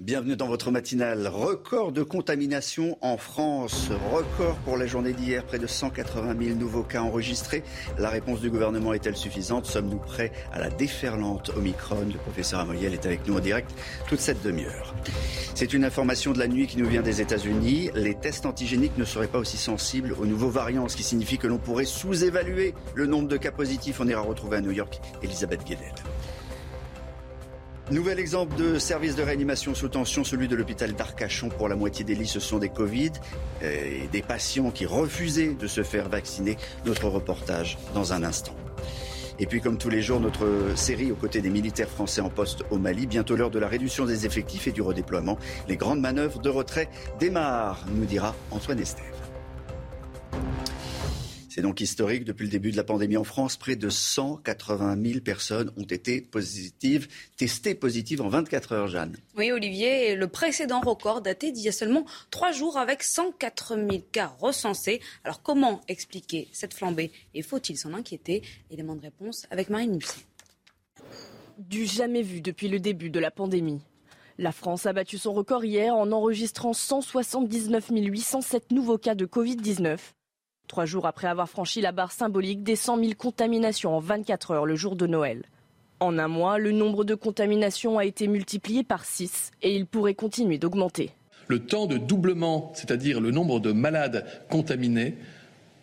Bienvenue dans votre matinale. Record de contamination en France. Record pour la journée d'hier. Près de 180 000 nouveaux cas enregistrés. La réponse du gouvernement est-elle suffisante? Sommes-nous prêts à la déferlante Omicron? Le professeur Amoyel est avec nous en direct toute cette demi-heure. C'est une information de la nuit qui nous vient des États-Unis. Les tests antigéniques ne seraient pas aussi sensibles aux nouveaux variants, ce qui signifie que l'on pourrait sous-évaluer le nombre de cas positifs. On ira retrouver à New York Elisabeth Guedel. Nouvel exemple de service de réanimation sous tension, celui de l'hôpital d'Arcachon. Pour la moitié des lits, ce sont des Covid et des patients qui refusaient de se faire vacciner. Notre reportage dans un instant. Et puis, comme tous les jours, notre série aux côtés des militaires français en poste au Mali. Bientôt l'heure de la réduction des effectifs et du redéploiement. Les grandes manœuvres de retrait démarrent, nous dira Antoine Estève. C'est donc historique. Depuis le début de la pandémie en France, près de 180 000 personnes ont été positives, testées positives en 24 heures, Jeanne. Oui, Olivier, le précédent record daté d'il y a seulement trois jours avec 104 000 cas recensés. Alors comment expliquer cette flambée et faut-il s'en inquiéter? Élément de réponse avec Marine Musset. Du jamais vu depuis le début de la pandémie. La France a battu son record hier en enregistrant 179 807 nouveaux cas de Covid-19. Trois jours après avoir franchi la barre symbolique des 100 000 contaminations en 24 heures le jour de Noël. En un mois, le nombre de contaminations a été multiplié par 6 et il pourrait continuer d'augmenter. Le temps de doublement, c'est-à-dire le nombre de malades contaminés,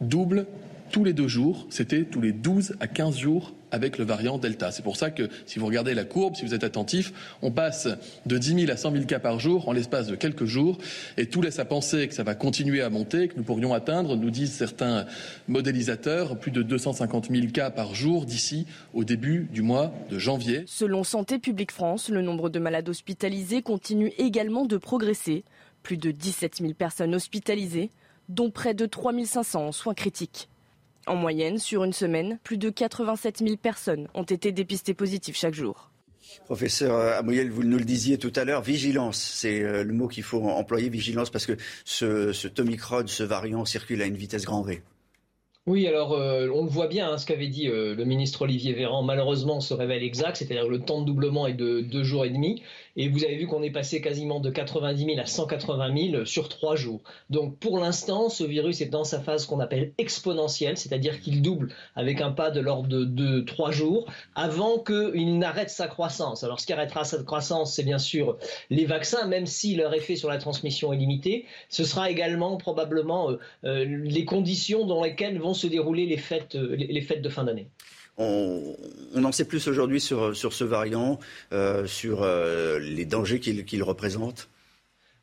double tous les deux jours. C'était tous les 12 à 15 jours avec le variant Delta. C'est pour ça que si vous regardez la courbe, si vous êtes attentif, on passe de 10 000 à 100 000 cas par jour en l'espace de quelques jours et tout laisse à penser que ça va continuer à monter, que nous pourrions atteindre, nous disent certains modélisateurs, plus de 250 000 cas par jour d'ici au début du mois de janvier. Selon Santé publique France, le nombre de malades hospitalisés continue également de progresser. Plus de 17 000 personnes hospitalisées, dont près de 3 500 en soins critiques. En moyenne, sur une semaine, plus de 87 000 personnes ont été dépistées positives chaque jour. Professeur Amoyel, vous nous le disiez tout à l'heure, vigilance, c'est euh, le mot qu'il faut employer, vigilance, parce que ce, ce Tomicron, ce variant, circule à une vitesse grand V. Oui, alors euh, on le voit bien, hein, ce qu'avait dit euh, le ministre Olivier Véran, malheureusement se révèle exact, c'est-à-dire le temps de doublement est de deux jours et demi. Et vous avez vu qu'on est passé quasiment de 90 000 à 180 000 sur trois jours. Donc pour l'instant, ce virus est dans sa phase qu'on appelle exponentielle, c'est-à-dire qu'il double avec un pas de l'ordre de, trois jours avant qu'il n'arrête sa croissance. Alors ce qui arrêtera sa croissance, c'est bien sûr les vaccins, même si leur effet sur la transmission est limité. Ce sera également probablement euh, euh, les conditions dans lesquelles vont se dérouler les fêtes, euh, les fêtes de fin d'année. On, en sait plus aujourd'hui sur, ce variant, euh, sur euh, les dangers qu'il représente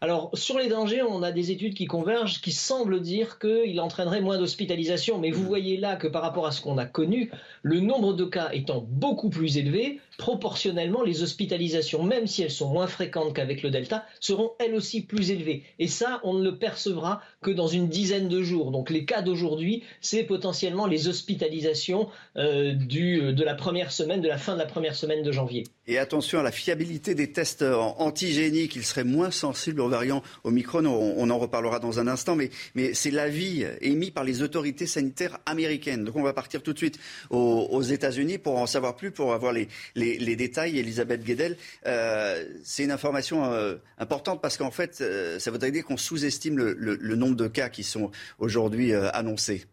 alors, sur les dangers, on a des études qui convergent, qui semblent dire qu'il entraînerait moins d'hospitalisation. Mais vous voyez là que par rapport à ce qu'on a connu, le nombre de cas étant beaucoup plus élevé, proportionnellement, les hospitalisations, même si elles sont moins fréquentes qu'avec le Delta, seront elles aussi plus élevées. Et ça, on ne le percevra que dans une dizaine de jours. Donc les cas d'aujourd'hui, c'est potentiellement les hospitalisations euh, du, de la première semaine, de la fin de la première semaine de janvier. Et attention à la fiabilité des tests antigéniques, ils seraient moins sensibles aux variants Omicron, on, en reparlera dans un instant, mais, mais c'est l'avis émis par les autorités sanitaires américaines. Donc on va partir tout de suite aux, États-Unis pour en savoir plus, pour avoir les, détails, Elisabeth Guedel. Euh, c'est une information euh, importante parce qu'en fait, euh, ça voudrait dire qu'on sous-estime le, nombre de cas qui sont aujourd'hui annoncés.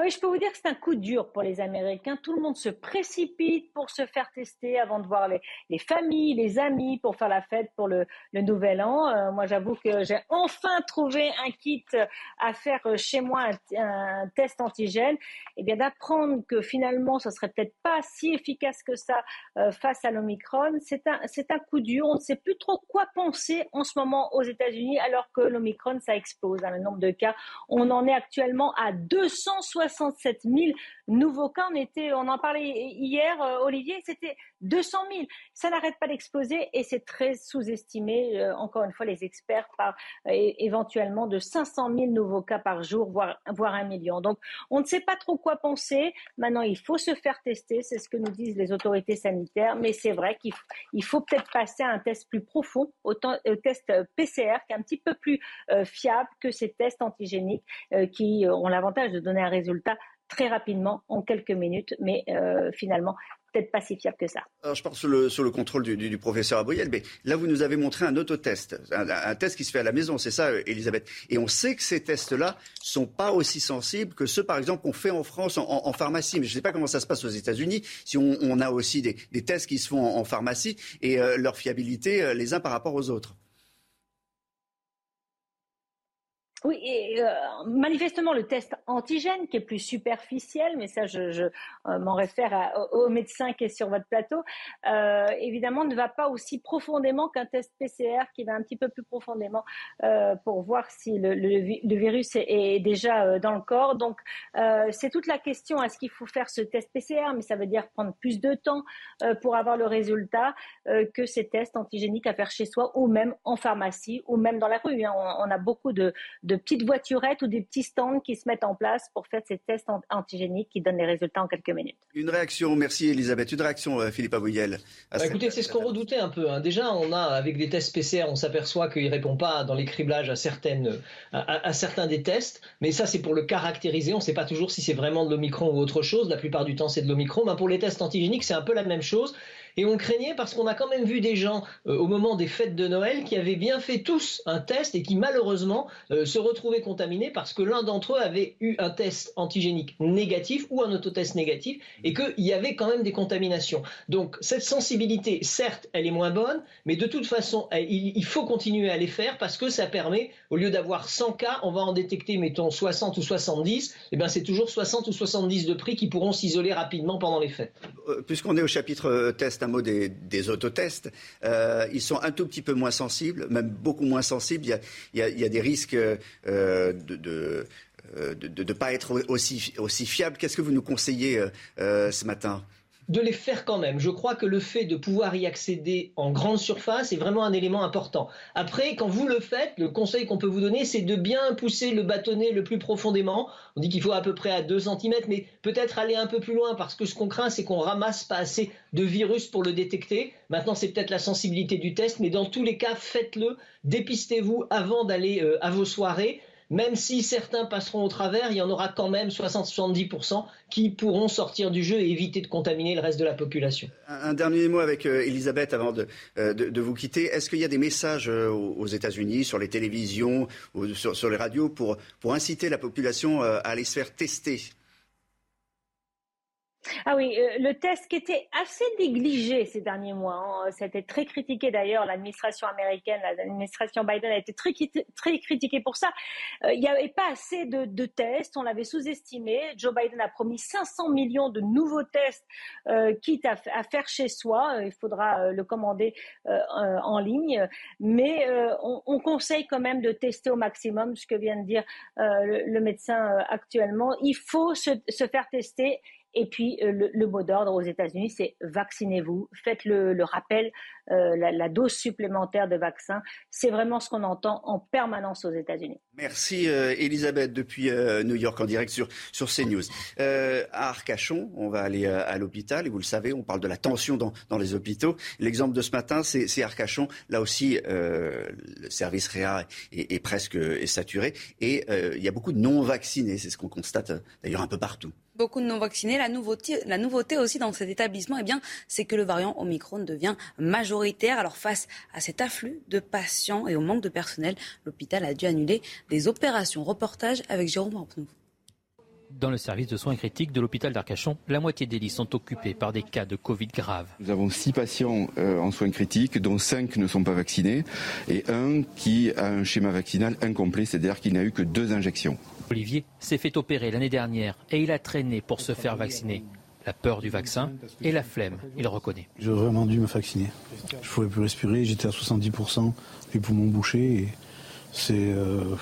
Oui, je peux vous dire que c'est un coup dur pour les Américains. Tout le monde se précipite pour se faire tester avant de voir les, familles, les amis, pour faire la fête pour le, nouvel an. Euh, moi, j'avoue que j'ai enfin trouvé un kit à faire chez moi, un, test antigène. Et bien d'apprendre que finalement, ce serait peut-être pas si efficace que ça euh, face à l'Omicron, c'est un, un coup dur. On ne sait plus trop quoi penser en ce moment aux États-Unis, alors que l'Omicron, ça explose. Hein, le nombre de cas, on en est actuellement à 200 67 nouveaux cas. On, était, on en parlait hier, Olivier, c'était 200 000. Ça n'arrête pas d'exploser et c'est très sous-estimé, encore une fois, les experts, par éventuellement de 500 000 nouveaux cas par jour, voire, voire un million. Donc, on ne sait pas trop quoi penser. Maintenant, il faut se faire tester, c'est ce que nous disent les autorités sanitaires, mais c'est vrai qu'il faut peut-être passer à un test plus profond, au, test PCR, qui est un petit peu plus euh, fiable que ces tests antigéniques euh, qui ont l'avantage de donner un résultat très rapidement, en quelques minutes, mais euh, finalement, peut-être pas si fiable que ça. Alors, je parle sur le, contrôle du, professeur Abriel, mais là, vous nous avez montré un autotest, un, un test qui se fait à la maison, c'est ça, Elisabeth? Et on sait que ces tests-là sont pas aussi sensibles que ceux, par exemple, qu'on fait en France en, pharmacie. Mais je ne sais pas comment ça se passe aux États-Unis, si on, a aussi des, tests qui se font en, pharmacie et euh, leur fiabilité euh, les uns par rapport aux autres. Oui, et, euh, manifestement, le test antigène, qui est plus superficiel, mais ça, je, euh, m'en réfère au, médecin qui est sur votre plateau, euh, évidemment, ne va pas aussi profondément qu'un test PCR qui va un petit peu plus profondément pour voir si le, virus est, déjà dans le corps. Donc, c'est toute la question, est-ce qu'il faut faire ce test PCR, mais ça veut dire prendre plus de temps pour avoir le résultat que ces tests antigéniques à faire chez soi ou même en pharmacie ou même dans la rue. Hein. On, a beaucoup de de petites voiturettes ou des petits stands qui se mettent en place pour faire ces tests antigéniques qui donnent les résultats en quelques minutes. Une réaction, merci Elisabeth. Une réaction, euh, Philippe Abouyel. Bah, écoutez, c'est ce qu'on redoutait un peu. Hein. Déjà, on a, avec des tests PCR, on s'aperçoit qu'il ne répond pas dans les criblages à, certaines, à, certains des tests. Mais ça, c'est pour le caractériser. On ne sait pas toujours si c'est vraiment de l'Omicron ou autre chose. La plupart du temps, c'est de l'Omicron. Mais pour les tests antigéniques, c'est un peu la même chose. Et on craignait parce qu'on a quand même vu des gens euh, au moment des fêtes de Noël qui avaient bien fait tous un test et qui malheureusement euh, se retrouvaient contaminés parce que l'un d'entre eux avait eu un test antigénique négatif ou un autotest négatif et qu'il y avait quand même des contaminations. Donc cette sensibilité, certes, elle est moins bonne, mais de toute façon, il, faut continuer à les faire parce que ça permet, au lieu d'avoir 100 cas, on va en détecter, mettons, 60 ou 70, et eh bien c'est toujours 60 ou 70 de prix qui pourront s'isoler rapidement pendant les fêtes. Euh, puisqu'on est au chapitre test un mot des, autotests. Euh, ils sont un tout petit peu moins sensibles, même beaucoup moins sensibles. Il y a, des risques euh, de, ne pas être aussi, aussi fiables. Qu'est-ce que vous nous conseillez euh, ce matin? De les faire quand même. Je crois que le fait de pouvoir y accéder en grande surface est vraiment un élément important. Après, quand vous le faites, le conseil qu'on peut vous donner, c'est de bien pousser le bâtonnet le plus profondément. On dit qu'il faut à peu près à 2 cm, mais peut-être aller un peu plus loin parce que ce qu'on craint, c'est qu'on ramasse pas assez de virus pour le détecter. Maintenant, c'est peut-être la sensibilité du test, mais dans tous les cas, faites-le. Dépistez-vous avant d'aller euh, à vos soirées même si certains passeront au travers, il y en aura quand même 60-70% qui pourront sortir du jeu et éviter de contaminer le reste de la population. Un, dernier mot avec euh, Elisabeth avant de, euh, vous quitter. Est-ce qu'il y a des messages euh, aux États-Unis, sur les télévisions, sur, les radios, pour inciter la population à aller se faire tester? Ah oui, euh, le test qui était assez négligé ces derniers mois, hein, c'était très critiqué d'ailleurs, l'administration américaine, l'administration Biden a été très, critiquée pour ça. Euh, il n'y avait pas assez de, tests, on l'avait sous-estimé. Joe Biden a promis 500 millions de nouveaux tests, euh, quitte à, faire chez soi, il faudra le commander en ligne, mais on, conseille quand même de tester au maximum ce que vient de dire le, médecin actuellement. Il faut se faire tester et puis, euh, le, mot d'ordre aux États-Unis, c'est vaccinez-vous. Faites le, rappel, euh, la, dose supplémentaire de vaccin. C'est vraiment ce qu'on entend en permanence aux États-Unis. Merci, euh, Elisabeth, depuis New York en direct sur, sur CNews. à Arcachon, on va aller à l'hôpital. Et vous le savez, on parle de la tension dans, dans les hôpitaux. L'exemple de ce matin, c'est Arcachon. Là aussi, le service réa est, presque saturé. Et il y a beaucoup de non-vaccinés. C'est ce qu'on constate d'ailleurs un peu partout beaucoup de non-vaccinés. La nouveauté, la nouveauté aussi dans cet établissement, eh bien, c'est que le variant Omicron devient majoritaire. Alors face à cet afflux de patients et au manque de personnel, l'hôpital a dû annuler des opérations. Reportage avec Jérôme Rampnou. Dans le service de soins critiques de l'hôpital d'Arcachon, la moitié des lits sont occupés par des cas de Covid graves. Nous avons six patients euh, en soins critiques, dont cinq ne sont pas vaccinés, et un qui a un schéma vaccinal incomplet, c'est-à-dire qu'il n'a eu que deux injections. Olivier s'est fait opérer l'année dernière et il a traîné pour se faire vacciner. La peur du vaccin et la flemme, il reconnaît. J'ai vraiment dû me vacciner. Je ne pouvais plus respirer, j'étais à 70%, les poumons bouchés. Et c'est, euh,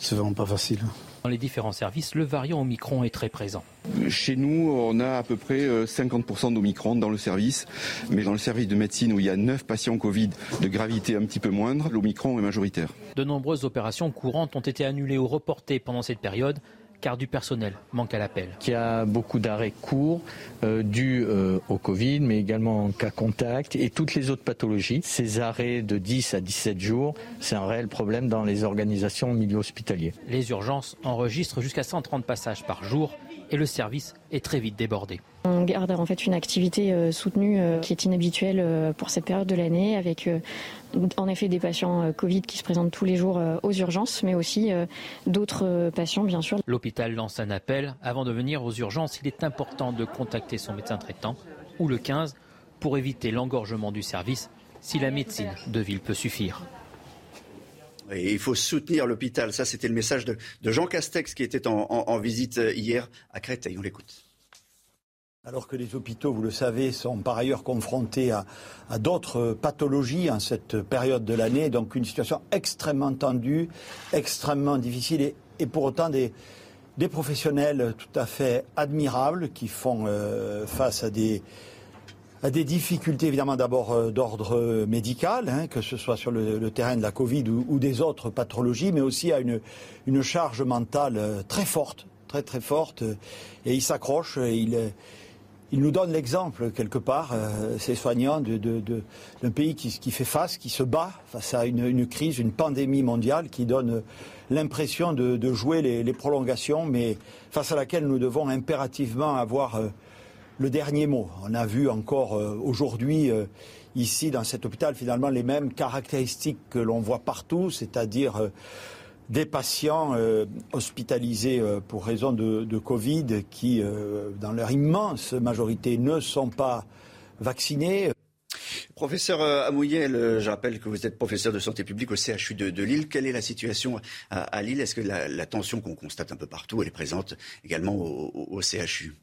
c'est vraiment pas facile. Dans les différents services, le variant Omicron est très présent. Chez nous, on a à peu près 50% d'Omicron dans le service, mais dans le service de médecine où il y a 9 patients Covid de gravité un petit peu moindre, l'Omicron est majoritaire. De nombreuses opérations courantes ont été annulées ou reportées pendant cette période car du personnel manque à l'appel. Il y a beaucoup d'arrêts courts euh, dus euh, au Covid, mais également en cas contact et toutes les autres pathologies. Ces arrêts de 10 à 17 jours, c'est un réel problème dans les organisations au milieu hospitalier. Les urgences enregistrent jusqu'à 130 passages par jour et le service est très vite débordé. On garde en fait une activité euh, soutenue qui est inhabituelle pour cette période de l'année avec en effet des patients Covid qui se présentent tous les jours aux urgences mais aussi d'autres patients bien sûr. L'hôpital lance un appel. Avant de venir aux urgences, il est important de contacter son médecin traitant ou le 15 pour éviter l'engorgement du service si la médecine de ville peut suffire. Et il faut soutenir l'hôpital. Ça, c'était le message de, Jean Castex qui était en, visite hier à Créteil. On l'écoute. Alors que les hôpitaux, vous le savez, sont par ailleurs confrontés à, d'autres pathologies en cette période de l'année, donc une situation extrêmement tendue, extrêmement difficile, et, pour autant des, professionnels tout à fait admirables qui font euh, face à des, difficultés évidemment d'abord euh, d'ordre médical, hein, que ce soit sur le, terrain de la Covid ou, des autres pathologies, mais aussi à une, charge mentale euh, très forte, très très forte. Et il s'accroche, il, il nous donne l'exemple quelque part, euh, ces soignants, d'un de, de, pays qui, qui, fait face, qui se bat face à une, crise, une pandémie mondiale qui donne l'impression de, jouer les, prolongations, mais face à laquelle nous devons impérativement avoir le dernier mot. On a vu encore euh, aujourd'hui, euh, ici, dans cet hôpital, finalement, les mêmes caractéristiques que l'on voit partout, c'est-à-dire euh, des patients hospitalisés pour raison de, Covid qui, dans leur immense majorité, ne sont pas vaccinés. Professeur Amouyel, je rappelle que vous êtes professeur de santé publique au CHU de, Lille. Quelle est la situation à, Lille? Est-ce que la, tension qu'on constate un peu partout, elle est présente également au CHU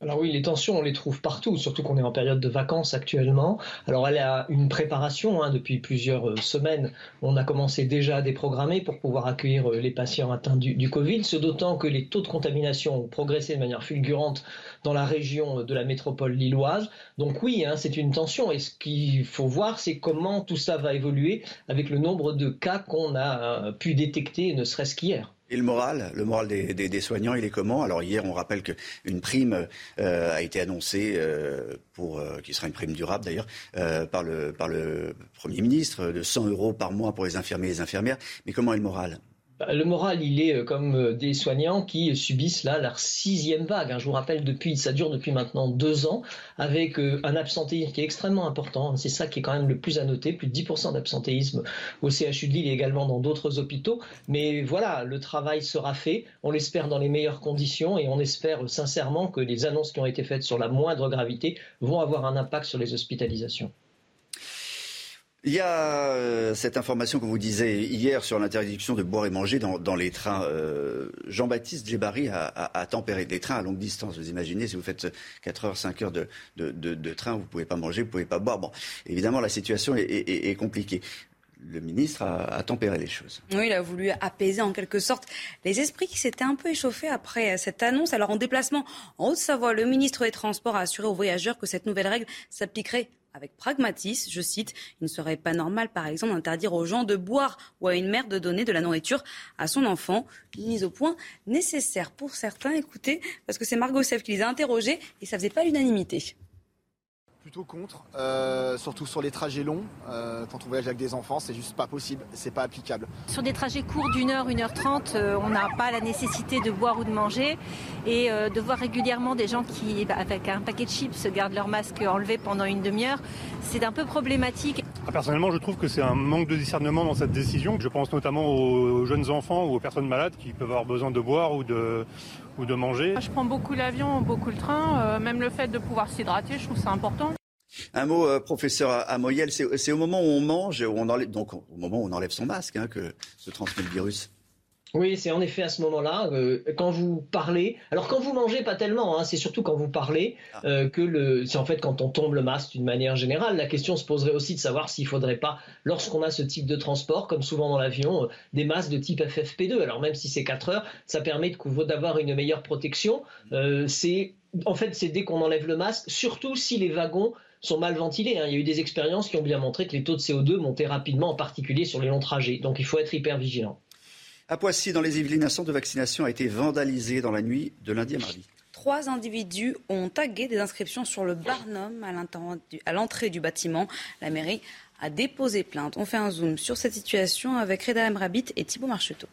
alors oui, les tensions, on les trouve partout, surtout qu'on est en période de vacances actuellement. Alors elle a une préparation hein, depuis plusieurs euh, semaines. On a commencé déjà à déprogrammer pour pouvoir accueillir euh, les patients atteints du, Covid, ce d'autant que les taux de contamination ont progressé de manière fulgurante dans la région de la métropole lilloise. Donc oui, hein, c'est une tension. Et ce qu'il faut voir, c'est comment tout ça va évoluer avec le nombre de cas qu'on a euh, pu détecter, ne serait-ce qu'hier. Et le moral, le moral des, soignants, il est comment? Alors hier, on rappelle qu'une prime euh, a été annoncée euh, pour, euh, qui sera une prime durable d'ailleurs, par le par le Premier ministre de 100 euros par mois pour les infirmiers et les infirmières. Mais comment est le moral? Le moral, il est euh, comme euh, des soignants qui subissent là leur sixième vague. Hein. Je vous rappelle, depuis, ça dure depuis maintenant deux ans, avec euh, un absentéisme qui est extrêmement important. C'est ça qui est quand même le plus à noter, plus de 10% d'absentéisme au CHU de Lille et également dans d'autres hôpitaux. Mais voilà, le travail sera fait. On l'espère dans les meilleures conditions et on espère sincèrement que les annonces qui ont été faites sur la moindre gravité vont avoir un impact sur les hospitalisations. Il y a euh, cette information que vous disiez hier sur l'interdiction de boire et manger dans, les trains. Euh, Jean-Baptiste Djebari a, tempéré des trains à longue distance. Vous imaginez, si vous faites 4 heures, 5 heures de, train, vous ne pouvez pas manger, vous ne pouvez pas boire. Bon, évidemment, la situation est, compliquée le ministre a, tempéré les choses. Oui, il a voulu apaiser en quelque sorte les esprits qui s'étaient un peu échauffés après cette annonce. Alors en déplacement en Haute-Savoie, le ministre des Transports a assuré aux voyageurs que cette nouvelle règle s'appliquerait avec pragmatisme, je cite, il ne serait pas normal, par exemple, d'interdire aux gens de boire ou à une mère de donner de la nourriture à son enfant. Une mise au point nécessaire pour certains. Écoutez, parce que c'est Margot Seff qui les a interrogés et ça faisait pas l'unanimité plutôt contre, euh, surtout sur les trajets longs. Euh, quand on voyage avec des enfants, c'est juste pas possible, c'est pas applicable. Sur des trajets courts d'une heure, une heure trente, euh, on n'a pas la nécessité de boire ou de manger. Et de voir régulièrement des gens qui, bah, avec un paquet de chips, gardent leur masque enlevé pendant une demi-heure, c'est un peu problématique. Ah, personnellement, je trouve que c'est un manque de discernement dans cette décision. Je pense notamment aux jeunes enfants ou aux personnes malades qui peuvent avoir besoin de boire ou de, ou de manger. Je prends beaucoup l'avion, beaucoup le train. même le fait de pouvoir s'hydrater, je trouve ça important. Un mot, euh, professeur Amoyel, c'est au moment où on mange, où on enlève, donc au moment où on enlève son masque, hein, que se transmet le virus. Oui, c'est en effet à ce moment-là, euh, quand vous parlez. Alors quand vous mangez, pas tellement. Hein, c'est surtout quand vous parlez ah. euh, que le. C'est en fait quand on tombe le masque d'une manière générale. La question se poserait aussi de savoir s'il faudrait pas, lorsqu'on a ce type de transport, comme souvent dans l'avion, euh, des masques de type FFP2. Alors même si c'est 4 heures, ça permet d'avoir une meilleure protection. c'est en fait c'est dès qu'on enlève le masque, surtout si les wagons sont mal ventilés. Hein. Il y a eu des expériences qui ont bien montré que les taux de CO2 montaient rapidement, en particulier sur les longs trajets. Donc il faut être hyper vigilant. À Poissy, dans les Yvelines, un centre de vaccination a été vandalisé dans la nuit de lundi à mardi. Trois individus ont tagué des inscriptions sur le Barnum à l'entrée du bâtiment. La mairie a déposé plainte. On fait un zoom sur cette situation avec Reda Emrabit et Thibault Marcheteau.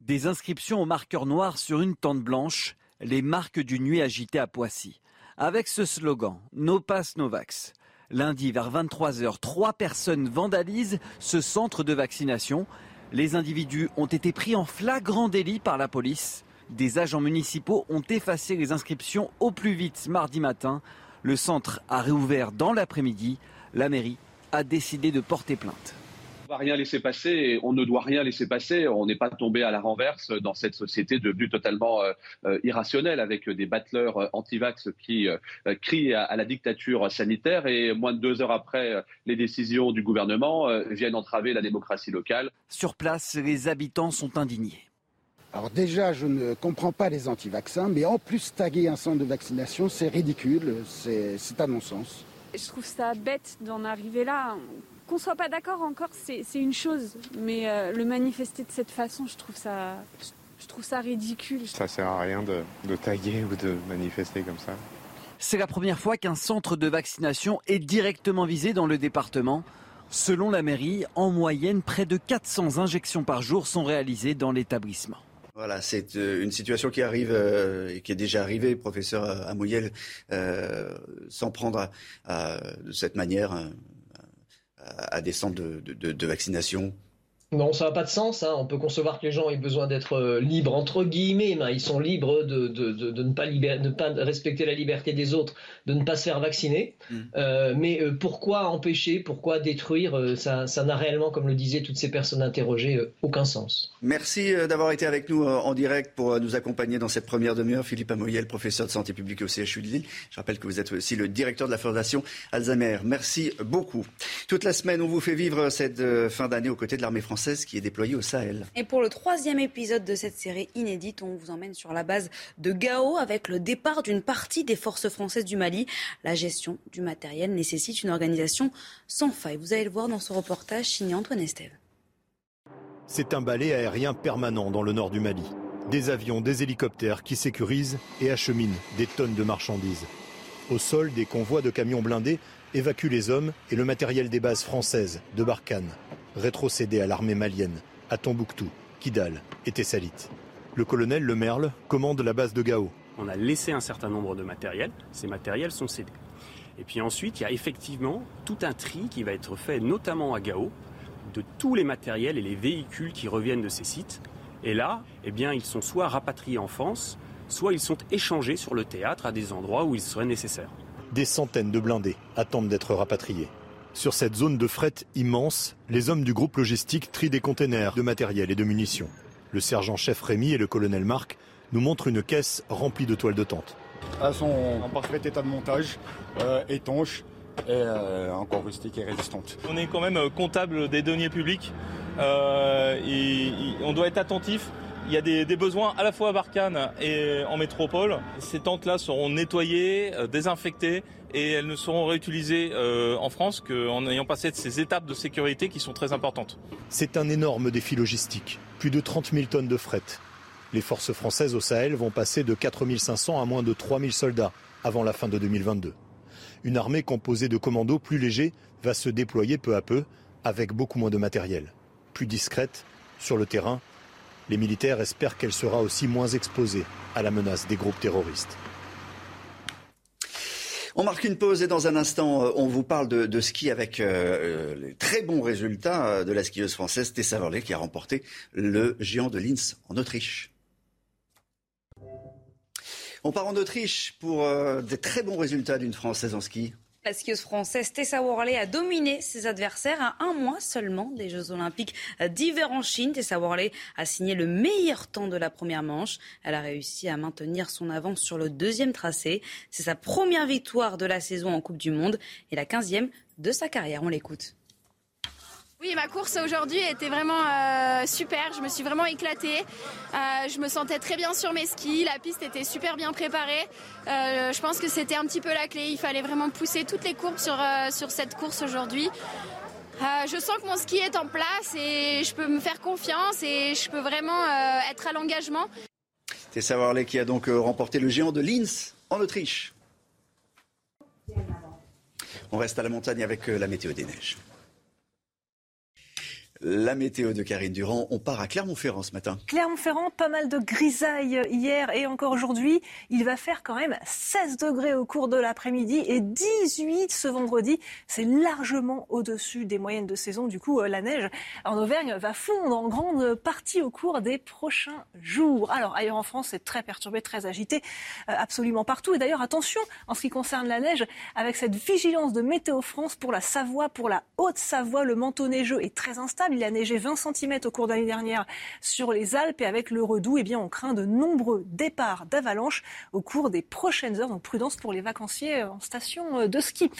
Des inscriptions au marqueur noir sur une tente blanche, les marques d'une nuit agitée à Poissy. Avec ce slogan No Pass No Vax. Lundi vers 23h, trois personnes vandalisent ce centre de vaccination. Les individus ont été pris en flagrant délit par la police. Des agents municipaux ont effacé les inscriptions au plus vite mardi matin. Le centre a réouvert dans l'après-midi. La mairie a décidé de porter plainte va rien laisser passer on ne doit rien laisser passer. On n'est pas tombé à la renverse dans cette société devenue totalement euh, euh, irrationnelle avec des battleurs euh, anti-vax qui crient à, la dictature sanitaire et moins de deux heures après les décisions du gouvernement viennent entraver la démocratie locale. Sur place, les habitants sont indignés. Alors déjà, je ne comprends pas les anti-vaccins, mais en plus taguer un centre de vaccination, c'est ridicule, c'est un non-sens. Je trouve ça bête d'en arriver là. Qu'on soit pas d'accord encore, c'est une chose, mais euh, le manifester de cette façon, je trouve ça, je trouve ça ridicule. Ça sert à rien de, de taguer ou de manifester comme ça. C'est la première fois qu'un centre de vaccination est directement visé dans le département. Selon la mairie, en moyenne, près de 400 injections par jour sont réalisées dans l'établissement. Voilà, c'est euh, une situation qui arrive euh, et qui est déjà arrivée, professeur Amoyel, sans prendre de cette manière à des centres de, vaccination non, ça n'a pas de sens. Hein. On peut concevoir que les gens aient besoin d'être euh, libres, entre guillemets, mais ils sont libres de, ne, pas ne, pas respecter la liberté des autres, de ne pas se faire vacciner. Mm. Euh, mais euh, pourquoi empêcher, pourquoi détruire Ça n'a réellement, comme le disaient toutes ces personnes interrogées, aucun sens. Merci d'avoir été avec nous en direct pour nous accompagner dans cette première demi-heure. Philippe Amoyel, professeur de santé publique au CHU de Lille. Je rappelle que vous êtes aussi le directeur de la Fondation Alzheimer. Merci beaucoup. Toute la semaine, on vous fait vivre cette fin d'année aux côtés de l'armée française qui est déployée au Sahel. Et pour le troisième épisode de cette série inédite, on vous emmène sur la base de Gao avec le départ d'une partie des forces françaises du Mali. La gestion du matériel nécessite une organisation sans faille. Vous allez le voir dans ce reportage signé Antoine Estève. C'est un balai aérien permanent dans le nord du Mali. Des avions, des hélicoptères qui sécurisent et acheminent des tonnes de marchandises. Au sol, des convois de camions blindés évacuent les hommes et le matériel des bases françaises de Barkhane rétrocédé à l'armée malienne, à Tombouctou, Kidal et Tessalit. Le colonel Le Merle commande la base de Gao. On a laissé un certain nombre de matériels, ces matériels sont cédés. Et puis ensuite, il y a effectivement tout un tri qui va être fait, notamment à Gao, de tous les matériels et les véhicules qui reviennent de ces sites. Et là, eh bien, ils sont soit rapatriés en France, soit ils sont échangés sur le théâtre à des endroits où ils seraient nécessaires. Des centaines de blindés attendent d'être rapatriés. Sur cette zone de fret immense, les hommes du groupe logistique trient des containers de matériel et de munitions. Le sergent-chef Rémy et le colonel Marc nous montrent une caisse remplie de toiles de tente. Elles sont en parfait état de montage, euh, étanches et euh, encore rustiques et résistantes. On est quand même euh, comptable des deniers publics et, on doit être attentif il y a des, besoins à la fois à Barkhane et en métropole. Ces tentes-là seront nettoyées, désinfectées et elles ne seront réutilisées euh, en France qu'en ayant passé ces étapes de sécurité qui sont très importantes. C'est un énorme défi logistique, plus de 30 000 tonnes de fret. Les forces françaises au Sahel vont passer de 4 500 à moins de 3 000 soldats avant la fin de 2022. Une armée composée de commandos plus légers va se déployer peu à peu avec beaucoup moins de matériel. Plus discrète, sur le terrain, les militaires espèrent qu'elle sera aussi moins exposée à la menace des groupes terroristes. On marque une pause et dans un instant, euh, on vous parle de, ski avec euh, les très bons résultats euh, de la skieuse française Tessa Verlet qui a remporté le géant de Linz en Autriche. On part en Autriche pour des très bons résultats d'une Française en ski. La skieuse française Tessa Worley a dominé ses adversaires à un mois seulement des Jeux Olympiques d'hiver en Chine. Tessa Worley a signé le meilleur temps de la première manche. Elle a réussi à maintenir son avance sur le deuxième tracé. C'est sa première victoire de la saison en Coupe du Monde et la quinzième de sa carrière. On l'écoute. Oui, ma course aujourd'hui était vraiment euh, super. Je me suis vraiment éclatée. Euh, je me sentais très bien sur mes skis. La piste était super bien préparée. Euh, je pense que c'était un petit peu la clé. Il fallait vraiment pousser toutes les courbes sur, sur cette course aujourd'hui. je sens que mon ski est en place et je peux me faire confiance et je peux vraiment être à l'engagement. Tessa Warley qui a donc remporté le géant de Linz en Autriche. On reste à la montagne avec la météo des neiges. La météo de Karine Durand, on part à Clermont-Ferrand ce matin. Clermont-Ferrand, pas mal de grisailles hier et encore aujourd'hui. Il va faire quand même 16 degrés au cours de l'après-midi et 18 ce vendredi. C'est largement au-dessus des moyennes de saison. Du coup, euh, la neige en Auvergne va fondre en grande partie au cours des prochains jours. Alors, ailleurs en France, c'est très perturbé, très agité, euh, absolument partout. Et d'ailleurs, attention en ce qui concerne la neige, avec cette vigilance de Météo France pour la Savoie, pour la Haute-Savoie, le manteau neigeux est très instable. Il a neigé 20 cm au cours de l'année dernière sur les Alpes et avec le redout, eh bien, on craint de nombreux départs d'avalanches au cours des prochaines heures. Donc prudence pour les vacanciers en station de ski.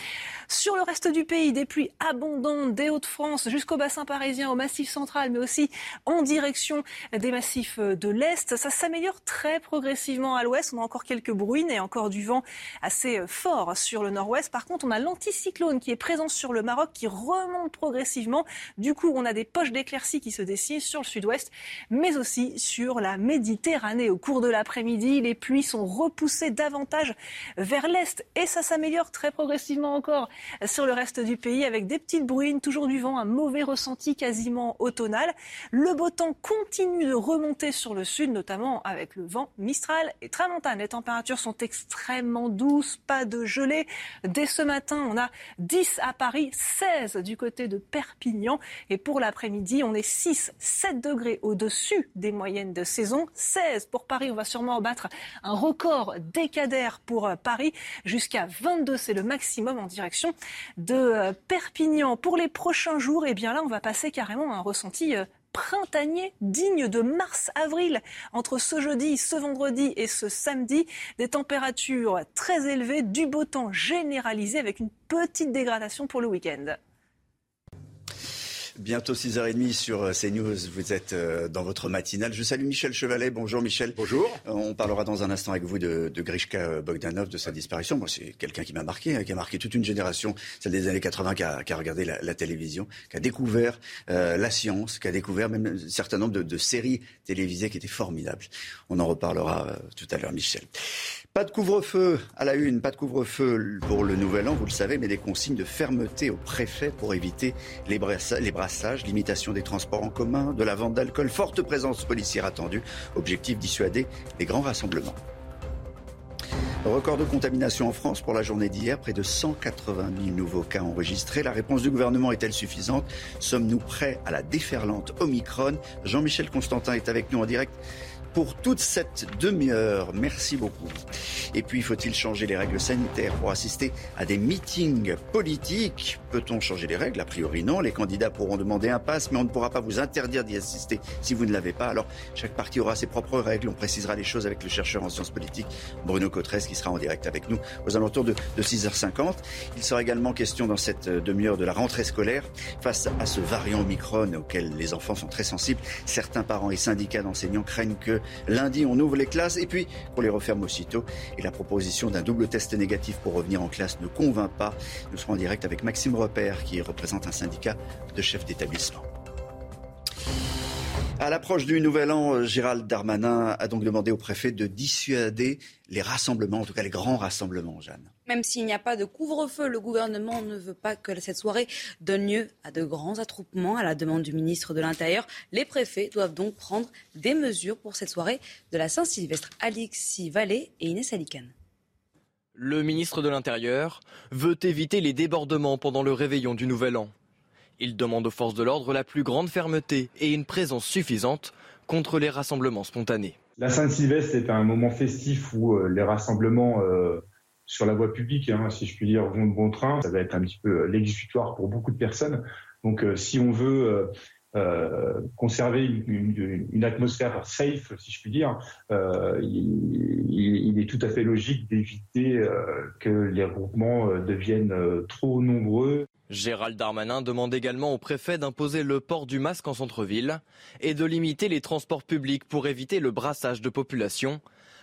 Sur le reste du pays, des pluies abondantes des Hauts-de-France jusqu'au bassin parisien, au massif central, mais aussi en direction des massifs de l'Est. Ça s'améliore très progressivement à l'ouest. On a encore quelques bruines et encore du vent assez fort sur le nord-ouest. Par contre, on a l'anticyclone qui est présent sur le Maroc qui remonte progressivement. Du coup, on a des des poches d'éclaircies qui se dessinent sur le sud-ouest, mais aussi sur la Méditerranée. Au cours de l'après-midi, les pluies sont repoussées davantage vers l'est et ça s'améliore très progressivement encore sur le reste du pays avec des petites bruines, toujours du vent, un mauvais ressenti quasiment automnal. Le beau temps continue de remonter sur le sud, notamment avec le vent Mistral et Tramontane. Les températures sont extrêmement douces, pas de gelée. Dès ce matin, on a 10 à Paris, 16 du côté de Perpignan. Et pour la après-midi, on est 6, 7 degrés au-dessus des moyennes de saison. 16 pour Paris, on va sûrement battre un record décadaire pour euh, Paris. Jusqu'à 22, c'est le maximum en direction de euh, Perpignan. Pour les prochains jours, eh bien là, on va passer carrément un ressenti euh, printanier digne de mars-avril. Entre ce jeudi, ce vendredi et ce samedi, des températures très élevées, du beau temps généralisé avec une petite dégradation pour le week-end. Bientôt 6h30 sur euh, CNews. Vous êtes euh, dans votre matinale. Je salue Michel Chevalet. Bonjour Michel. Bonjour. Euh, on parlera dans un instant avec vous de, de Grishka Bogdanov, de sa disparition. Moi, c'est quelqu'un qui m'a marqué, hein, qui a marqué toute une génération, celle des années 80, qui a, qui a regardé la, la, télévision, qui a découvert la science, qui a découvert même un certain nombre de, de, séries télévisées qui étaient formidables. On en reparlera tout à l'heure, Michel. Pas de couvre-feu à la une, pas de couvre-feu pour le nouvel an, vous le savez, mais des consignes de fermeté au préfet pour éviter les, les brassages, limitation des transports en commun, de la vente d'alcool, forte présence policière attendue. Objectif dissuader les grands rassemblements. Record de contamination en France pour la journée d'hier, près de 180 000 nouveaux cas enregistrés. La réponse du gouvernement est-elle suffisante? Sommes-nous prêts à la déferlante Omicron? Jean-Michel Constantin est avec nous en direct pour toute cette demi-heure. Merci beaucoup. Et puis, faut-il changer les règles sanitaires pour assister à des meetings politiques? Peut-on changer les règles? A priori non. Les candidats pourront demander un pass, mais on ne pourra pas vous interdire d'y assister si vous ne l'avez pas. Alors, chaque parti aura ses propres règles. On précisera les choses avec le chercheur en sciences politiques Bruno Cotresse qui sera en direct avec nous aux alentours de, 6h50. Il sera également question dans cette demi-heure de la rentrée scolaire face à ce variant Omicron auquel les enfants sont très sensibles. Certains parents et syndicats d'enseignants craignent que lundi, on ouvre les classes et puis on les referme aussitôt. Et la proposition d'un double test négatif pour revenir en classe ne convainc pas. Nous serons en direct avec Maxime Repère, qui représente un syndicat de chefs d'établissement. À l'approche du Nouvel An, Gérald Darmanin a donc demandé au préfet de dissuader les rassemblements, en tout cas les grands rassemblements, Jeanne. Même s'il n'y a pas de couvre-feu, le gouvernement ne veut pas que cette soirée donne lieu à de grands attroupements. À la demande du ministre de l'Intérieur, les préfets doivent donc prendre des mesures pour cette soirée de la Saint-Sylvestre. Alexis Vallée et Inès Alicane. Le ministre de l'Intérieur veut éviter les débordements pendant le réveillon du Nouvel An. Il demande aux forces de l'ordre la plus grande fermeté et une présence suffisante contre les rassemblements spontanés. La Sainte-Sylvestre est un moment festif où euh, les rassemblements euh, sur la voie publique, hein, si je puis dire, vont de bon train. Ça va être un petit peu l'exutoire pour beaucoup de personnes. Donc, si on veut euh, conserver une, atmosphère safe, si je puis dire, euh, il, est tout à fait logique d'éviter euh, que les regroupements euh, deviennent euh, trop nombreux. Gérald Darmanin demande également au préfet d'imposer le port du masque en centre-ville et de limiter les transports publics pour éviter le brassage de population,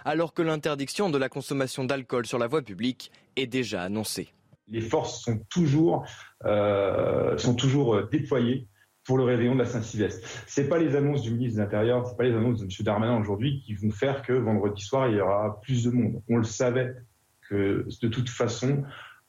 alors que l'interdiction de la consommation d'alcool sur la voie publique est déjà annoncée. Les forces sont toujours, euh, sont toujours déployées pour le réveillon de la Saint-Sylvestre. C'est pas les annonces du ministre de l'Intérieur, c'est pas les annonces de M. Darmanin aujourd'hui qui vont faire que vendredi soir il y aura plus de monde. On le savait que de toute façon,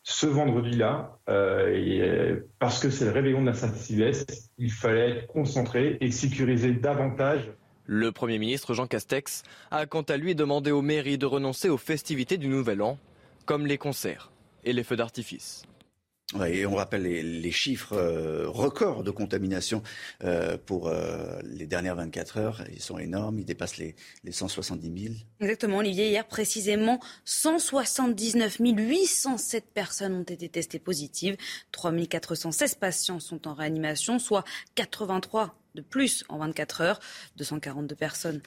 ce vendredi-là, euh, parce que c'est le réveillon de la Saint-Sylvestre, il fallait être concentré et sécuriser davantage. Le Premier ministre Jean Castex a quant à lui demandé aux mairies de renoncer aux festivités du Nouvel An, comme les concerts et les feux d'artifice. Et on rappelle les, chiffres euh, records de contamination euh, pour euh, les dernières 24 heures. Ils sont énormes, ils dépassent les, les 170 000. Exactement, Olivier. Hier, précisément, 179 807 personnes ont été testées positives. 3 416 patients sont en réanimation, soit 83 de plus en 24 heures. 242 personnes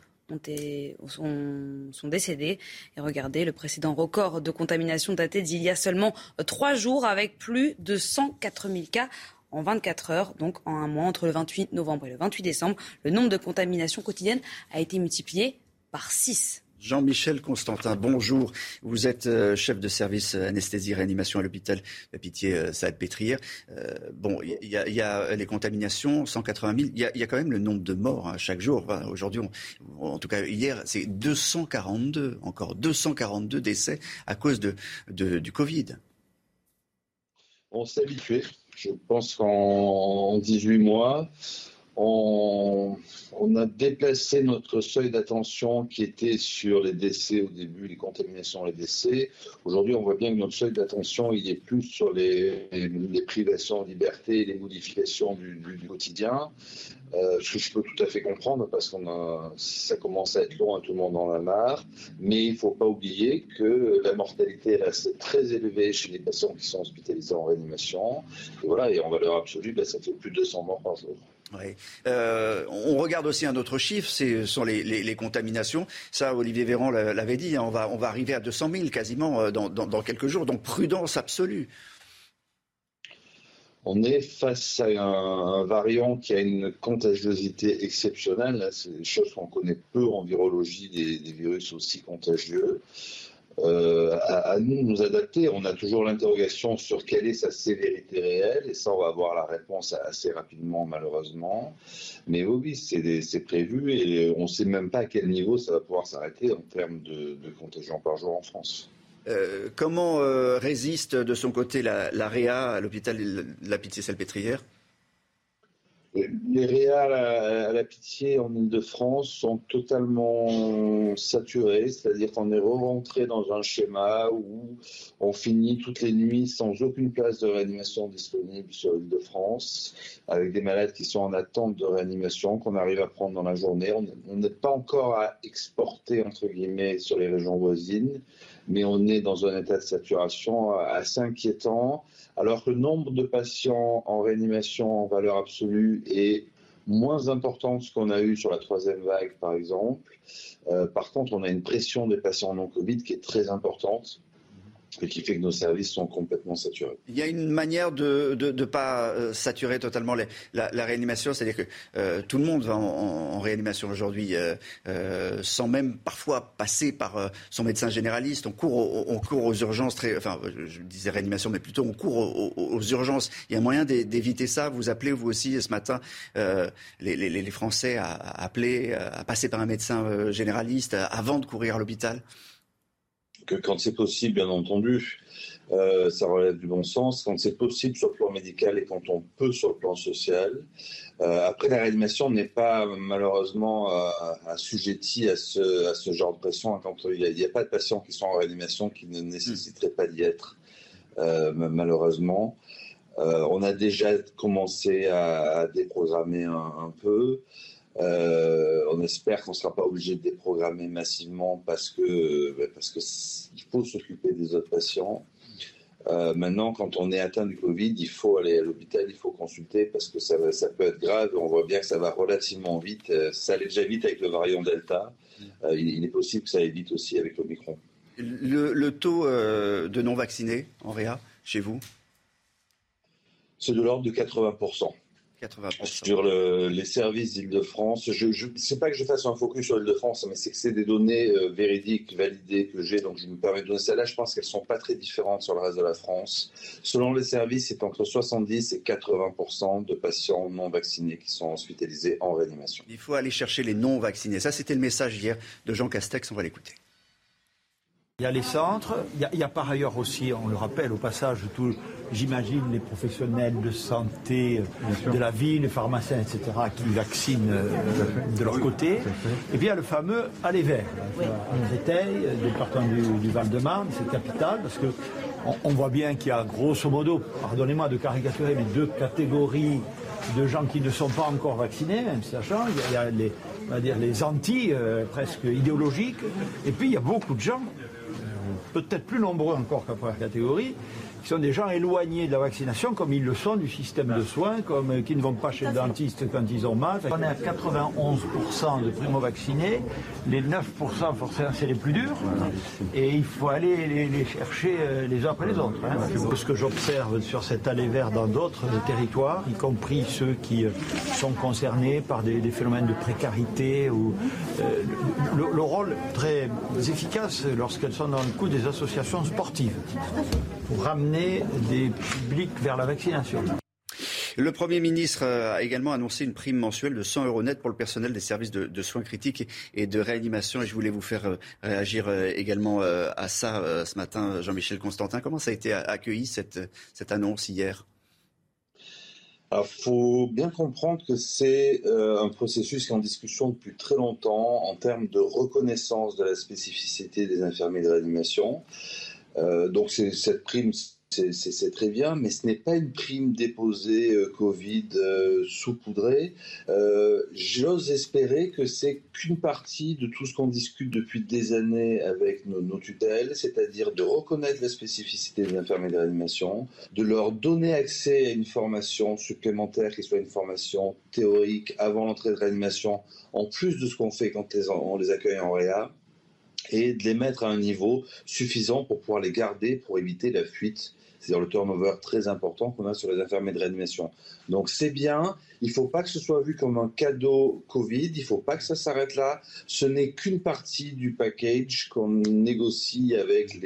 sont, décédés. Et regardez, le précédent record de contamination daté d'il y a seulement trois jours avec plus de 104 000 cas en 24 heures, donc en un mois, entre le 28 novembre et le 28 décembre, le nombre de contaminations quotidiennes a été multiplié par 6. Jean-Michel Constantin, bonjour. Vous êtes euh, chef de service euh, anesthésie-réanimation à l'hôpital de Pitié euh, bon, il y, a les contaminations, 180 000. Il y, a quand même le nombre de morts hein, chaque jour. Aujourd'hui, en tout cas hier, c'est 242, encore 242 décès à cause de, du Covid. On s'est habitué. Je pense qu'en 18 mois, on, a déplacé notre seuil d'attention qui était sur les décès au début, les contaminations, les décès. Aujourd'hui, on voit bien que notre seuil d'attention, il est plus sur les, privations de liberté et les modifications du, quotidien. Euh, ce que je peux tout à fait comprendre parce que ça commence à être long, à tout le monde en a marre. Mais il ne faut pas oublier que la mortalité reste très élevée chez les patients qui sont hospitalisés en réanimation. Et voilà, et en valeur absolue, ben, ça fait plus de 200 morts par jour. Euh, on regarde aussi un autre chiffre, ce sont les, contaminations. Ça, Olivier Véran l'avait dit, hein, on, va, on va arriver à 200 000 quasiment euh, dans, quelques jours. Donc prudence absolue. On est face à un, variant qui a une contagiosité exceptionnelle. C'est des choses qu'on connaît peu en virologie, des virus aussi contagieux. Euh, à, nous de nous adapter. On a toujours l'interrogation sur quelle est sa sévérité réelle, et ça, on va avoir la réponse assez rapidement, malheureusement. Mais oui, c'est prévu, et on ne sait même pas à quel niveau ça va pouvoir s'arrêter en termes de, de contagion par jour en France. Euh, comment euh, résiste de son côté la, à l'hôpital de la Pitié-Salpêtrière? Les réals à, la pitié en Ile-de-France sont totalement saturés, c'est-à-dire qu'on est rentré dans un schéma où on finit toutes les nuits sans aucune place de réanimation disponible sur l'Île-de-France, avec des malades qui sont en attente de réanimation, qu'on arrive à prendre dans la journée. On n'est pas encore à exporter, entre guillemets, sur les régions voisines, mais on est dans un état de saturation assez inquiétant alors que le nombre de patients en réanimation en valeur absolue est moins important que ce qu'on a eu sur la troisième vague, par exemple. Euh, par contre, on a une pression des patients non Covid qui est très importante et qui fait que nos services sont complètement saturés. Il y a une manière de ne pas euh, saturer totalement la, réanimation, c'est-à-dire que euh, tout le monde va en, réanimation aujourd'hui euh, sans même parfois passer par son médecin généraliste. On court, on court aux urgences, très, enfin je disais réanimation, mais plutôt on court aux, urgences. Il y a moyen d'éviter ça. Vous appelez vous aussi ce matin les, les, Français à, à appeler, à passer par un médecin généraliste avant de courir à l'hôpital que quand c'est possible, bien entendu, euh, ça relève du bon sens. Quand c'est possible sur le plan médical et quand on peut sur le plan social. Euh, après, la réanimation n'est pas malheureusement euh, assujettie à ce, genre de pression. Quand il n'y a, pas de patients qui sont en réanimation qui ne nécessiteraient pas d'y être, malheureusement. on a déjà commencé à, déprogrammer un, peu. On espère qu'on ne sera pas obligé de déprogrammer massivement parce que ben, parce que il faut s'occuper des autres patients. maintenant, quand on est atteint du Covid, il faut aller à l'hôpital, il faut consulter parce que ça, ça peut être grave. On voit bien que ça va relativement vite. Ça allait déjà vite avec le variant Delta. il, il, est possible que ça aille vite aussi avec l'Omicron. Le, taux euh, de non-vaccinés en réa, chez vous? C'est de l'ordre de 80%. 80%. Sur les services d'Île-de-France, je ne sais pas que je fasse un focus sur l'Île-de-France, mais c'est que c'est des données euh, véridiques, validées que j'ai, donc je me permets de donner celles-là. Je pense qu'elles ne sont pas très différentes sur le reste de la France. Selon les services, c'est entre 70 et 80% de patients non vaccinés qui sont hospitalisés en réanimation. Il faut aller chercher les non vaccinés. Ça, c'était le message hier de Jean Castex. On va l'écouter. Il y a les centres, il y a, par ailleurs aussi, on le rappelle au passage, j'imagine les professionnels de santé de la ville, les pharmaciens, etc., qui vaccinent euh, de leur côté. Et puis il y a le fameux aller vert. On étaye, département du, du Val-de-Marne, c'est capital, parce que on, voit bien qu'il y a grosso modo, pardonnez-moi de caricaturer, mais deux catégories de gens qui ne sont pas encore vaccinés, même sachant, il y a, les, on va dire, les anti, euh, presque idéologiques, et puis il y a beaucoup de gens peut-être plus nombreux encore qu'à première catégorie, qui sont des gens éloignés de la vaccination, comme ils le sont du système de soins, comme euh, qui ne vont pas chez le dentiste quand ils ont mal. On est à 91% de primo-vaccinés. Les 9%, forcément, c'est les plus durs. Et il faut aller les, chercher euh, les uns après les autres. Hein. Ce que j'observe sur cet aller vert dans d'autres territoires, y compris ceux qui euh, sont concernés par des, phénomènes de précarité ou le, rôle très efficace lorsqu'elles sont dans le coup des associations sportives pour ramener des publics vers la vaccination. Le Premier ministre a également annoncé une prime mensuelle de 100 euros net pour le personnel des services de, soins critiques et de réanimation. Et je voulais vous faire euh, réagir euh, également euh, à ça ce matin, Jean-Michel Constantin. Comment ça a été accueilli, cette, cette annonce hier? Il faut bien comprendre que c'est un processus qui est en discussion depuis très longtemps en termes de reconnaissance de la spécificité des infirmiers de réanimation. donc cette prime c'est très bien, mais ce n'est pas une prime déposée euh, Covid euh, saupoudrée. Euh, j'ose espérer que c'est qu'une partie de tout ce qu'on discute depuis des années avec nos, nos tutelles, c'est-à-dire de reconnaître la spécificité des infirmiers de réanimation, de leur donner accès à une formation supplémentaire qui soit une formation théorique avant l'entrée de réanimation, en plus de ce qu'on fait quand on les accueille en réa et de les mettre à un niveau suffisant pour pouvoir les garder, pour éviter la fuite c'est-à-dire le turnover très important qu'on a sur les infirmiers de réanimation. Donc c'est bien, il ne faut pas que ce soit vu comme un cadeau Covid, il ne faut pas que ça s'arrête là. Ce n'est qu'une partie du package qu'on négocie avec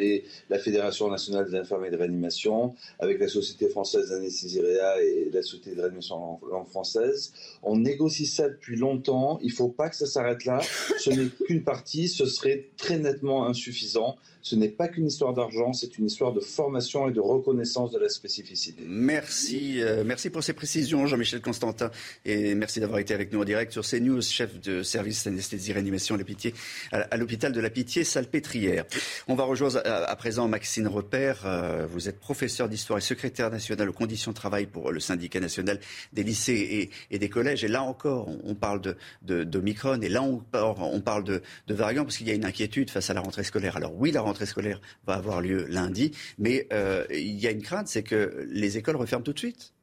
la Fédération nationale des infirmiers de réanimation, avec la Société française d'anesthésie et la Société de réanimation en langue française. On négocie ça depuis longtemps, il ne faut pas que ça s'arrête là. Ce n'est qu'une partie, ce serait très nettement insuffisant ce n'est pas qu'une histoire d'argent, c'est une histoire de formation et de reconnaissance de la spécificité. Merci, euh, merci pour ces précisions, Jean-Michel Constantin, et merci d'avoir été avec nous en direct sur CNews, chef de service d'anesthésie réanimation à l'hôpital de la Pitié Salpêtrière. On va rejoindre à, présent Maxine Repère. Euh, vous êtes professeur d'histoire et secrétaire national aux conditions de travail pour le syndicat national des lycées et, des collèges. Et là encore, on, parle de, de, et là on, on parle de, de variants parce qu'il y a une inquiétude face à la rentrée scolaire. Alors oui, la rentrée rentrée scolaire va avoir lieu lundi, mais euh, il y a une crainte, c'est que les écoles referment tout de suite.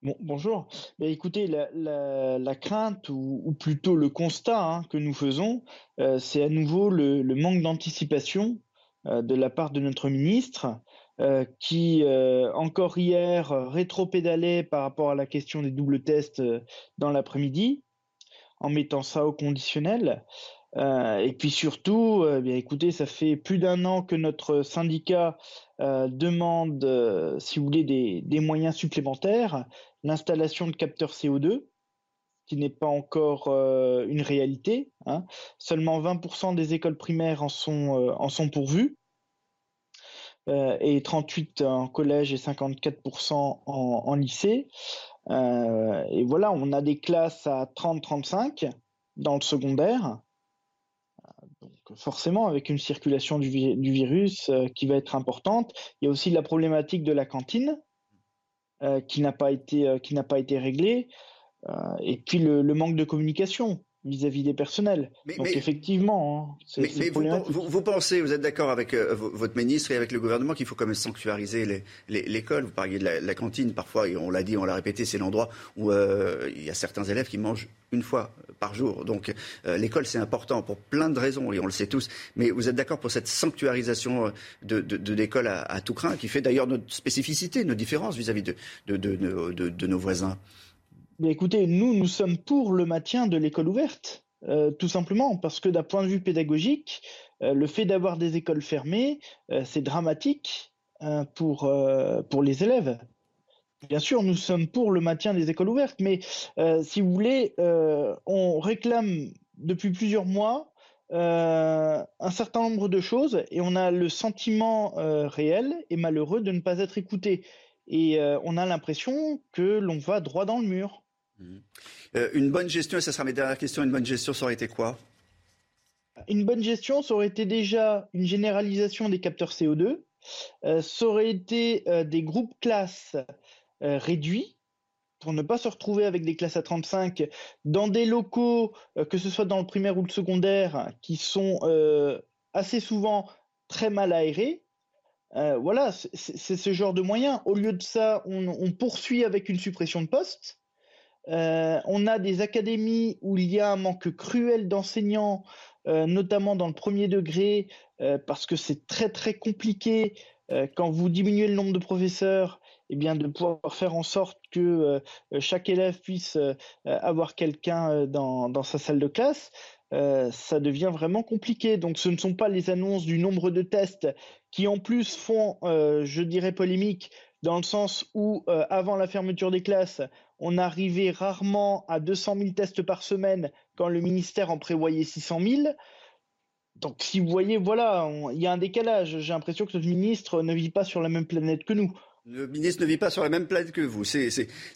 Bon, bonjour. écoutez, la, crainte ou, plutôt le constat hein, que nous faisons, euh, c'est à nouveau le, manque d'anticipation euh, de la part de notre ministre, qui encore hier rétropédalait par rapport à la question des doubles tests dans l'après-midi, en mettant ça au conditionnel. Euh, et puis surtout, euh, bien écoutez, ça fait plus d'un an que notre syndicat euh, demande, si vous voulez, des, moyens supplémentaires, l'installation de capteurs CO2, qui n'est pas encore une réalité. Hein. Seulement 20% des écoles primaires en sont, pourvues. et 38 en collège et 54% en, en lycée. et voilà, on a des classes à 30-35 dans le secondaire forcément, avec une circulation du, virus euh, qui va être importante, il y a aussi la problématique de la cantine euh, qui n'a pas été euh, qui n'a pas été réglée. et puis le, manque de communication vis-à-vis des personnels. Donc effectivement, hein, c'est vous, pensez, vous êtes d'accord avec euh, votre ministre et avec le gouvernement qu'il faut quand même sanctuariser l'école Vous parliez de la, cantine, parfois, et on l'a dit, on l'a répété, c'est l'endroit où euh, il y a certains élèves qui mangent une fois par jour. Donc euh, l'école, c'est important pour plein de raisons, et on le sait tous. Mais vous êtes d'accord pour cette sanctuarisation de, l'école à, tout craint, qui fait d'ailleurs notre spécificité, nos différences vis-à-vis -vis de nos voisins? Écoutez, nous, nous sommes pour le maintien de l'école ouverte, euh, tout simplement parce que d'un point de vue pédagogique, euh, le fait d'avoir des écoles fermées, euh, c'est dramatique pour, pour les élèves. Bien sûr, nous sommes pour le maintien des écoles ouvertes, mais si vous voulez, on réclame depuis plusieurs mois un certain nombre de choses et on a le sentiment réel et malheureux de ne pas être écouté. Et on a l'impression que l'on va droit dans le mur. Euh, une bonne gestion, et ça sera mes dernières questions, une bonne gestion, ça aurait été quoi? Une bonne gestion, ça aurait été déjà une généralisation des capteurs CO2, euh, ça aurait été euh, des groupes classes réduits pour ne pas se retrouver avec des classes à 35 dans des locaux, que ce soit dans le primaire ou le secondaire, qui sont assez souvent très mal aérés. voilà, c'est ce genre de moyens. Au lieu de ça, on poursuit avec une suppression de postes. Euh, on a des académies où il y a un manque cruel d'enseignants, euh, notamment dans le premier degré, euh, parce que c'est très très compliqué quand vous diminuez le nombre de professeurs, eh bien de pouvoir faire en sorte que chaque élève puisse avoir quelqu'un dans, dans, sa salle de classe. ça devient vraiment compliqué. Donc ce ne sont pas les annonces du nombre de tests qui en plus font, je dirais, polémique dans le sens où avant la fermeture des classes, on arrivait rarement à 200 000 tests par semaine quand le ministère en prévoyait 600 000. Donc si vous voyez, voilà, il y a un décalage. J'ai l'impression que notre ministre ne vit pas sur la même planète que nous. Le ministre ne vit pas sur la même planète que vous. C'est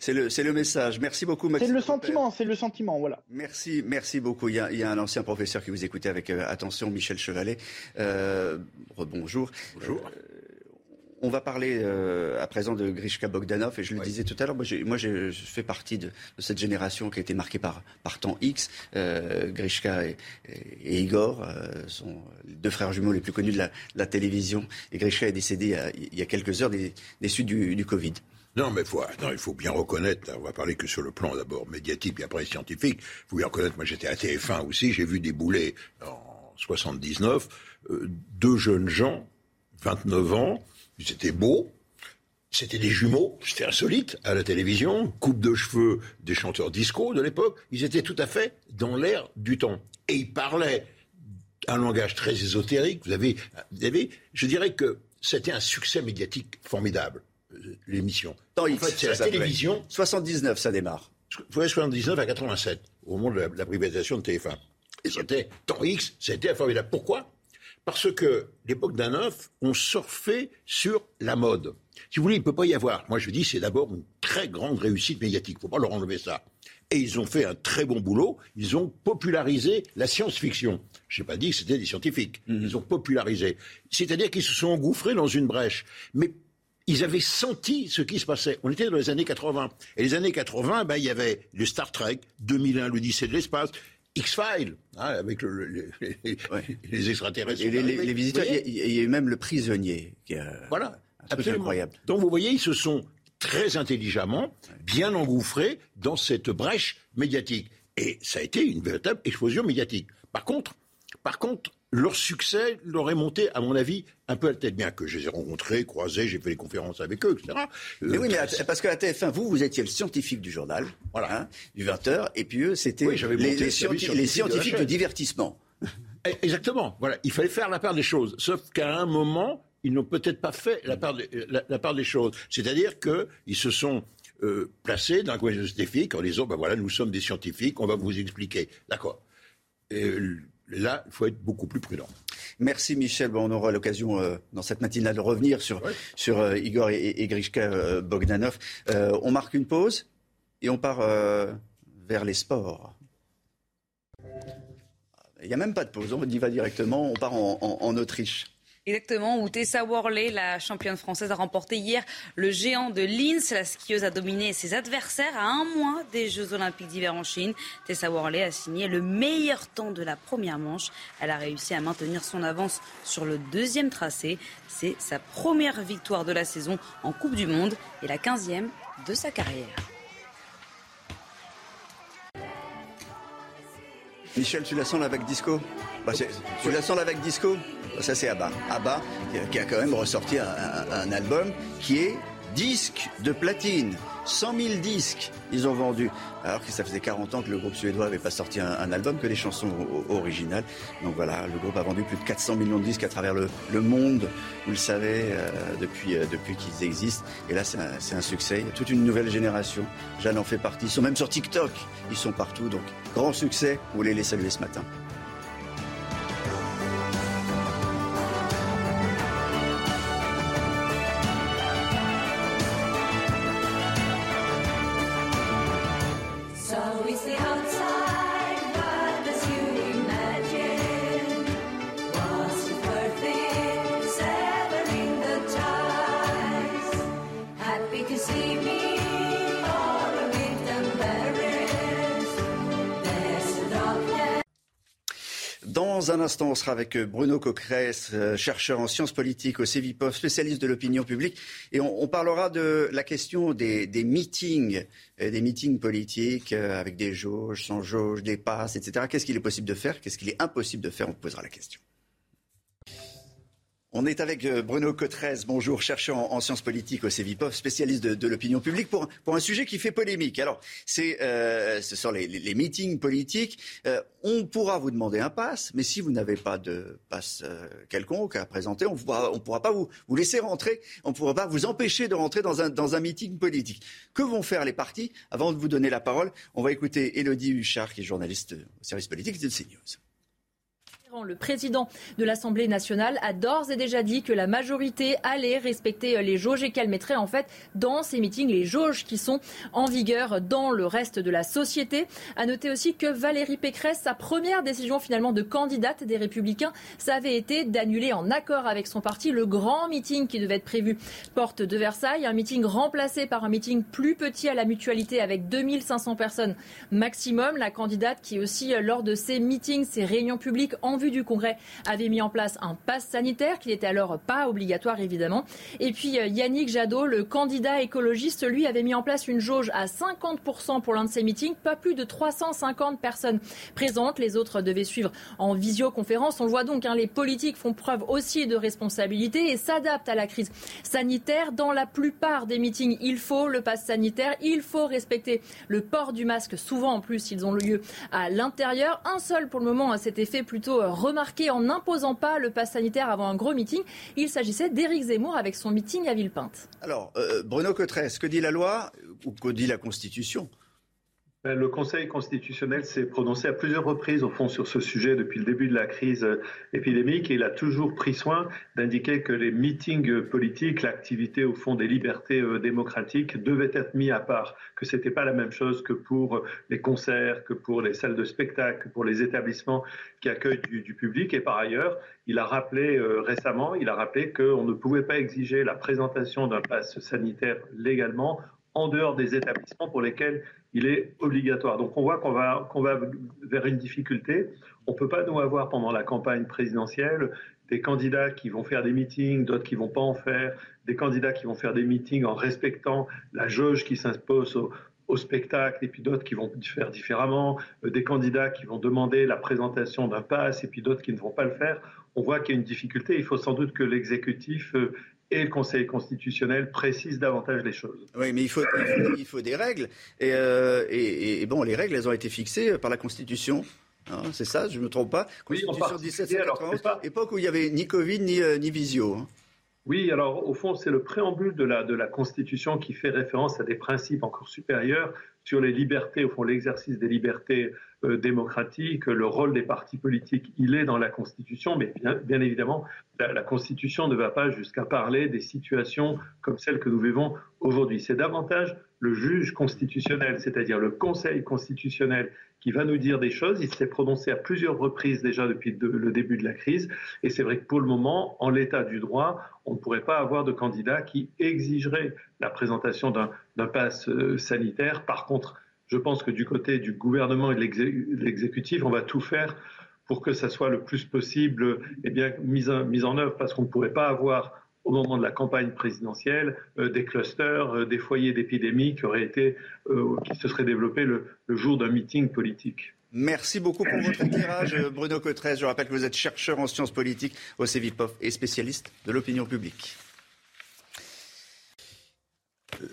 le, message. Merci beaucoup, Maxime. C'est le sentiment, c'est le sentiment, voilà. Merci, merci beaucoup. Il y, a, un ancien professeur qui vous écoutait avec euh, attention, Michel Chevalet. Euh, bonjour. Bonjour. Euh, on va parler euh, à présent de Grishka Bogdanov, et je le disais tout à l'heure, moi, je fais partie de, cette génération qui a été marquée par, par temps X. Euh, Grishka et, Igor euh, sont les deux frères jumeaux les plus connus de la, télévision, et Grishka est décédé il y a, quelques heures des, suites du, Covid. Non, mais faut, il faut bien reconnaître, on va parler que sur le plan d'abord médiatique, puis après scientifique. Il faut bien reconnaître, moi j'étais à TF1 aussi, j'ai vu débouler en 79 deux jeunes gens, 29 ans, c'était beau. C'était des jumeaux, c'était insolite à la télévision, coupe de cheveux des chanteurs disco de l'époque. Ils étaient tout à fait dans l'air du temps. Et ils parlaient un langage très ésotérique. Vous avez, vous avez je dirais que c'était un succès médiatique formidable, euh, l'émission. En fait, c'est la télévision. 79, ça démarre. 79 à 87, au moment de la, la privatisation de TF1. Et c'était, temps X, c'était formidable. Pourquoi? Parce que l'époque d'un œuf, on surfait sur la mode. Si vous voulez, il ne peut pas y avoir. Moi, je dis, c'est d'abord une très grande réussite médiatique. Il ne faut pas leur enlever ça. Et ils ont fait un très bon boulot. Ils ont popularisé la science-fiction. Je n'ai pas dit que c'était des scientifiques. Mhm. Ils ont popularisé. C'est-à-dire qu'ils se sont engouffrés dans une brèche. Mais ils avaient senti ce qui se passait. On était dans les années 80. Et les années 80, ben, il y avait le Star Trek, 2001, l'Odyssée de l'espace, X-Files, hein, avec le, les, extraterrestres. Et les, visiteurs, il y, a eu même le prisonnier. Qui voilà, absolument. incroyable. Donc vous voyez, ils se sont très intelligemment bien engouffrés dans cette brèche médiatique. Et ça a été une véritable explosion médiatique. Par contre, par contre, leur succès leur est monté, à mon avis, un peu à la tête. Bien que je les ai rencontrés, croisés, j'ai fait des conférences avec eux, etc. Mais oui, mais euh, parce que la TF1, vous, vous étiez le scientifique du journal, voilà, hein, du 20h, et puis eux, c'était les, scientifiques de divertissement. Eh, exactement. Voilà, il fallait faire la part des choses. Sauf qu'à un moment, ils n'ont peut-être pas fait la part, la, part des choses. C'est-à-dire qu'ils se sont euh, placés dans un coin scientifique en disant, ben voilà, nous sommes des scientifiques, on va vous expliquer. D'accord. Là, il faut être beaucoup plus prudent. Merci Michel. Bon, on aura l'occasion euh, dans cette matinale de revenir sur, sur euh, Igor et, Grishka euh, Bogdanov. on marque une pause et on part vers les sports. Il n'y a même pas de pause, on y va directement, on part en, Autriche. Exactement, où Tessa Worley, la championne française, a remporté hier le géant de Linz. La skieuse a dominé ses adversaires à un mois des Jeux Olympiques d'hiver en Chine. Tessa Worley a signé le meilleur temps de la première manche. Elle a réussi à maintenir son avance sur le deuxième tracé. C'est sa première victoire de la saison en Coupe du Monde et la quinzième de sa carrière. Michel, tu la sens la vague disco bah, Tu la sens la vague disco Ça c'est Abba. Abba qui a quand même ressorti un album qui est disque de platine. 100 000 disques ils ont vendu. Alors que ça faisait 40 ans que le groupe suédois n'avait pas sorti un, album, que des chansons originales. Donc voilà, le groupe a vendu plus de 400 millions de disques à travers le, monde, vous le savez, euh, depuis, euh, depuis qu'ils existent. Et là, c'est un, succès. Il toute une nouvelle génération. Jeanne en fait partie. Ils sont même sur TikTok. Ils sont partout. Donc, grand succès. Vous voulez les saluer ce matin. Instant, on sera avec Bruno Coquerès, euh, chercheur en sciences politiques au CEVIPOF, spécialiste de l'opinion publique. Et on, parlera de la question des, meetings, euh, des meetings politiques euh, avec des jauges, sans jauges, des passes, etc. Qu'est-ce qu'il est possible de faire? Qu'est-ce qu'il est impossible de faire? On posera la question. On est avec euh, Bruno Cotrez, bonjour, chercheur en, sciences politiques au CEVIPOF, spécialiste de, l'opinion publique, pour, un sujet qui fait polémique. Alors, c'est, euh, ce sont les, meetings politiques. Euh, on pourra vous demander un pass, mais si vous n'avez pas de passe quelconque à présenter, on ne pourra, pas vous, laisser rentrer, on ne pourra pas vous empêcher de rentrer dans un, dans un meeting politique. Que vont faire les partis? Avant de vous donner la parole, on va écouter Elodie Huchard, qui est journaliste au service politique de CNews. Le président de l'Assemblée nationale a d'ores et déjà dit que la majorité allait respecter les jauges et qu'elle mettrait en fait dans ces meetings les jauges qui sont en vigueur dans le reste de la société. À noter aussi que Valérie Pécresse, sa première décision finalement de candidate des Républicains, ça avait été d'annuler en accord avec son parti le grand meeting qui devait être prévu porte de Versailles, un meeting remplacé par un meeting plus petit à la mutualité avec 2500 personnes maximum. La candidate qui aussi lors de ces meetings, ces réunions publiques en du Congrès avait mis en place un pass sanitaire qui n'était alors pas obligatoire évidemment. Et puis euh, Yannick Jadot, le candidat écologiste, lui avait mis en place une jauge à 50% pour l'un de ses meetings, pas plus de 350 personnes présentes. Les autres devaient suivre en visioconférence. On le voit donc, hein, les politiques font preuve aussi de responsabilité et s'adaptent à la crise sanitaire. Dans la plupart des meetings, il faut le pass sanitaire, il faut respecter le port du masque. Souvent en plus, ils ont lieu à l'intérieur. Un seul pour le moment, c'était fait plutôt remarqué en n'imposant pas le pass sanitaire avant un gros meeting. Il s'agissait d'Éric Zemmour avec son meeting à Villepinte. Alors, euh, Bruno Cotresse, que dit la loi ou que dit la Constitution le Conseil constitutionnel s'est prononcé à plusieurs reprises, au fond, sur ce sujet depuis le début de la crise euh, épidémique et il a toujours pris soin d'indiquer que les meetings politiques, l'activité, au fond, des libertés euh, démocratiques devaient être mis à part, que ce n'était pas la même chose que pour les concerts, que pour les salles de spectacle, que pour les établissements qui accueillent du, public. Et par ailleurs, il a rappelé euh, récemment, il a rappelé qu'on ne pouvait pas exiger la présentation d'un pass sanitaire légalement en dehors des établissements pour lesquels il est obligatoire. Donc on voit qu'on va, vers une difficulté. On ne peut pas nous avoir pendant la campagne présidentielle des candidats qui vont faire des meetings, d'autres qui vont pas en faire, des candidats qui vont faire des meetings en respectant la jauge qui s'impose au, au spectacle et puis d'autres qui vont faire différemment, euh, des candidats qui vont demander la présentation d'un pass et puis d'autres qui ne vont pas le faire. On voit qu'il y a une difficulté. Il faut sans doute que l'exécutif euh, et le Conseil constitutionnel précise davantage les choses. Oui, mais il faut, il faut, des règles. Euh, et, et, bon, les règles, elles ont été fixées par la Constitution. Hein, c'est ça, je ne me trompe pas? Constitution oui, 1791, époque où il n'y avait ni Covid ni, euh, ni visio. Hein. Oui, alors au fond, c'est le préambule de la, Constitution qui fait référence à des principes encore supérieurs sur les libertés, au fond, l'exercice des libertés euh, démocratiques, le rôle des partis politiques, il est dans la Constitution, mais bien, bien évidemment, la, la, Constitution ne va pas jusqu'à parler des situations comme celles que nous vivons aujourd'hui. C'est davantage le juge constitutionnel, c'est-à-dire le Conseil constitutionnel, qui va nous dire des choses. Il s'est prononcé à plusieurs reprises déjà depuis le début de la crise. Et c'est vrai que pour le moment, en l'état du droit, on ne pourrait pas avoir de candidat qui exigerait la présentation d'un pass euh, sanitaire. Par contre, je pense que du côté du gouvernement et de l'exécutif, on va tout faire pour que ça soit le plus possible eh bien, mis, en, mis en œuvre, parce qu'on ne pourrait pas avoir au moment de la campagne présidentielle euh, des clusters, euh, des foyers d'épidémie qui auraient été, euh, qui se seraient développés le, jour d'un meeting politique. Merci beaucoup pour votre éclairage, Bruno Cotrez. Je rappelle que vous êtes chercheur en sciences politiques au CEVIPOF et spécialiste de l'opinion publique.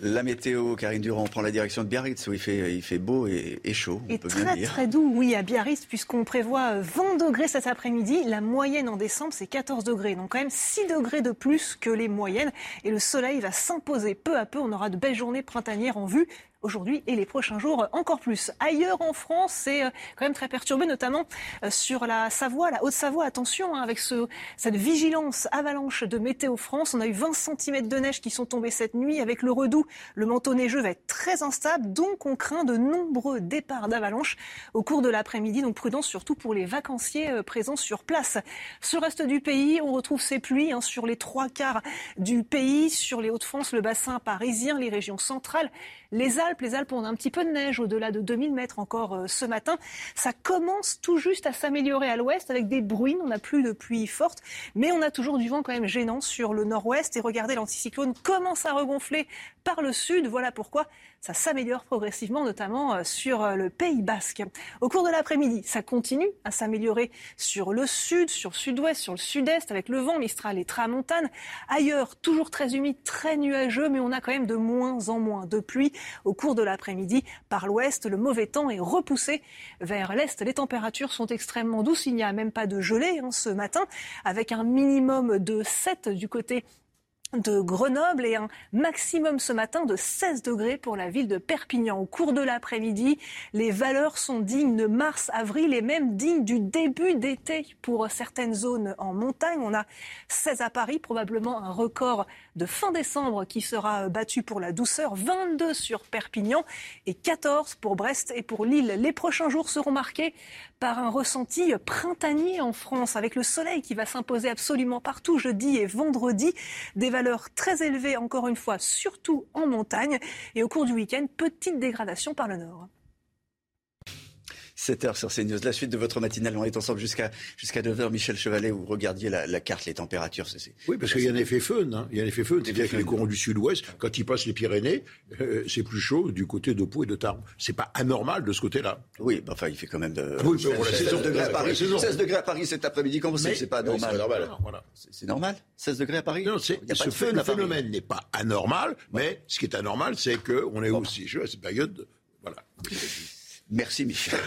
La météo, Karine Durand, prend la direction de Biarritz où il fait, il fait beau et, chaud. On et très très doux, oui, à Biarritz, puisqu'on prévoit 20 degrés cet après-midi. La moyenne en décembre, c'est 14 degrés. Donc quand même 6 degrés de plus que les moyennes. Et le soleil va s'imposer peu à peu. On aura de belles journées printanières en vue aujourd'hui et les prochains jours encore plus. Ailleurs en France, c'est euh, quand même très perturbé, notamment euh, sur la Savoie, la Haute-Savoie. Attention, hein, avec ce, cette vigilance avalanche de Météo France, on a eu 20 cm de neige qui sont tombés cette nuit. Avec le redout, le manteau neigeux va être très instable, donc on craint de nombreux départs d'avalanche au cours de l'après-midi. Donc prudence surtout pour les vacanciers euh, présents sur place. Sur le reste du pays, on retrouve ces pluies hein, sur les trois quarts du pays, sur les Hauts-de-France, le bassin parisien, les régions centrales les Alpes, les Alpes ont un petit peu de neige au-delà de 2000 mètres encore euh, ce matin. Ça commence tout juste à s'améliorer à l'ouest avec des bruines. On n'a plus de pluie forte, mais on a toujours du vent quand même gênant sur le nord-ouest. Et regardez, l'anticyclone commence à regonfler par le sud. Voilà pourquoi ça s'améliore progressivement, notamment euh, sur euh, le Pays basque. Au cours de l'après-midi, ça continue à s'améliorer sur le sud, sur le sud-ouest, sur le sud-est, avec le vent Mistral et Tramontane. Ailleurs, toujours très humide, très nuageux, mais on a quand même de moins en moins de pluie. Au cours de l'après-midi, par l'ouest, le mauvais temps est repoussé vers l'est. Les températures sont extrêmement douces. Il n'y a même pas de gelée hein, ce matin, avec un minimum de 7 du côté de Grenoble et un maximum ce matin de 16 degrés pour la ville de Perpignan. Au cours de l'après-midi, les valeurs sont dignes de mars, avril et même dignes du début d'été pour certaines zones en montagne. On a 16 à Paris, probablement un record de fin décembre qui sera battu pour la douceur, 22 sur Perpignan et 14 pour Brest et pour Lille. Les prochains jours seront marqués par un ressenti printanier en France, avec le soleil qui va s'imposer absolument partout jeudi et vendredi. Des valeurs très élevées, encore une fois, surtout en montagne. Et au cours du week-end, petite dégradation par le nord. 7h sur CNews. La suite de votre matinale, on est ensemble jusqu'à jusqu'à 9h. Michel Chevalet, vous regardiez la, carte, les températures. oui, parce qu'il y a un effet fun. Hein. Il y a un effet fun. C'est-à-dire que les courants du sud-ouest, quand ils passent les Pyrénées, euh, c'est plus chaud du côté de Pau et de Tarbes. C'est pas anormal de ce côté-là. Oui, enfin, il fait quand même de... oui, 16, degrés à Paris. 16 degrés à Paris cet après-midi. Comment c'est C'est pas normal. C'est normal. 16 degrés à Paris Non, ce phénomène n'est pas anormal, mais ce qui est anormal, c'est qu'on est aussi chaud à cette période. Voilà. Merci Michel.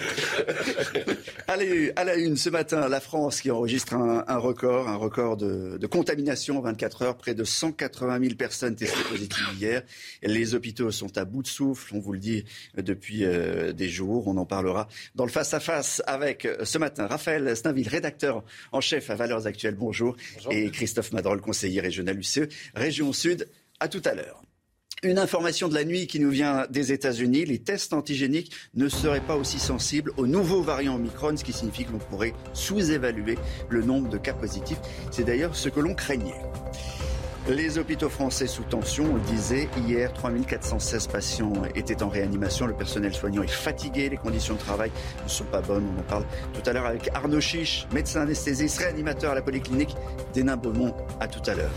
Allez, à la une ce matin, la France qui enregistre un, record, un record de, contamination en 24 heures. Près de 180 000 personnes testées positives hier. Les hôpitaux sont à bout de souffle, on vous le dit depuis euh, des jours. On en parlera dans le face-à-face avec euh, ce matin Raphaël Stainville, rédacteur en chef à Valeurs Actuelles. Bonjour. Bonjour. Et Christophe Madrol, conseiller régional UCE, Région Sud. À tout à l'heure. Une information de la nuit qui nous vient des États-Unis, les tests antigéniques ne seraient pas aussi sensibles aux nouveaux variants Omicron, ce qui signifie que l'on pourrait sous-évaluer le nombre de cas positifs. C'est d'ailleurs ce que l'on craignait. Les hôpitaux français sous tension, on le disait, hier 3416 patients étaient en réanimation, le personnel soignant est fatigué, les conditions de travail ne sont pas bonnes, on en parle tout à l'heure avec Arnaud Chiche, médecin anesthésiste, réanimateur à la polyclinique d'Hénin Beaumont, à tout à l'heure.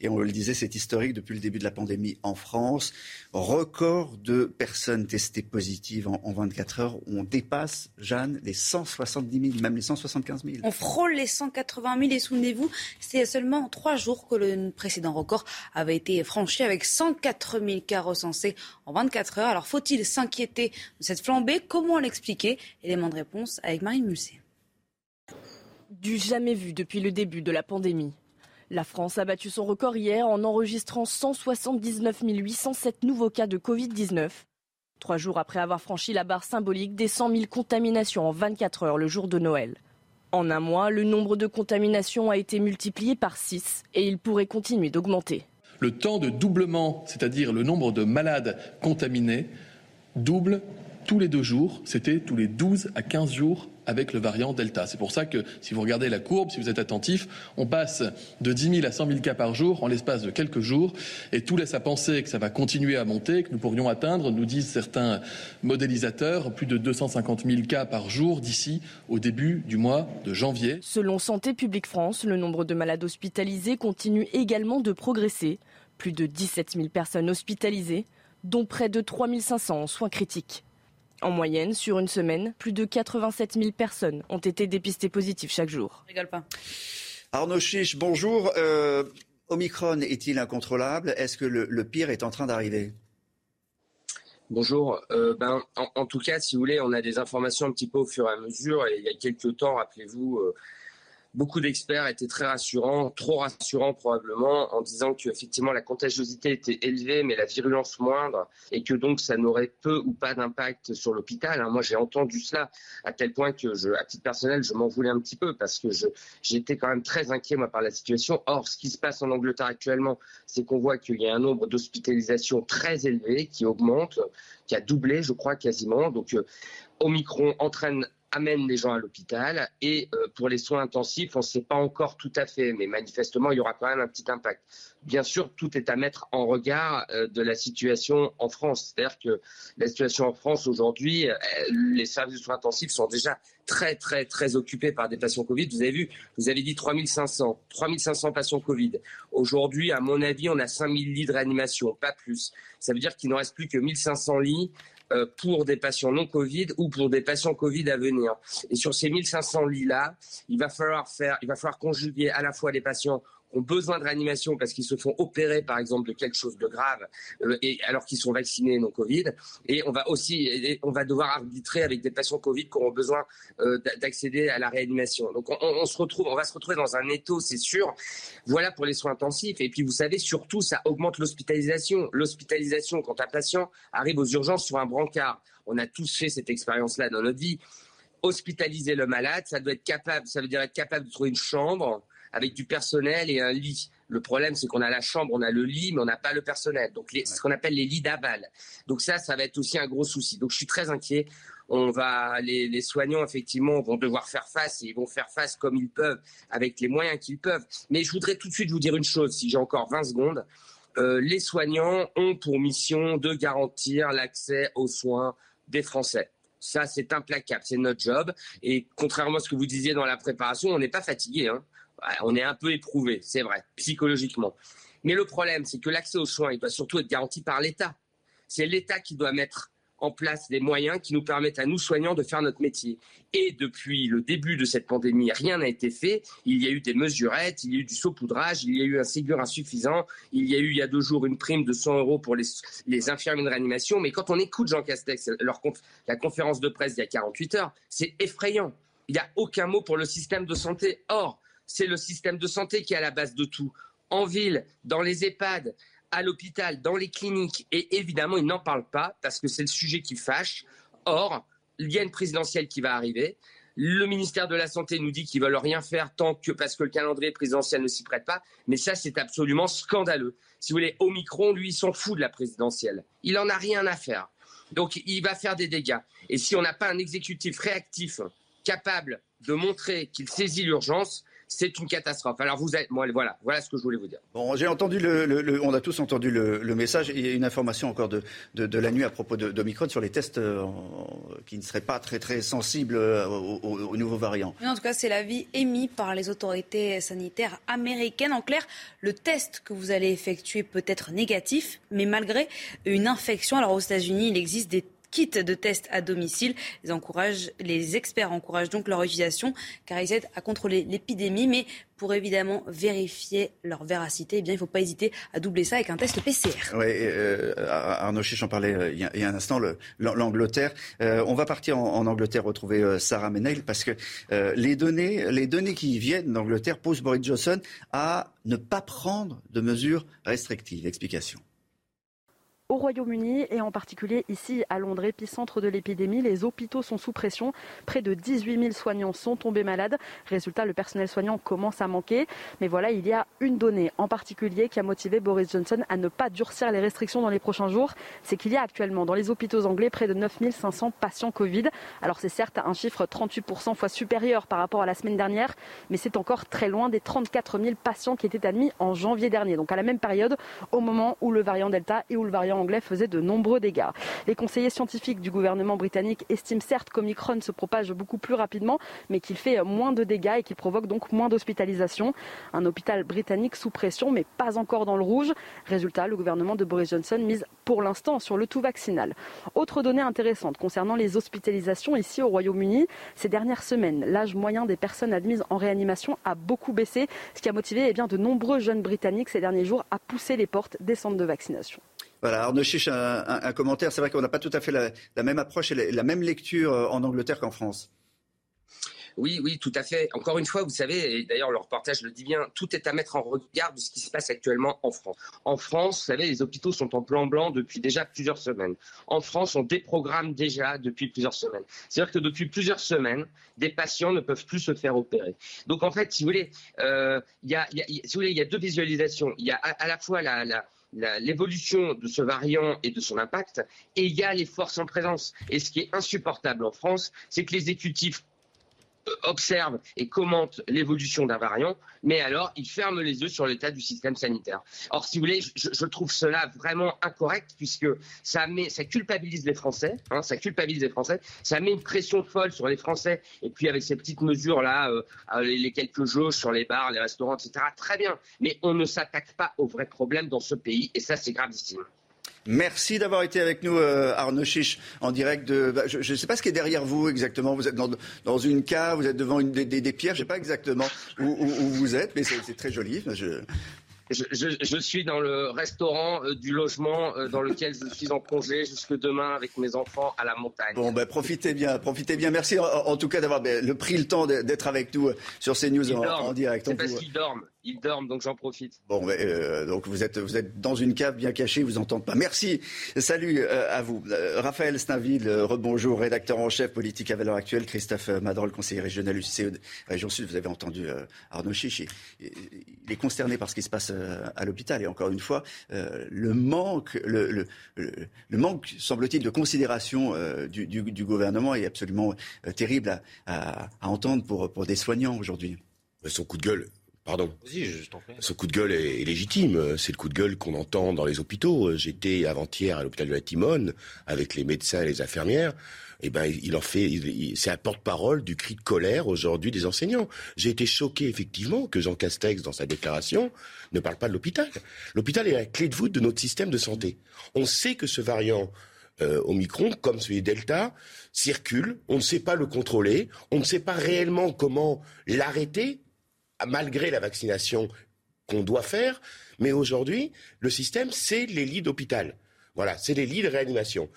Et on le disait, c'est historique depuis le début de la pandémie en France. Record de personnes testées positives en, 24 heures. On dépasse, Jeanne, les 170 000, même les 175 000. On frôle les 180 000 et souvenez-vous, c'est seulement en trois jours que le précédent record avait été franchi avec 104 000 cas recensés en 24 heures. Alors faut-il s'inquiéter de cette flambée? Comment l'expliquer? Élément de réponse avec Marie Musset. Du jamais vu depuis le début de la pandémie. La France a battu son record hier en enregistrant 179 807 nouveaux cas de Covid-19. Trois jours après avoir franchi la barre symbolique des 100 000 contaminations en 24 heures le jour de Noël. En un mois, le nombre de contaminations a été multiplié par 6 et il pourrait continuer d'augmenter. Le temps de doublement, c'est-à-dire le nombre de malades contaminés, double tous les deux jours. C'était tous les 12 à 15 jours avec le variant Delta. C'est pour ça que si vous regardez la courbe, si vous êtes attentif, on passe de 10 000 à 100 000 cas par jour en l'espace de quelques jours et tout laisse à penser que ça va continuer à monter, que nous pourrions atteindre, nous disent certains modélisateurs, plus de 250 000 cas par jour d'ici au début du mois de janvier. Selon Santé publique France, le nombre de malades hospitalisés continue également de progresser. Plus de 17 000 personnes hospitalisées, dont près de 3 500 en soins critiques. En moyenne, sur une semaine, plus de 87 000 personnes ont été dépistées positives chaque jour. rigole pas. Arnaud Chiche, bonjour. Euh, Omicron est-il incontrôlable? Est-ce que le, pire est en train d'arriver? Bonjour. Euh, ben, en, tout cas, si vous voulez, on a des informations un petit peu au fur et à mesure. Et il y a quelques temps, rappelez-vous, euh, beaucoup d'experts étaient très rassurants, trop rassurants probablement, en disant qu'effectivement la contagiosité était élevée, mais la virulence moindre, et que donc ça n'aurait peu ou pas d'impact sur l'hôpital. Hein. Moi, j'ai entendu cela à tel point que, à titre personnel, je m'en voulais un petit peu parce que j'étais quand même très inquiet moi par la situation. Or, ce qui se passe en Angleterre actuellement, c'est qu'on voit qu'il y a un nombre d'hospitalisations très élevé qui augmente, qui a doublé, je crois, quasiment. Donc, euh, Omicron entraîne amène les gens à l'hôpital. Et euh, pour les soins intensifs, on ne sait pas encore tout à fait, mais manifestement, il y aura quand même un petit impact. Bien sûr, tout est à mettre en regard euh, de la situation en France. C'est-à-dire que la situation en France aujourd'hui, euh, les services de soins intensifs sont déjà très, très, très occupés par des patients Covid. Vous avez vu, vous avez dit 3500, 3500 patients Covid. Aujourd'hui, à mon avis, on a 5000 lits de réanimation, pas plus. Ça veut dire qu'il ne reste plus que 1500 lits pour des patients non Covid ou pour des patients Covid à venir. Et sur ces 1500 lits-là, il va falloir faire, il va falloir conjuguer à la fois les patients ont besoin de réanimation parce qu'ils se font opérer, par exemple, de quelque chose de grave, euh, et alors qu'ils sont vaccinés non Covid. Et on va aussi, on va devoir arbitrer avec des patients Covid qui auront besoin euh, d'accéder à la réanimation. Donc on, se retrouve, on va se retrouver dans un étau, c'est sûr. Voilà pour les soins intensifs. Et puis vous savez, surtout, ça augmente l'hospitalisation. L'hospitalisation quand un patient arrive aux urgences sur un brancard. On a tous fait cette expérience-là dans notre vie hospitaliser le malade, ça doit être capable, ça veut dire être capable de trouver une chambre, avec du personnel et un lit. Le problème, c'est qu'on a la chambre, on a le lit, mais on n'a pas le personnel. Donc, ce qu'on appelle les lits d'aval. Donc ça, ça va être aussi un gros souci. Donc, je suis très inquiet. On va, les, soignants, effectivement, vont devoir faire face et ils vont faire face comme ils peuvent, avec les moyens qu'ils peuvent. Mais je voudrais tout de suite vous dire une chose, si j'ai encore 20 secondes. Euh, les soignants ont pour mission de garantir l'accès aux soins des Français. Ça, c'est implacable, c'est notre job. Et contrairement à ce que vous disiez dans la préparation, on n'est pas fatigué. Hein on est un peu éprouvé, c'est vrai, psychologiquement. Mais le problème, c'est que l'accès aux soins, il doit surtout être garanti par l'État. C'est l'État qui doit mettre en place des moyens qui nous permettent à nous soignants de faire notre métier. Et depuis le début de cette pandémie, rien n'a été fait. Il y a eu des mesurettes, il y a eu du saupoudrage, il y a eu un Ségur insuffisant, il y a eu il y a deux jours une prime de 100 euros pour les, les infirmiers de réanimation. Mais quand on écoute Jean Castex, la conférence de presse d'il y a 48 heures, c'est effrayant. Il n'y a aucun mot pour le système de santé. Or, c'est le système de santé qui est à la base de tout. En ville, dans les EHPAD, à l'hôpital, dans les cliniques. Et évidemment, ils n'en parlent pas parce que c'est le sujet qui fâche. Or, il y a une présidentielle qui va arriver. Le ministère de la Santé nous dit qu'ils veulent rien faire tant que parce que le calendrier présidentiel ne s'y prête pas. Mais ça, c'est absolument scandaleux. Si vous voulez, Omicron, lui, il s'en fout de la présidentielle. Il en a rien à faire. Donc, il va faire des dégâts. Et si on n'a pas un exécutif réactif capable de montrer qu'il saisit l'urgence, c'est une catastrophe. Alors vous êtes, moi, voilà, voilà ce que je voulais vous dire. Bon, j'ai entendu le, on a tous entendu le, message. Il y a une information encore de, de, la nuit à propos d'Omicron sur les tests euh, qui ne seraient pas très très sensibles euh, aux, nouveaux variants. en tout cas, c'est l'avis émis par les autorités sanitaires américaines. En clair, le test que vous allez effectuer peut être négatif, mais malgré une infection. Alors aux États-Unis, il existe des kit de tests à domicile. les experts encouragent donc leur utilisation car ils aident à contrôler l'épidémie. Mais pour évidemment vérifier leur véracité, eh bien, il ne faut pas hésiter à doubler ça avec un test PCR. Oui, euh, Arnaud Chiche en parlait euh, il, y a, un instant, l'Angleterre. Euh, on va partir en, Angleterre retrouver Sarah Menail parce que les, données, les données qui viennent d'Angleterre poussent Boris Johnson à ne pas prendre de mesures restrictives. Explication. Au Royaume-Uni et en particulier ici à Londres, épicentre de l'épidémie, les hôpitaux sont sous pression. Près de 18 000 soignants sont tombés malades. Résultat, le personnel soignant commence à manquer. Mais voilà, il y a une donnée en particulier qui a motivé Boris Johnson à ne pas durcir les restrictions dans les prochains jours. C'est qu'il y a actuellement dans les hôpitaux anglais près de 9 500 patients Covid. Alors c'est certes un chiffre 38% fois supérieur par rapport à la semaine dernière, mais c'est encore très loin des 34 000 patients qui étaient admis en janvier dernier. Donc à la même période, au moment où le variant Delta et où le variant anglais faisait de nombreux dégâts. Les conseillers scientifiques du gouvernement britannique estiment certes qu'Omicron se propage beaucoup plus rapidement, mais qu'il fait moins de dégâts et qu'il provoque donc moins d'hospitalisation. Un hôpital britannique sous pression, mais pas encore dans le rouge. Résultat, le gouvernement de Boris Johnson mise pour l'instant sur le tout vaccinal. Autre donnée intéressante concernant les hospitalisations ici au Royaume-Uni, ces dernières semaines, l'âge moyen des personnes admises en réanimation a beaucoup baissé, ce qui a motivé eh de nombreux jeunes britanniques ces derniers jours à pousser les portes des centres de vaccination. Voilà, Arnaud Chiche, un, commentaire. C'est vrai qu'on n'a pas tout à fait la, même approche et la, même lecture euh, en Angleterre qu'en France. Oui, oui, tout à fait. Encore une fois, vous savez, et d'ailleurs le reportage le dit bien, tout est à mettre en regard de ce qui se passe actuellement en France. En France, vous savez, les hôpitaux sont en plan blanc depuis déjà plusieurs semaines. En France, on déprogramme déjà depuis plusieurs semaines. C'est-à-dire que depuis plusieurs semaines, des patients ne peuvent plus se faire opérer. Donc en fait, si vous voulez, il y, a, deux visualisations. Il y a à, la fois la l'évolution de ce variant et de son impact, et il y a les forces en présence. Et ce qui est insupportable en France, c'est que les exécutifs observe et commente l'évolution d'un variant, mais alors il ferme les yeux sur l'état du système sanitaire. Or, si vous voulez, je, trouve cela vraiment incorrect puisque ça, met, ça culpabilise les Français, hein, ça culpabilise les Français, ça met une pression folle sur les Français, et puis avec ces petites mesures-là, euh, euh, les, quelques jauges sur les bars, les restaurants, etc., très bien, mais on ne s'attaque pas aux vrais problèmes dans ce pays, et ça c'est gravissime. Merci d'avoir été avec nous, euh, Arnaud Chiche, en direct de. Bah, je ne sais pas ce qui est derrière vous exactement. Vous êtes dans, une cave, vous êtes devant une, des, pierres. Je ne sais pas exactement où, vous êtes, mais c'est très joli. Je, je, suis dans le restaurant euh, du logement euh, dans lequel je suis en congé jusque demain avec mes enfants à la montagne. Bon, ben profitez bien, profitez bien. Merci en, tout cas d'avoir ben, pris le temps d'être avec nous euh, sur CNews en, en, direct. C'est parce qu'ils dorment. Ils dorment, donc j'en profite. Bon, ben, donc vous êtes, vous êtes dans une cave bien cachée, vous entendez pas. Merci. Salut à vous. Raphaël Snaville, rebonjour, rédacteur en chef politique à valeur actuelle. Christophe Madrol, conseiller régional UCE Région Sud. Vous avez entendu Arnaud Chichi. Il est consterné par ce qui se passe euh, à l'hôpital. Et encore une fois, euh, le manque, le, manque, semble-t-il, de considération euh, du, gouvernement est absolument terrible à, entendre pour, pour des soignants aujourd'hui. Son coup de gueule, Pardon. Ce coup de gueule est, légitime. C'est le coup de gueule qu'on entend dans les hôpitaux. J'étais avant-hier à l'hôpital de la Timone avec les médecins et les infirmières eh ben, il en fait, c'est un porte-parole du cri de colère aujourd'hui des enseignants. J'ai été choqué effectivement que Jean Castex, dans sa déclaration, ne parle pas de l'hôpital. L'hôpital est la clé de voûte de notre système de santé. On sait que ce variant euh, Omicron, comme celui Delta, circule. On ne sait pas le contrôler. On ne sait pas réellement comment l'arrêter, malgré la vaccination qu'on doit faire. Mais aujourd'hui, le système, c'est les lits d'hôpital. Voilà, c'est les lits de réanimation.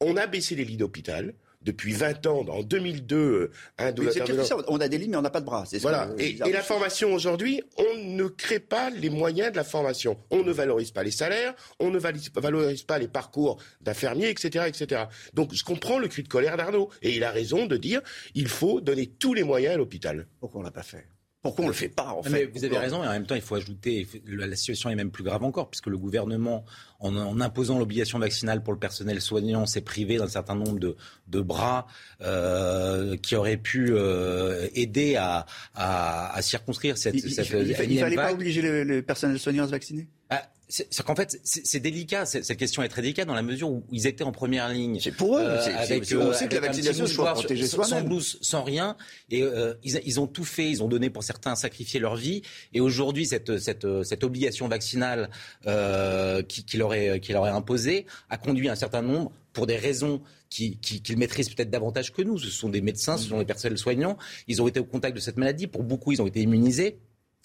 On a baissé les lits d'hôpital depuis 20 ans, en 2002, un oui, ça, on a des lignes, mais on n'a pas de bras. Voilà. et, la formation aujourd'hui, on ne crée pas les moyens de la formation. On ne valorise pas les salaires, on ne valorise pas les parcours d'infirmiers, etc., etc. Donc, je comprends le cri de colère d'Arnaud. Et il a raison de dire, il faut donner tous les moyens à l'hôpital. Pourquoi on l'a pas fait? Pourquoi on le fait pas en fait mais Vous avez raison, et en même temps, il faut ajouter, la situation est même plus grave encore, puisque le gouvernement, en, imposant l'obligation vaccinale pour le personnel soignant, s'est privé d'un certain nombre de, de bras euh, qui auraient pu euh, aider à, à, circonscrire cette, il, cette il, il, fallait pas obliger le, le personnel soignant à se vacciner? Ah, c'est qu'en fait, c'est délicat. Cette question est très délicate dans la mesure où ils étaient en première ligne. C'est pour eux. Euh, avec, on sait que la vaccination soit protéger soi Sans blouse, sans rien. Et euh, ils, ils, ont tout fait. Ils ont donné pour certains sacrifié leur vie. Et aujourd'hui, cette, cette, cette, obligation vaccinale euh, qui, qui, leur est, qui leur est imposée a conduit un certain nombre, pour des raisons qu'ils qui, maîtrisent peut-être davantage que nous. Ce sont des médecins, ce sont des personnels soignants. Ils ont été au contact de cette maladie. Pour beaucoup, ils ont été immunisés.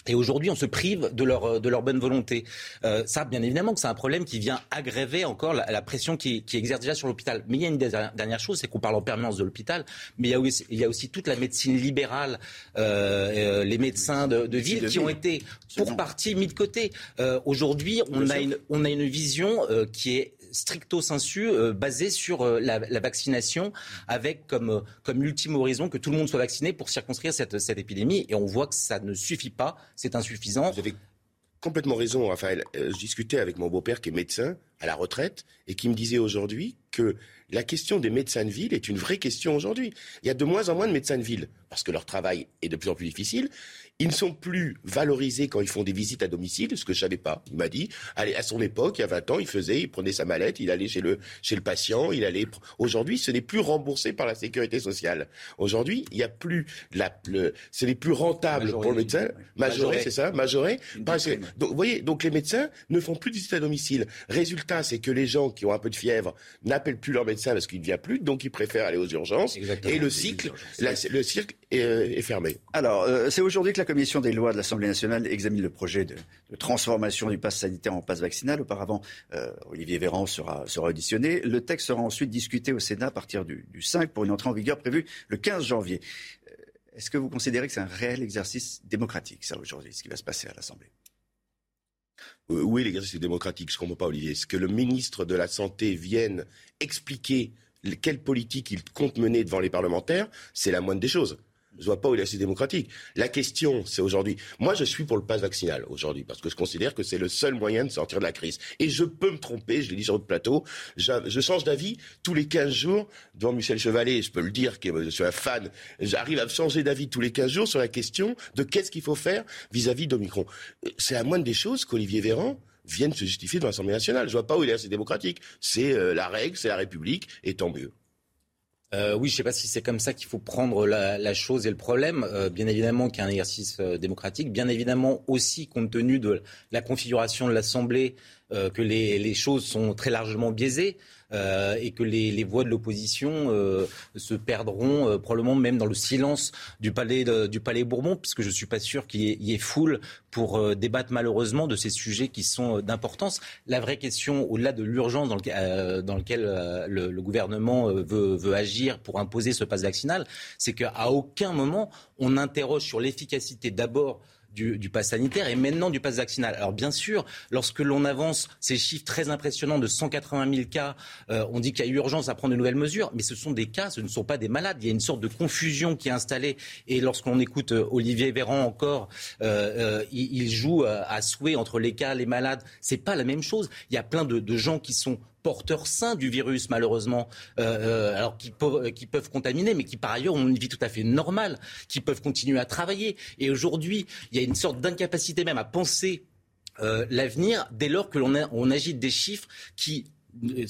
Et aujourd'hui, on se prive de leur, de leur bonne volonté. Euh, ça, bien évidemment, que c'est un problème qui vient aggraver encore la, pression qui, qui, exerce déjà sur l'hôpital. Mais il y a une dernière chose, c'est qu'on parle en permanence de l'hôpital, mais il y a aussi, il y a aussi toute la médecine libérale, euh, euh les médecins de, de ville qui ont été pour partie mis de côté. Euh, aujourd'hui, on, a une, on a une vision euh, qui est stricto sensu euh, basé sur euh, la, vaccination avec comme, euh, comme ultime horizon que tout le monde soit vacciné pour circonscrire cette, cette épidémie. Et on voit que ça ne suffit pas, c'est insuffisant. Vous avez complètement raison, Raphaël. je discutais avec mon beau-père qui est médecin à la retraite et qui me disait aujourd'hui que la question des médecins de ville est une vraie question aujourd'hui. Il y a de moins en moins de médecins de ville parce que leur travail est de plus en plus difficile. Ils ne sont plus valorisés quand ils font des visites à domicile, ce que je savais pas. Il m'a dit, allez, à son époque, il y a 20 ans, il faisait, il prenait sa mallette, il allait chez le, chez le patient, il allait. Aujourd'hui, ce n'est plus remboursé par la sécurité sociale. Aujourd'hui, il n'y a plus la, le, ce n'est plus rentable pour le médecin. Majoré, c'est ça, majoré. donc, vous voyez, donc les médecins ne font plus de visites à domicile. Résultat, c'est que les gens qui ont un peu de fièvre n'appellent plus leur médecin parce qu'il ne vient plus, donc ils préfèrent aller aux urgences. et le cycle, le cycle euh, est, fermé. Alors, euh, c'est aujourd'hui que la commission des lois de l'Assemblée nationale examine le projet de, transformation du pass sanitaire en passe vaccinal. Auparavant, euh, Olivier Véran sera, sera auditionné. Le texte sera ensuite discuté au Sénat à partir du, du 5 pour une entrée en vigueur prévue le 15 janvier. Est-ce que vous considérez que c'est un réel exercice démocratique, ça, aujourd'hui, ce qui va se passer à l'Assemblée? Oui, l'exercice démocratique, je ne comprends pas, Olivier. Est-ce que le ministre de la Santé vienne expliquer quelle politique il compte mener devant les parlementaires? C'est la moindre des choses. Je vois pas où il est assez démocratique. La question, c'est aujourd'hui. Moi, je suis pour le pass vaccinal aujourd'hui parce que je considère que c'est le seul moyen de sortir de la crise. Et je peux me tromper, je l'ai dit sur votre plateau. Je, change d'avis tous les 15 jours devant Michel Chevalet. Je peux le dire, que je suis un fan. J'arrive à changer d'avis tous les 15 jours sur la question de qu'est-ce qu'il faut faire vis-à-vis d'Omicron. C'est la moindre des choses qu'Olivier Véran vienne se justifier dans l'Assemblée nationale. Je vois pas où il est assez démocratique. C'est euh, la règle, c'est la République, et tant mieux. Euh, oui, je ne sais pas si c'est comme ça qu'il faut prendre la, chose et le problème. Euh, bien évidemment qu'il y a un exercice euh, démocratique. Bien évidemment aussi, compte tenu de la configuration de l'Assemblée, que les, choses sont très largement biaisées. Euh, et que les, les voix de l'opposition euh, se perdront euh, probablement même dans le silence du palais, du palais Bourbon, puisque je ne suis pas sûr qu'il y, ait foule pour débattre malheureusement de ces sujets qui sont d'importance. La vraie question, au-delà de l'urgence dans, le, dans lequel le, le, gouvernement veut, veut agir pour imposer ce passe vaccinal, c'est qu'à aucun moment on interroge sur l'efficacité d'abord du, du pass sanitaire et maintenant du pass vaccinal. Alors bien sûr, lorsque l'on avance ces chiffres très impressionnants de 180 000 cas, euh, on dit qu'il y a urgence à prendre de nouvelles mesures, mais ce sont des cas, ce ne sont pas des malades. Il y a une sorte de confusion qui est installée. Et lorsqu'on écoute euh, Olivier Véran encore, euh, il, joue à souhait entre les cas, les malades. C'est pas la même chose. Il y a plein de gens qui sont porteurs sains du virus, malheureusement, euh, euh, alors qui peuvent, qui peuvent contaminer, mais qui par ailleurs ont une vie tout à fait normale, qui peuvent continuer à travailler. Et aujourd'hui, il y a une sorte d'incapacité même à penser euh, l'avenir dès lors que l'on on des chiffres qui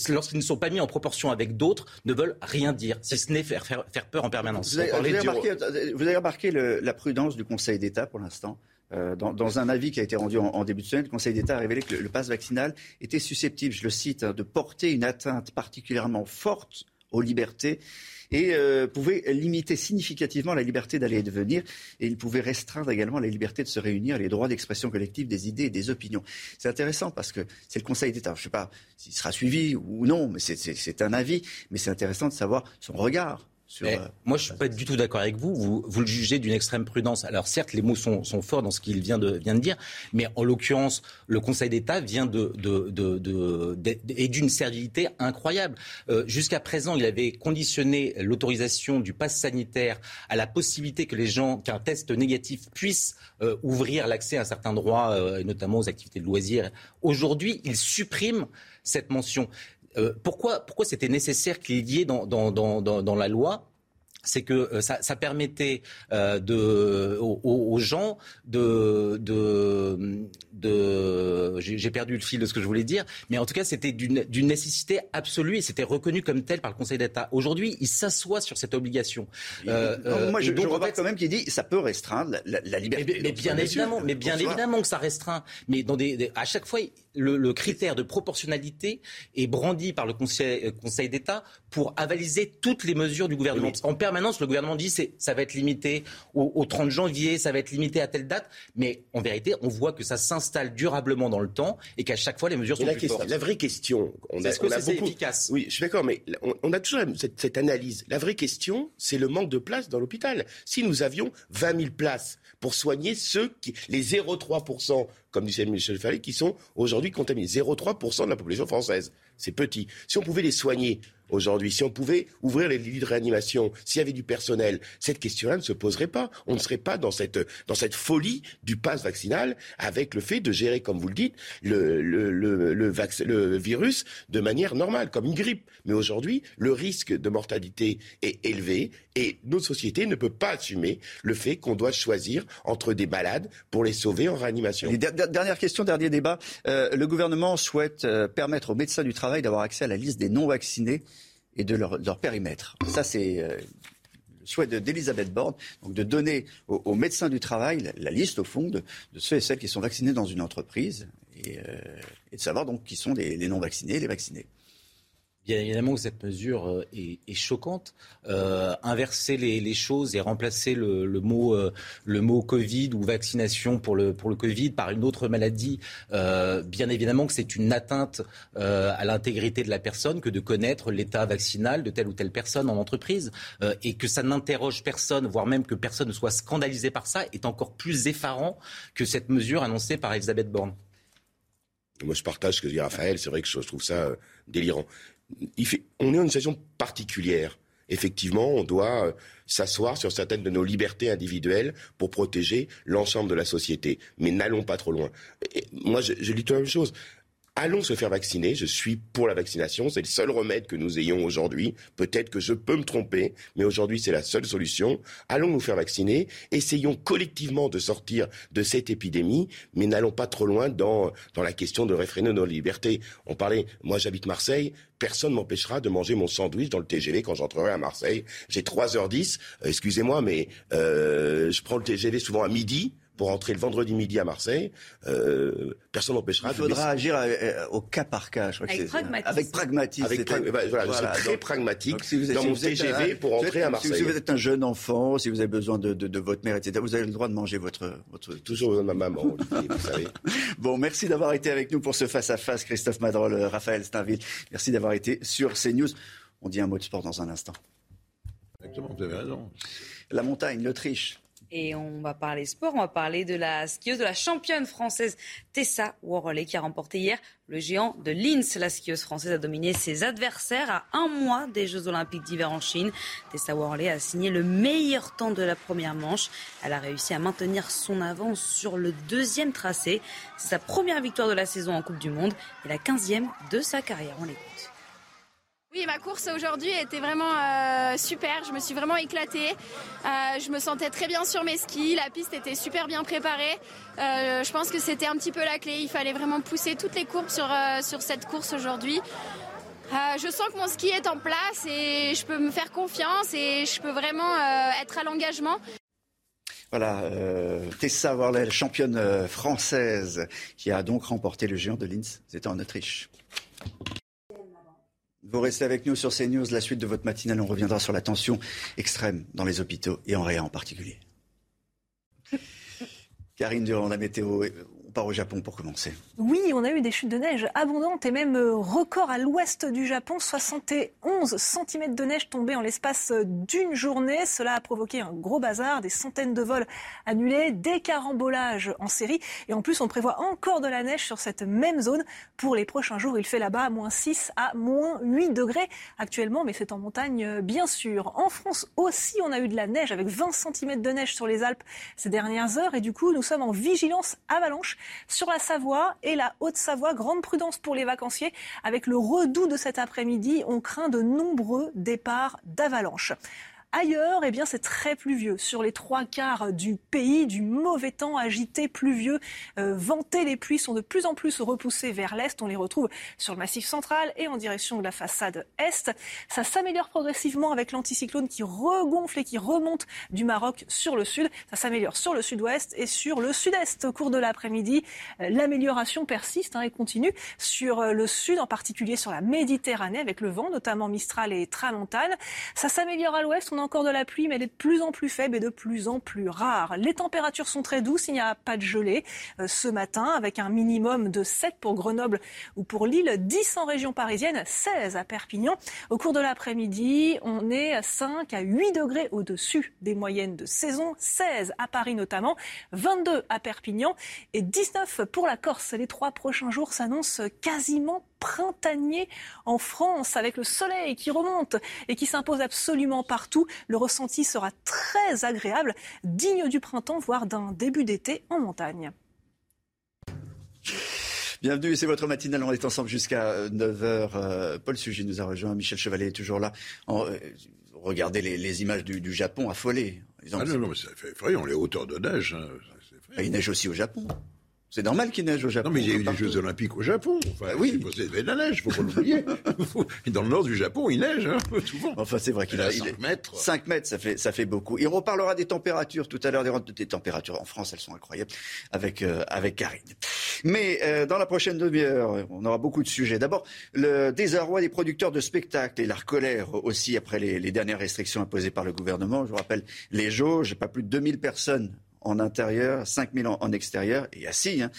lorsqu'ils ne sont pas mis en proportion avec d'autres, ne veulent rien dire, si ce n'est faire, faire, peur en permanence. Vous avez, remarqué, vous avez remarqué le, la prudence du Conseil d'État pour l'instant? Euh, dans, un avis qui a été rendu en, début de semaine, le Conseil d'État a révélé que le, passe vaccinal était susceptible, je le cite, hein, de porter une atteinte particulièrement forte aux libertés et euh, pouvait limiter significativement la liberté d'aller et de venir, et il pouvait restreindre également la liberté de se réunir, les droits d'expression collective des idées et des opinions. C'est intéressant parce que c'est le Conseil d'État. Je ne sais pas s'il sera suivi ou non, mais c'est un avis, mais c'est intéressant de savoir son regard euh, moi, je suis pas du tout d'accord avec vous. vous. Vous le jugez d'une extrême prudence. Alors, certes, les mots sont, sont forts dans ce qu'il vient de, vient de dire, mais en l'occurrence, le Conseil d'État vient de, de, de, et d'une servilité incroyable. Euh, jusqu'à présent, il avait conditionné l'autorisation du pass sanitaire à la possibilité que les gens, qu'un test négatif puisse euh, ouvrir l'accès à certains droits, notamment aux activités de loisirs. Aujourd'hui, il supprime cette mention. Euh, pourquoi, pourquoi c'était nécessaire qu'il y ait dans, dans, dans, dans la loi c'est que euh, ça, ça, permettait euh, de, aux, aux, gens de, de, de j'ai perdu le fil de ce que je voulais dire, mais en tout cas c'était d'une nécessité absolue et c'était reconnu comme tel par le Conseil d'État. Aujourd'hui, il s'assoit sur cette obligation. Euh, moi, je, donc, je quand même qu'il dit ça peut restreindre la, la liberté. Mais, bien évidemment, mais bien évidemment que ça restreint. Mais dans des, à chaque fois, le, critère de proportionnalité est brandi par le Conseil, euh, conseil d'État pour avaliser toutes les mesures du gouvernement. En permanence, le gouvernement dit que ça va être limité au, 30 janvier, ça va être limité à telle date, mais en vérité, on voit que ça s'installe durablement dans le temps et qu'à chaque fois, les mesures sont la plus fortes. La vraie question, on est-ce que c'est efficace Oui, je suis d'accord, mais on, a toujours cette, cette analyse. La vraie question, c'est le manque de place dans l'hôpital. Si nous avions 20 000 places pour soigner ceux qui, les 0,3%, comme disait Michel Fallet, qui sont aujourd'hui contaminés. 0,3% de la population française. C'est petit. Si on pouvait les soigner aujourd'hui. Si on pouvait ouvrir les lits de réanimation, s'il y avait du personnel, cette question-là ne se poserait pas. On ne serait pas dans cette, dans cette folie du pass vaccinal avec le fait de gérer, comme vous le dites, le, le, le, le, virus de manière normale, comme une grippe. Mais aujourd'hui, le risque de mortalité est élevé et notre société ne peut pas assumer le fait qu'on doit choisir entre des malades pour les sauver en réanimation. dernière question, dernier débat. Euh, le gouvernement souhaite euh, permettre aux médecins du travail d'avoir accès à la liste des non-vaccinés et de leur, périmètre. Ça, c'est euh, le souhait d'Elisabeth Borne, donc de donner aux, médecins du travail la, liste, au fond, de, ceux et celles qui sont vaccinés dans une entreprise et, euh, de savoir donc qui sont les non-vaccinés et les vaccinés. Bien évidemment que cette mesure euh, est, choquante. Euh, inverser les, choses et remplacer le, mot, euh, le mot Covid ou vaccination pour le, pour le Covid par une autre maladie, bien évidemment que c'est une atteinte à l'intégrité de la personne que de connaître l'état vaccinal de telle ou telle personne en entreprise. et que ça n'interroge personne, voire même que personne ne soit scandalisé par ça, est encore plus effarant que cette mesure annoncée par Elisabeth Borne. Moi, je partage ce que dit Raphaël. C'est vrai que je trouve ça délirant on est dans une situation particulière. Effectivement, on doit euh, s'asseoir sur certaines de nos libertés individuelles pour protéger l'ensemble de la société. Mais n'allons pas trop loin. moi, je, je lis la même chose. Allons se faire vacciner. Je suis pour la vaccination. C'est le seul remède que nous ayons aujourd'hui. Peut-être que je peux me tromper, mais aujourd'hui, c'est la seule solution. Allons nous faire vacciner. Essayons collectivement de sortir de cette épidémie, mais n'allons pas trop loin dans, dans la question de réfréner nos libertés. On parlait, moi j'habite Marseille, personne m'empêchera de manger mon sandwich dans le TGV quand j'entrerai à Marseille. J'ai 3h10, euh, excusez-moi, mais euh, je prends le TGV souvent à midi pour rentrer le vendredi midi à Marseille, euh, personne n'empêchera. Il faudra agir euh, au cas par cas. Je crois avec, pragmatisme. avec pragmatisme. Avec voilà, je suis très pragmatique dans mon TGV pour rentrer à Marseille. Si vous êtes un jeune enfant, si vous avez besoin de, de, de, votre mère, etc., vous avez le droit de manger votre... votre... Toujours besoin de ma maman, vous savez. Bon, merci d'avoir été avec nous pour ce face-à-face, Christophe Madrol, Raphaël Steinville. Merci d'avoir été sur CNews. On dit un mot de sport dans un instant. Exactement, vous avez raison. La montagne, l'Autriche. Et on va parler sport, on va parler de la skieuse, de la championne française Tessa Worley qui a remporté hier le géant de Linz. La skieuse française a dominé ses adversaires à un mois des Jeux Olympiques d'hiver en Chine. Tessa Worley a signé le meilleur temps de la première manche. Elle a réussi à maintenir son avance sur le deuxième tracé. C'est sa première victoire de la saison en Coupe du Monde et la quinzième de sa carrière. On l'écoute. Oui, ma course aujourd'hui était vraiment euh, super. Je me suis vraiment éclatée. Euh, je me sentais très bien sur mes skis. La piste était super bien préparée. Euh, je pense que c'était un petit peu la clé. Il fallait vraiment pousser toutes les courbes sur, sur cette course aujourd'hui. je sens que mon ski est en place et je peux me faire confiance et je peux vraiment être à l'engagement. Voilà, Tessa Worley, championne française, qui a donc remporté le géant de Linz. C'était en Autriche. Vous restez avec nous sur CNews. La suite de votre matinale, on reviendra sur la tension extrême dans les hôpitaux et en réa en particulier. Karine Durand, la météo, on part au Japon pour commencer. Oui, on a eu des chutes de neige abondantes et même euh, record à l'ouest du Japon. 71 cm de neige tombés en l'espace d'une journée. Cela a provoqué un gros bazar, des centaines de vols annulés, des carambolages en série. Et en plus, on prévoit encore de la neige sur cette même zone pour les prochains jours. Il fait là-bas moins 6 à moins 8 degrés actuellement, mais c'est en montagne euh, bien sûr. En France aussi, on a eu de la neige avec 20 cm de neige sur les Alpes ces dernières heures. Et du coup, nous sommes en vigilance avalanche sur la Savoie et la Haute-Savoie. Grande prudence pour les vacanciers. Avec le redout de cet après-midi, on craint de nombreux départs d'avalanches. Ailleurs, eh bien, c'est très pluvieux. Sur les trois quarts du pays, du mauvais temps agité, pluvieux, euh, venté. Les pluies sont de plus en plus repoussées vers l'est. On les retrouve sur le massif central et en direction de la façade est. Ça s'améliore progressivement avec l'anticyclone qui regonfle et qui remonte du Maroc sur le sud. Ça s'améliore sur le sud-ouest et sur le sud-est au cours de l'après-midi. Euh, l'amélioration persiste hein, et continue sur euh, le sud, en particulier sur la Méditerranée avec le vent, notamment Mistral et Tramontane. Ça s'améliore à l'ouest encore de la pluie, mais elle est de plus en plus faible et de plus en plus rare. Les températures sont très douces, il n'y a pas de gelée euh, ce matin, avec un minimum de 7 pour Grenoble ou pour Lille, 10 en région parisienne, 16 à Perpignan. Au cours de l'après-midi, on est à 5 à 8 degrés au-dessus des moyennes de saison, 16 à Paris notamment, 22 à Perpignan et 19 pour la Corse. Les trois prochains jours s'annoncent quasiment printanier en France avec le soleil qui remonte et qui s'impose absolument partout. Le ressenti sera très agréable, digne du printemps, voire d'un début d'été en montagne. Bienvenue, c'est votre matinale. On est ensemble jusqu'à 9h. Euh, Paul Sugy nous a rejoint. Michel Chevalier est toujours là. Euh, regardez les, images du, Japon affolées. Ah non, non, mais ça fait effrayant, les hauteurs de neige. Hein. Il neige aussi au Japon. C'est normal qu'il neige au Japon. Non, mais il y a eu les Jeux Olympiques au Japon. Enfin, oui. C'est de la neige, faut pas l'oublier. Dans le nord du Japon, il neige, hein, souvent. Enfin, c'est vrai qu'il a 5 mètres. 5 mètres, ça fait, ça fait beaucoup. Il reparlera des températures tout à l'heure, des, des températures en France, elles sont incroyables, avec, euh, avec Karine. Mais euh, dans la prochaine demi-heure, on aura beaucoup de sujets. D'abord, le désarroi des producteurs de spectacles et la colère aussi après les, les dernières restrictions imposées par le gouvernement. Je vous rappelle, les jauges, pas plus de 2000 personnes en intérieur, 5 000 en, extérieur et assis. Hein.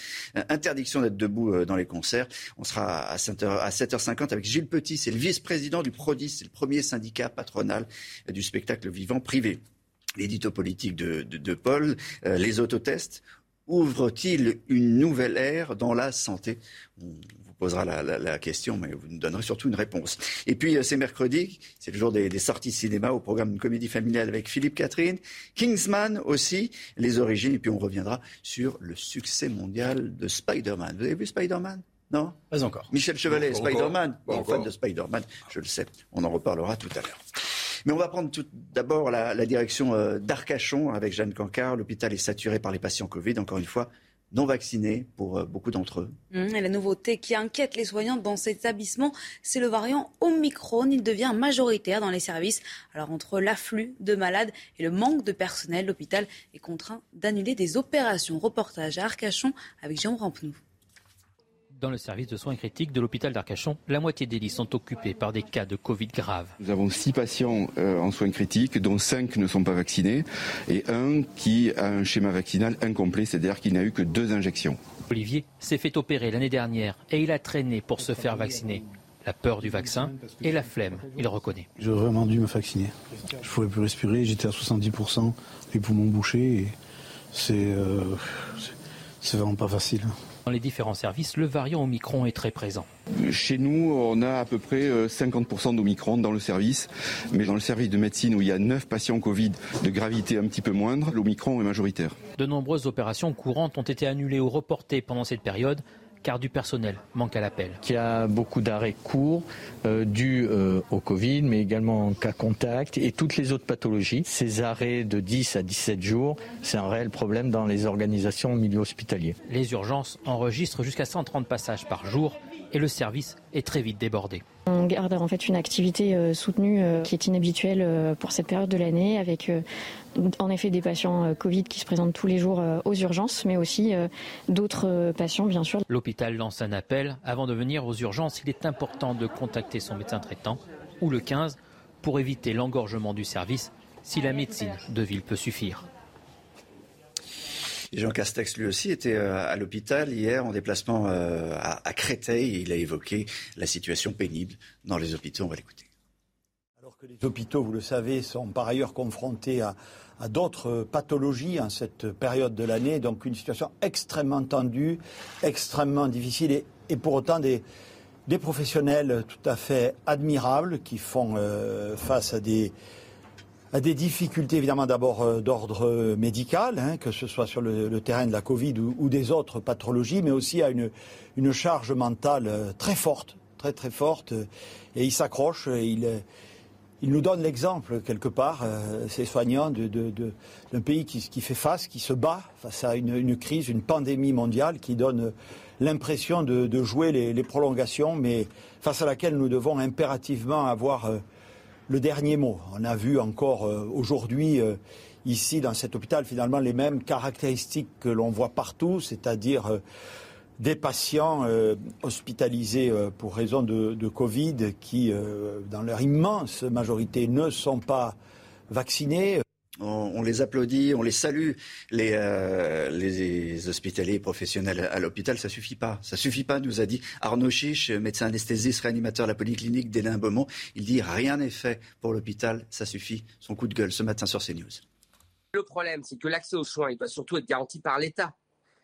Interdiction d'être debout euh, dans les concerts. On sera à 7h50 avec Gilles Petit, c'est le vice-président du PRODIS, c'est le premier syndicat patronal du spectacle vivant privé. L'édito politique de, Paul, euh, les autotests, ouvrent-ils une nouvelle ère dans la santé? Posera la, question, mais vous nous donnerez surtout une réponse. Et puis, euh, c'est mercredi, c'est le jour des, sorties cinéma au programme comédie familiale avec Philippe Catherine, Kingsman aussi, les origines, et puis on reviendra sur le succès mondial de Spider-Man. Vous avez vu Spider-Man? Non? Pas encore. Michel Chevalet, Spider-Man, fan de Spider-Man, je le sais. On en reparlera tout à l'heure. Mais on va prendre tout d'abord la, la, direction euh, d'Arcachon avec Jeanne Cancard. L'hôpital est saturé par les patients Covid, encore une fois non vaccinés pour euh, beaucoup d'entre eux. Mmh, la nouveauté qui inquiète les soignants dans cet établissement, c'est le variant Omicron. Il devient majoritaire dans les services. Alors entre l'afflux de malades et le manque de personnel, l'hôpital est contraint d'annuler des opérations. Reportage à Arcachon avec Jean Rampenou. Dans le service de soins critiques de l'hôpital d'Arcachon, la moitié des lits sont occupés par des cas de Covid graves. Nous avons six patients euh, en soins critiques, dont cinq ne sont pas vaccinés, et un qui a un schéma vaccinal incomplet, c'est-à-dire qu'il n'a eu que deux injections. Olivier s'est fait opérer l'année dernière et il a traîné pour se faire vacciner. La peur du vaccin et la flemme, il reconnaît. J'ai vraiment dû me vacciner. Je ne pouvais plus respirer, j'étais à 70%, les poumons bouchés. C'est, euh, c'est vraiment pas facile. Dans les différents services, le variant Omicron est très présent. Chez nous, on a à peu près 50% euh, d'Omicron dans le service, mais dans le service de médecine où il y a 9 patients Covid de gravité un petit peu moindre, l'Omicron est majoritaire. De nombreuses opérations courantes ont été annulées ou reportées pendant cette période car du personnel manque à l'appel. Il y a beaucoup d'arrêts courts euh, dus euh, au Covid, mais également en cas contact et toutes les autres pathologies. Ces arrêts de 10 à 17 jours, c'est un réel problème dans les organisations au milieu hospitalier. Les urgences enregistrent jusqu'à 130 passages par jour et le service est très vite débordé. On garde en fait une activité euh, soutenue qui est inhabituelle pour cette période de l'année avec en effet des patients euh, Covid qui se présentent tous les jours euh, aux urgences, mais aussi euh, d'autres patients, bien sûr. L'hôpital lance un appel. Avant de venir aux urgences, il est important de contacter son médecin traitant ou le 15 pour éviter l'engorgement du service si la médecine de ville peut suffire. Jean Castex, lui aussi, était à l'hôpital hier en déplacement à Créteil. Il a évoqué la situation pénible dans les hôpitaux. On va l'écouter les hôpitaux, vous le savez, sont par ailleurs confrontés à, d'autres pathologies en cette période de l'année, donc une situation extrêmement tendue, extrêmement difficile, et, pour autant des, professionnels tout à fait admirables qui font euh, face à des, à des difficultés évidemment d'abord euh, d'ordre médical, hein, que ce soit sur le, terrain de la Covid ou, des autres pathologies, mais aussi à une, charge mentale euh, très forte, très très forte, et ils s'accrochent, ils il nous donne l'exemple, quelque part, euh, ces soignants, d'un pays qui, fait face, qui se bat face à une, crise, une pandémie mondiale qui donne l'impression de, jouer les, prolongations, mais face à laquelle nous devons impérativement avoir euh, le dernier mot. On a vu encore euh, aujourd'hui, ici, dans cet hôpital, finalement, les mêmes caractéristiques que l'on voit partout, c'est-à-dire des patients euh, hospitalisés euh, pour raison de, Covid qui, euh, dans leur immense majorité, ne sont pas vaccinés. On, les applaudit, on les salue, les, les hospitaliers professionnels à l'hôpital. Ça suffit pas. Ça suffit pas, nous a dit Arnaud Chiche, médecin anesthésiste, réanimateur de la polyclinique d'Hénin Beaumont. Il dit rien n'est fait pour l'hôpital. Ça suffit. Son coup de gueule ce matin sur CNews. Le problème, c'est que l'accès aux soins, il doit surtout être garanti par l'État.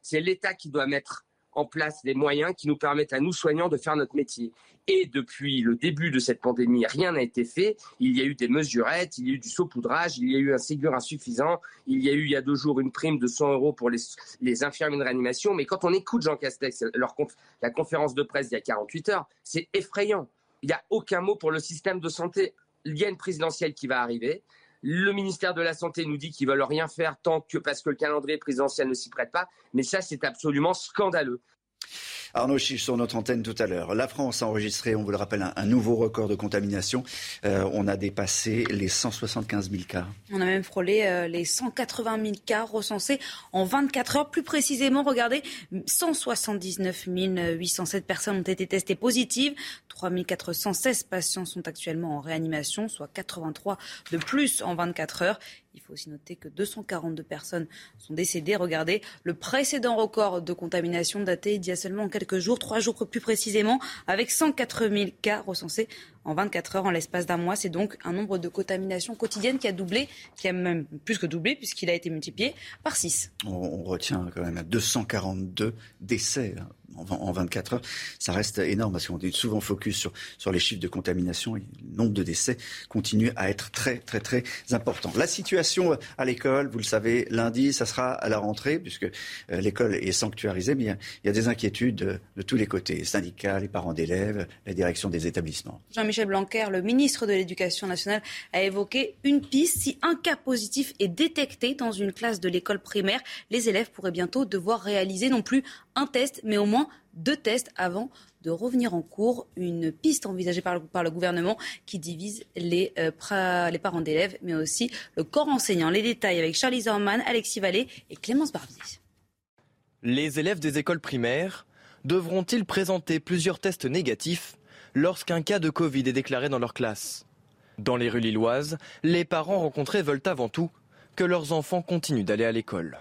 C'est l'État qui doit mettre en place des moyens qui nous permettent à nous soignants de faire notre métier. Et depuis le début de cette pandémie, rien n'a été fait. Il y a eu des mesurettes, il y a eu du saupoudrage, il y a eu un Ségur insuffisant, il y a eu il y a deux jours une prime de 100 euros pour les, les infirmiers de réanimation. Mais quand on écoute Jean Castex, leur la conférence de presse il y a 48 heures, c'est effrayant. Il n'y a aucun mot pour le système de santé. Il y a une présidentielle qui va arriver. Le ministère de la Santé nous dit qu'ils veulent rien faire tant que parce que le calendrier présidentiel ne s'y prête pas. Mais ça, c'est absolument scandaleux. Arnaud Chiche sur notre antenne tout à l'heure. La France a enregistré, on vous le rappelle, un, nouveau record de contamination. Euh, on a dépassé les 175 000 cas. On a même frôlé euh, les 180 000 cas recensés en 24 heures. Plus précisément, regardez, 179 807 personnes ont été testées positives. 3 416 patients sont actuellement en réanimation, soit 83 de plus en 24 heures. Il faut aussi noter que 242 personnes sont décédées. Regardez, le précédent record de contamination daté d'il y a seulement quelques jours, trois jours plus précisément, avec 104 000 cas recensés en 24 heures en l'espace d'un mois. C'est donc un nombre de contaminations quotidiennes qui a doublé, qui a même plus que doublé puisqu'il a été multiplié par 6. On, retient quand même à 242 décès hein en, 24 heures, ça reste énorme parce qu'on est souvent focus sur, sur les chiffres de contamination et le nombre de décès continue à être très, très, très important. La situation à l'école, vous le savez, lundi, ça sera à la rentrée puisque euh, l'école est sanctuarisée, mais il y, a, des inquiétudes de, tous les côtés, syndicats, les parents d'élèves, la direction des établissements. Blanquer, le ministre de l'Éducation nationale, a évoqué une piste. Si un cas positif est détecté dans une classe de l'école primaire, les élèves pourraient bientôt devoir réaliser non plus un test, mais au moins deux tests avant de revenir en cours. Une piste envisagée par le, gouvernement qui divise les, euh, les parents d'élèves, mais aussi le corps enseignant. Les détails avec Charlie Zorman, Alexis Vallée et Clémence Barbier. Les élèves des écoles primaires devront-ils présenter plusieurs tests négatifs lorsqu'un cas de Covid est déclaré dans leur classe Dans les rues lilloises, les parents rencontrés veulent avant tout que leurs enfants continuent d'aller à l'école.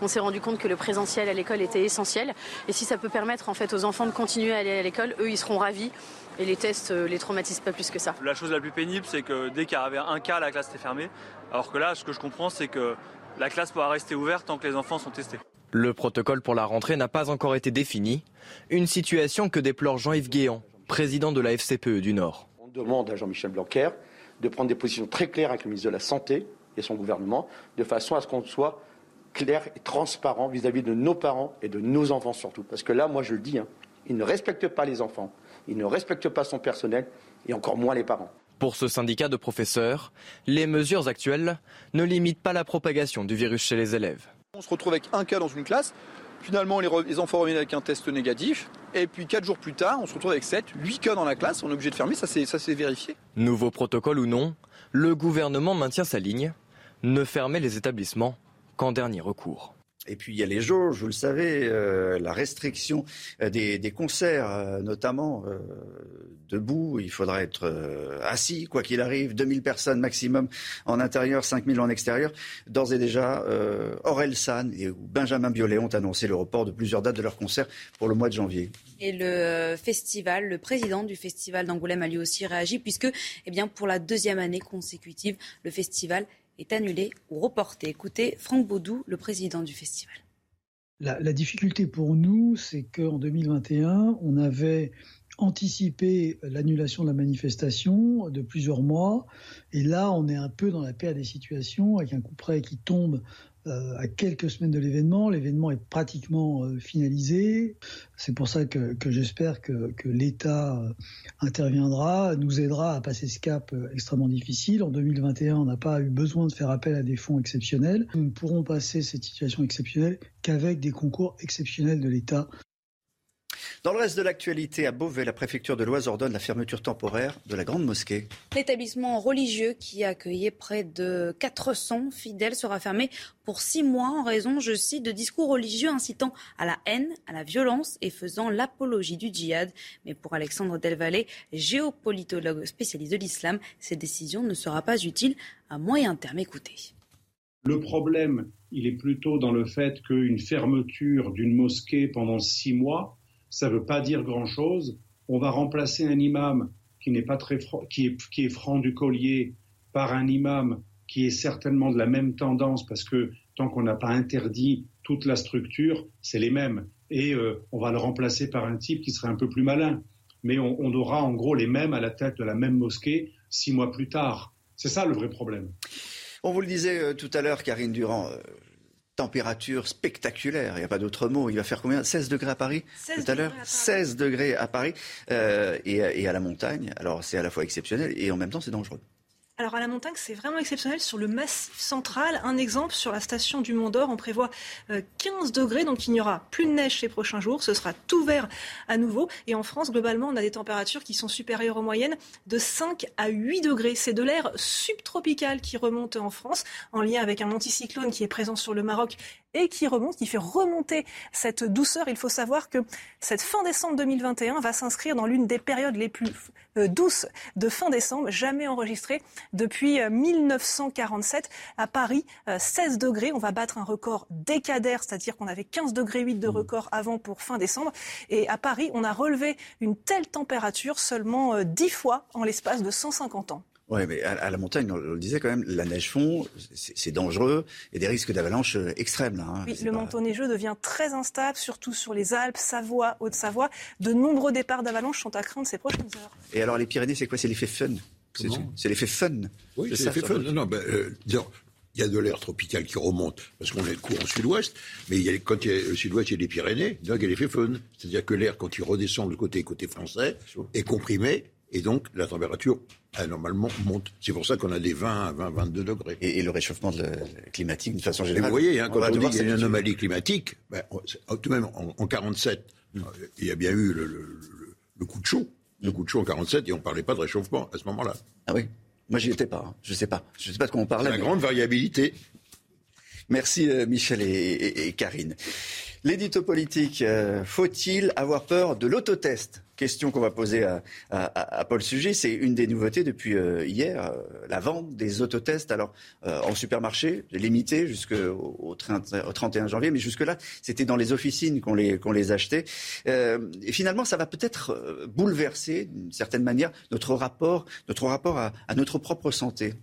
On s'est rendu compte que le présentiel à l'école était essentiel. Et si ça peut permettre en fait aux enfants de continuer à aller à l'école, eux, ils seront ravis. Et les tests euh, les traumatisent pas plus que ça. La chose la plus pénible, c'est que dès qu'il y avait un cas, la classe était fermée. Alors que là, ce que je comprends, c'est que la classe pourra rester ouverte tant que les enfants sont testés. Le protocole pour la rentrée n'a pas encore été défini. Une situation que déplore Jean-Yves Guéant, président de la FCPE du Nord. On demande à Jean-Michel Blanquer de prendre des positions très claires avec le ministre de la Santé et son gouvernement, de façon à ce qu'on soit clair et transparent vis-à-vis de nos parents et de nos enfants surtout. Parce que là, moi je le dis, hein, il ne respecte pas les enfants, il ne respecte pas son personnel et encore moins les parents. Pour ce syndicat de professeurs, les mesures actuelles ne limitent pas la propagation du virus chez les élèves. On se retrouve avec un cas dans une classe, finalement les, enfants reviennent avec un test négatif, et puis quatre jours plus tard, on se retrouve avec 7, 8 cas dans la classe, on est obligé de fermer, ça s'est vérifié. Nouveau protocole ou non, le gouvernement maintient sa ligne, ne fermer les établissements qu'en dernier recours. Et puis il y a les jauges, vous le savez, euh, la restriction euh, des, concerts, euh, notamment debout. Il faudra être assis, quoi qu'il arrive. 2000 personnes maximum en intérieur, 5000 en extérieur. D'ores et déjà, Aurel San et Benjamin Biolay ont annoncé le report de plusieurs dates de leurs concerts pour le mois de janvier. Et le festival, le président du festival d'Angoulême a lui aussi réagi, puisque, eh bien, pour la deuxième année consécutive, le festival est annulé ou reporté. Écoutez Franck Baudou, le président du festival. La, difficulté pour nous, c'est qu'en 2021, on avait anticipé l'annulation de la manifestation de plusieurs mois. Et là, on est un peu dans la paire des situations, avec un coup près qui tombe euh, à quelques semaines de l'événement. L'événement est pratiquement euh, finalisé. C'est pour ça que, j'espère que, que l'État interviendra, nous aidera à passer ce cap extrêmement difficile. En 2021, on n'a pas eu besoin de faire appel à des fonds exceptionnels. Nous ne pourrons passer cette situation exceptionnelle qu'avec des concours exceptionnels de l'État. Dans le reste de l'actualité, à Beauvais, la préfecture de l'Oise ordonne la fermeture temporaire de la grande mosquée. L'établissement religieux qui accueillait près de 400 fidèles sera fermé pour six mois en raison, je cite, de discours religieux incitant à la haine, à la violence et faisant l'apologie du djihad. Mais pour Alexandre Delvalle, géopolitologue spécialiste de l'islam, cette décision ne sera pas utile à moyen terme. Écoutez. Le problème, il est plutôt dans le fait qu'une fermeture d'une mosquée pendant six mois ça ne veut pas dire grand-chose. On va remplacer un imam qui n'est pas très qui est, qui est franc du collier par un imam qui est certainement de la même tendance parce que tant qu'on n'a pas interdit toute la structure, c'est les mêmes. Et euh, on va le remplacer par un type qui serait un peu plus malin. Mais on, aura en gros les mêmes à la tête de la même mosquée six mois plus tard. C'est ça le vrai problème. On vous le disait euh, tout à l'heure, Karine Durand, euh, température spectaculaire, il n'y a pas d'autre mot. Il va faire combien? 16 degrés à Paris tout à l'heure 16 degrés à Paris euh, et, et, à la montagne. Alors c'est à la fois exceptionnel et en même temps c'est dangereux. Alors à la montagne, c'est vraiment exceptionnel. Sur le massif central, un exemple, sur la station du Mont d'Or, on prévoit 15 euh, degrés, donc il n'y aura plus de neige ces prochains jours. Ce sera tout vert à nouveau. Et en France, globalement, on a des températures qui sont supérieures aux moyennes de 5 à 8 degrés. C'est de l'air subtropical qui remonte en France, en lien avec un anticyclone qui est présent sur le Maroc et qui remonte, qui fait remonter cette douceur. Il faut savoir que cette fin décembre 2021 va s'inscrire dans l'une des périodes les plus euh, douces de fin décembre jamais enregistrées depuis 1947 euh, à Paris. 16 euh, degrés, on va battre un record décadaire, c'est-à-dire qu'on avait 15 degrés 8 de mmh. record avant pour fin décembre. Et à Paris, on a relevé une telle température seulement 10 fois en l'espace de 150 ans. Oui, mais à, la montagne, on, le disait quand même, la neige fond, c'est dangereux. Il y a des risques d'avalanche euh, extrêmes. Là, hein. oui, le manteau neigeux devient très instable, surtout sur les Alpes, Savoie, Haute-Savoie. De nombreux départs d'avalanche sont à craindre ces prochaines heures. Et alors les Pyrénées, c'est quoi? C'est l'effet fun C'est l'effet fun. Oui, c'est l'effet fun. Non, ben, euh, il y a de l'air tropical qui remonte, parce qu'on est le courant sud-ouest, mais il y a, quand il y a le sud-ouest, il y a les Pyrénées, donc il y a l'effet fun. C'est-à-dire que l'air, quand il redescend du côté, côté français, est comprimé, et donc la température normalement monte. C'est pour ça qu'on a des 20 à 20, 22 degrés. Et, le réchauffement climatique, de façon générale. vous voyez, hein, quand on, dit qu'il y a une anomalie climatique, ben, tout de même en, en 47, mm. euh, il y a bien eu le, coup de chaud. Le coup de chaud en 47, et on ne parlait pas de réchauffement à ce moment-là. Ah oui Moi, j'y étais pas. Hein. Je ne sais pas. Je sais pas de quoi on parlait. La grande variabilité. Merci euh, Michel et, Karine. L'édito politique, euh, faut-il avoir peur de l'autotest? Question qu'on va poser à, Paul Sujet. C'est une des nouveautés depuis euh, hier, la vente des autotests. Alors, en supermarché, limité jusqu'au 31 janvier, mais jusque-là, c'était dans les officines qu'on les, qu'on les achetait. et finalement, ça va peut-être bouleverser, d'une certaine manière, notre rapport, notre rapport à notre propre santé.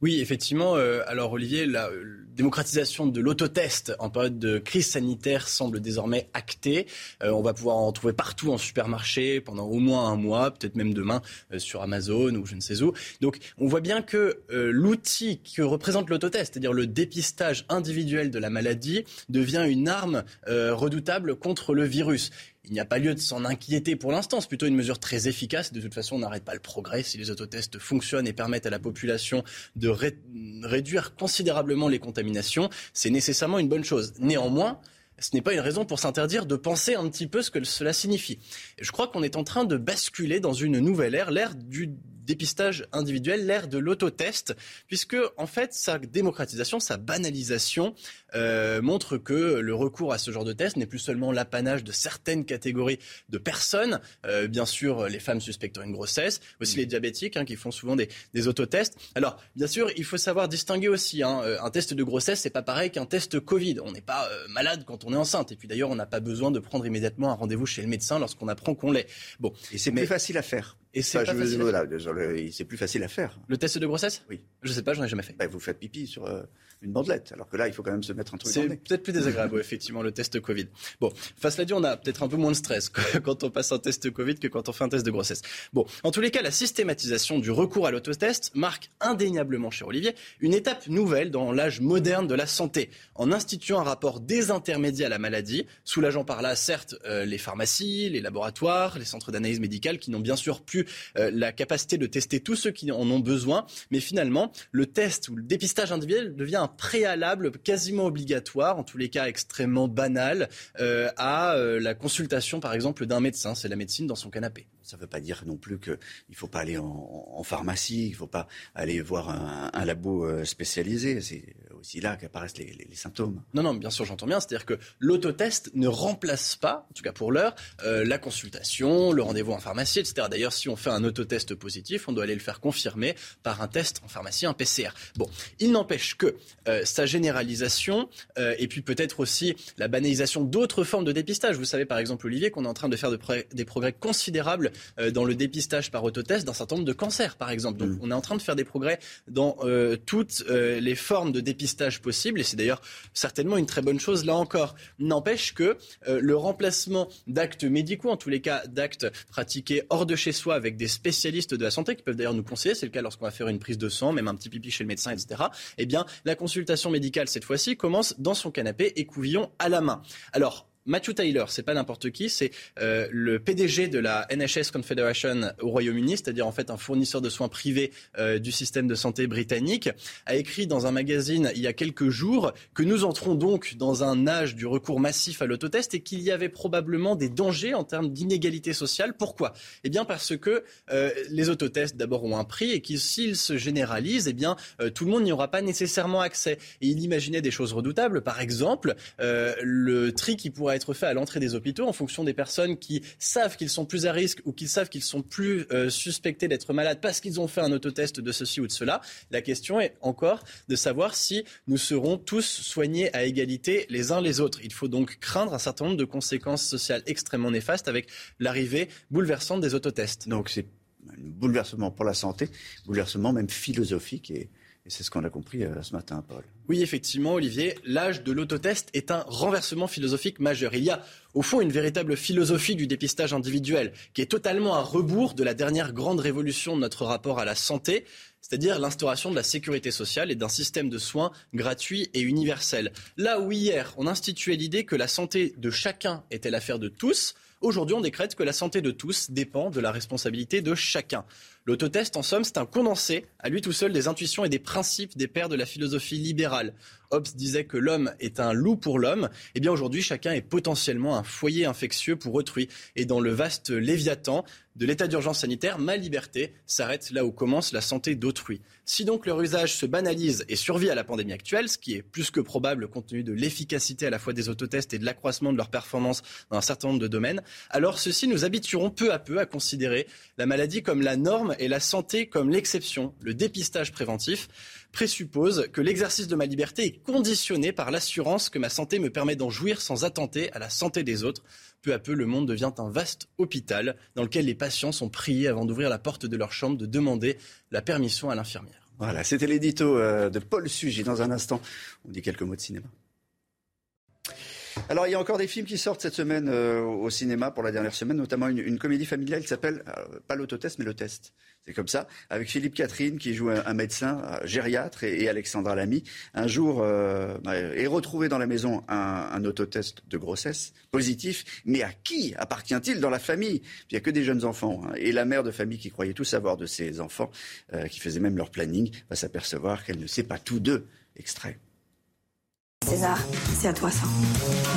Oui, effectivement. Euh, alors Olivier, la euh, démocratisation de l'autotest en période de crise sanitaire semble désormais actée. Euh, on va pouvoir en trouver partout en supermarché pendant au moins un mois, peut-être même demain sur Amazon ou je ne sais où. Donc on voit bien que l'outil que représente l'autotest, c'est-à-dire le dépistage individuel de la maladie, devient une arme redoutable contre le virus il n'y a pas lieu de s'en inquiéter pour l'instant. C'est plutôt une mesure très efficace. De toute façon, on n'arrête pas le progrès. Si les autotests fonctionnent et permettent à la population de réduire considérablement les contaminations, c'est nécessairement une bonne chose. Néanmoins, ce n'est pas une raison pour s'interdire de penser un petit peu ce que cela signifie. je crois qu'on est en train de basculer dans une nouvelle ère, l'ère du dépistage individuel, l'ère de l'autotest, puisque en fait sa démocratisation, sa banalisation euh, montre que le recours à ce genre de test n'est plus seulement l'apanage de certaines catégories de personnes, euh, bien sûr les femmes suspectant une grossesse, aussi mm. les diabétiques hein, qui font souvent des, des, autotests. Alors bien sûr, il faut savoir distinguer aussi hein, euh, un test de grossesse, c'est pas pareil qu'un test Covid. On n'est pas malade quand on est enceinte, et puis d'ailleurs on n'a pas besoin de prendre immédiatement un rendez-vous chez le médecin lorsqu'on apprend qu'on l'est. Bon, et c'est plus facile à faire Et c'est Enfin, pas je- facile. à voilà, faire. désolé, c'est plus facile à faire. Le test de grossesse? Oui. Je sais pas, j'en ai jamais fait. Bah, vous faites pipi sur euh, une bandelette, alors que là, il faut quand même se mettre un truc C'est peut-être plus désagréable, ouais, effectivement, le test Covid. Bon, face cela dit, on a peut-être un peu moins de stress quand on passe un test Covid que quand on fait un test de grossesse. Bon, en tous les cas, la systématisation du recours à l'autotest marque indéniablement, cher Olivier, une étape nouvelle dans l'âge moderne de la santé, en instituant un rapport désintermédié à la maladie, soulageant par là, certes, euh, les pharmacies, les laboratoires, les centres d'analyse médicale qui n'ont bien sûr plus euh, la capacité de tester tous ceux qui en ont besoin, mais finalement, le test ou le dépistage individuel devient un préalable quasiment obligatoire, en tous les cas extrêmement banal, euh, à euh, la consultation, par exemple, d'un médecin. C'est la médecine dans son canapé. Ça ne veut pas dire non plus qu'il ne faut pas aller en, pharmacie, il ne faut pas aller voir un, un labo euh, spécialisé. C'est aussi là qu'apparaissent les, les- les symptômes. Non, non, bien sûr, j'entends bien. C'est-à-dire que l'autotest ne remplace pas, en tout cas pour l'heure, euh, la consultation, le rendez-vous en pharmacie, etc. D'ailleurs, si on fait un autotest positif, on doit aller le faire confirmer par un test en pharmacie, un PCR. Bon, il n'empêche que euh, sa généralisation euh, et puis peut-être aussi la banalisation d'autres formes de dépistage. Vous savez, par exemple, Olivier, qu'on est en train de faire de des progrès considérables euh, dans le dépistage par autotest d'un certain nombre de cancers, par exemple. Donc, on est en train de faire des progrès dans euh, toutes euh, les formes de dépistage possibles, et c'est d'ailleurs certainement une très bonne chose là encore. N'empêche que euh, le remplacement d'actes médicaux, en tous les cas d'actes pratiqués hors de chez soi avec des spécialistes de la santé qui peuvent d'ailleurs nous conseiller, c'est le cas lorsqu'on va faire une prise de sang, même un petit pipi chez le médecin, etc. Eh bien, la consultation médicale cette fois-ci commence dans son canapé et couvillon à la main. Alors. Matthew Taylor, c'est pas n'importe qui, c'est euh, le PDG de la NHS Confederation au Royaume-Uni, c'est-à-dire en fait un fournisseur de soins privés euh, du système de santé britannique, a écrit dans un magazine il y a quelques jours que nous entrons donc dans un âge du recours massif à l'autotest et qu'il y avait probablement des dangers en termes d'inégalité sociale. Pourquoi? Eh bien parce que euh, les autotests d'abord ont un prix et que s'ils se généralisent, eh bien tout le monde n'y aura pas nécessairement accès. Et il imaginait des choses redoutables, par exemple le tri qui pourrait être fait à l'entrée des hôpitaux en fonction des personnes qui savent qu'ils sont plus à risque ou qui savent qu'ils sont plus euh, suspectés d'être malades parce qu'ils ont fait un autotest de ceci ou de cela. La question est encore de savoir si nous serons tous soignés à égalité les uns les autres. Il faut donc craindre un certain nombre de conséquences sociales extrêmement néfastes avec l'arrivée bouleversante des autotests. Donc c'est un bouleversement pour la santé, bouleversement même philosophique, et, et c'est ce qu'on a compris euh, ce matin, Paul. Oui, effectivement, Olivier, l'âge de l'autotest est un renversement philosophique majeur. Il y a, au fond, une véritable philosophie du dépistage individuel qui est totalement à rebours de la dernière grande révolution de notre rapport à la santé, c'est-à-dire l'instauration de la sécurité sociale et d'un système de soins gratuit et universel. Là où hier, on instituait l'idée que la santé de chacun était l'affaire de tous, aujourd'hui, on décrète que la santé de tous dépend de la responsabilité de chacun. L'autotest, en somme, c'est un condensé, à lui tout seul, des intuitions et des principes des pères de la philosophie libérale. Hobbes disait que l'homme est un loup pour l'homme. Eh bien, aujourd'hui, chacun est potentiellement un foyer infectieux pour autrui. Et dans le vaste léviathan de l'état d'urgence sanitaire, ma liberté s'arrête là où commence la santé d'autrui. Si donc leur usage se banalise et survit à la pandémie actuelle, ce qui est plus que probable compte tenu de l'efficacité à la fois des autotests et de l'accroissement de leur performance dans un certain nombre de domaines, alors ceci nous habitueront peu à peu à considérer la maladie comme la norme et la santé comme l'exception. Le dépistage préventif présuppose que l'exercice de ma liberté est conditionné par l'assurance que ma santé me permet d'en jouir sans attenter à la santé des autres. Peu à peu, le monde devient un vaste hôpital dans lequel les patients sont priés avant d'ouvrir la porte de leur chambre de demander la permission à l'infirmière. Voilà, c'était l'édito euh, de Paul Sugy. Dans un instant, on dit quelques mots de cinéma. Alors, il y a encore des films qui sortent cette semaine euh, au cinéma pour la dernière semaine, notamment une, comédie familiale qui s'appelle, euh, pas l'autotest, mais le test. C'est comme ça, avec Philippe Catherine qui joue un, un médecin un gériatre et, et Alexandra Lamy. Un jour euh, bah, est retrouvé dans la maison un, un autotest de grossesse positif, mais à qui appartient-il dans la famille? Il n'y a que des jeunes enfants. hein. Et la mère de famille qui croyait tout savoir de ses enfants, euh, qui faisait même leur planning, va s'apercevoir qu'elle ne sait pas tout d'eux. Extrait. César, c'est à toi ça.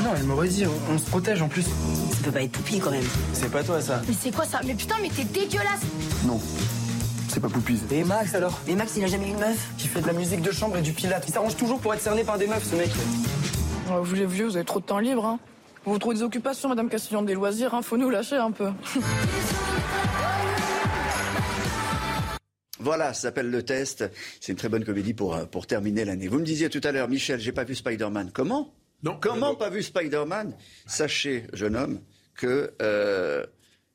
Non, elle m'aurait dit, on, on se protège en plus. Ça peut pas être Poupie quand même. C'est pas toi ça. Mais c'est quoi ça? Mais putain, mais t'es dégueulasse Non. C'est pas Poupise. Et Max alors? Mais Max, il a jamais eu une meuf? Qui fait de la musique de chambre et du pilate. Il s'arrange toujours pour être cerné par des meufs, ce mec. vous les vieux, vous avez trop de temps libre. Hein. Vous trouvez des occupations, Madame Castillon, des loisirs, hein. faut nous lâcher un peu. Voilà, ça s'appelle Le Test. C'est une très bonne comédie pour, euh, pour terminer l'année. Vous me disiez tout à l'heure, Michel, j'ai pas vu Spider-Man. Comment? Non. Comment pas vu Spider-Man? Sachez, jeune homme, que euh,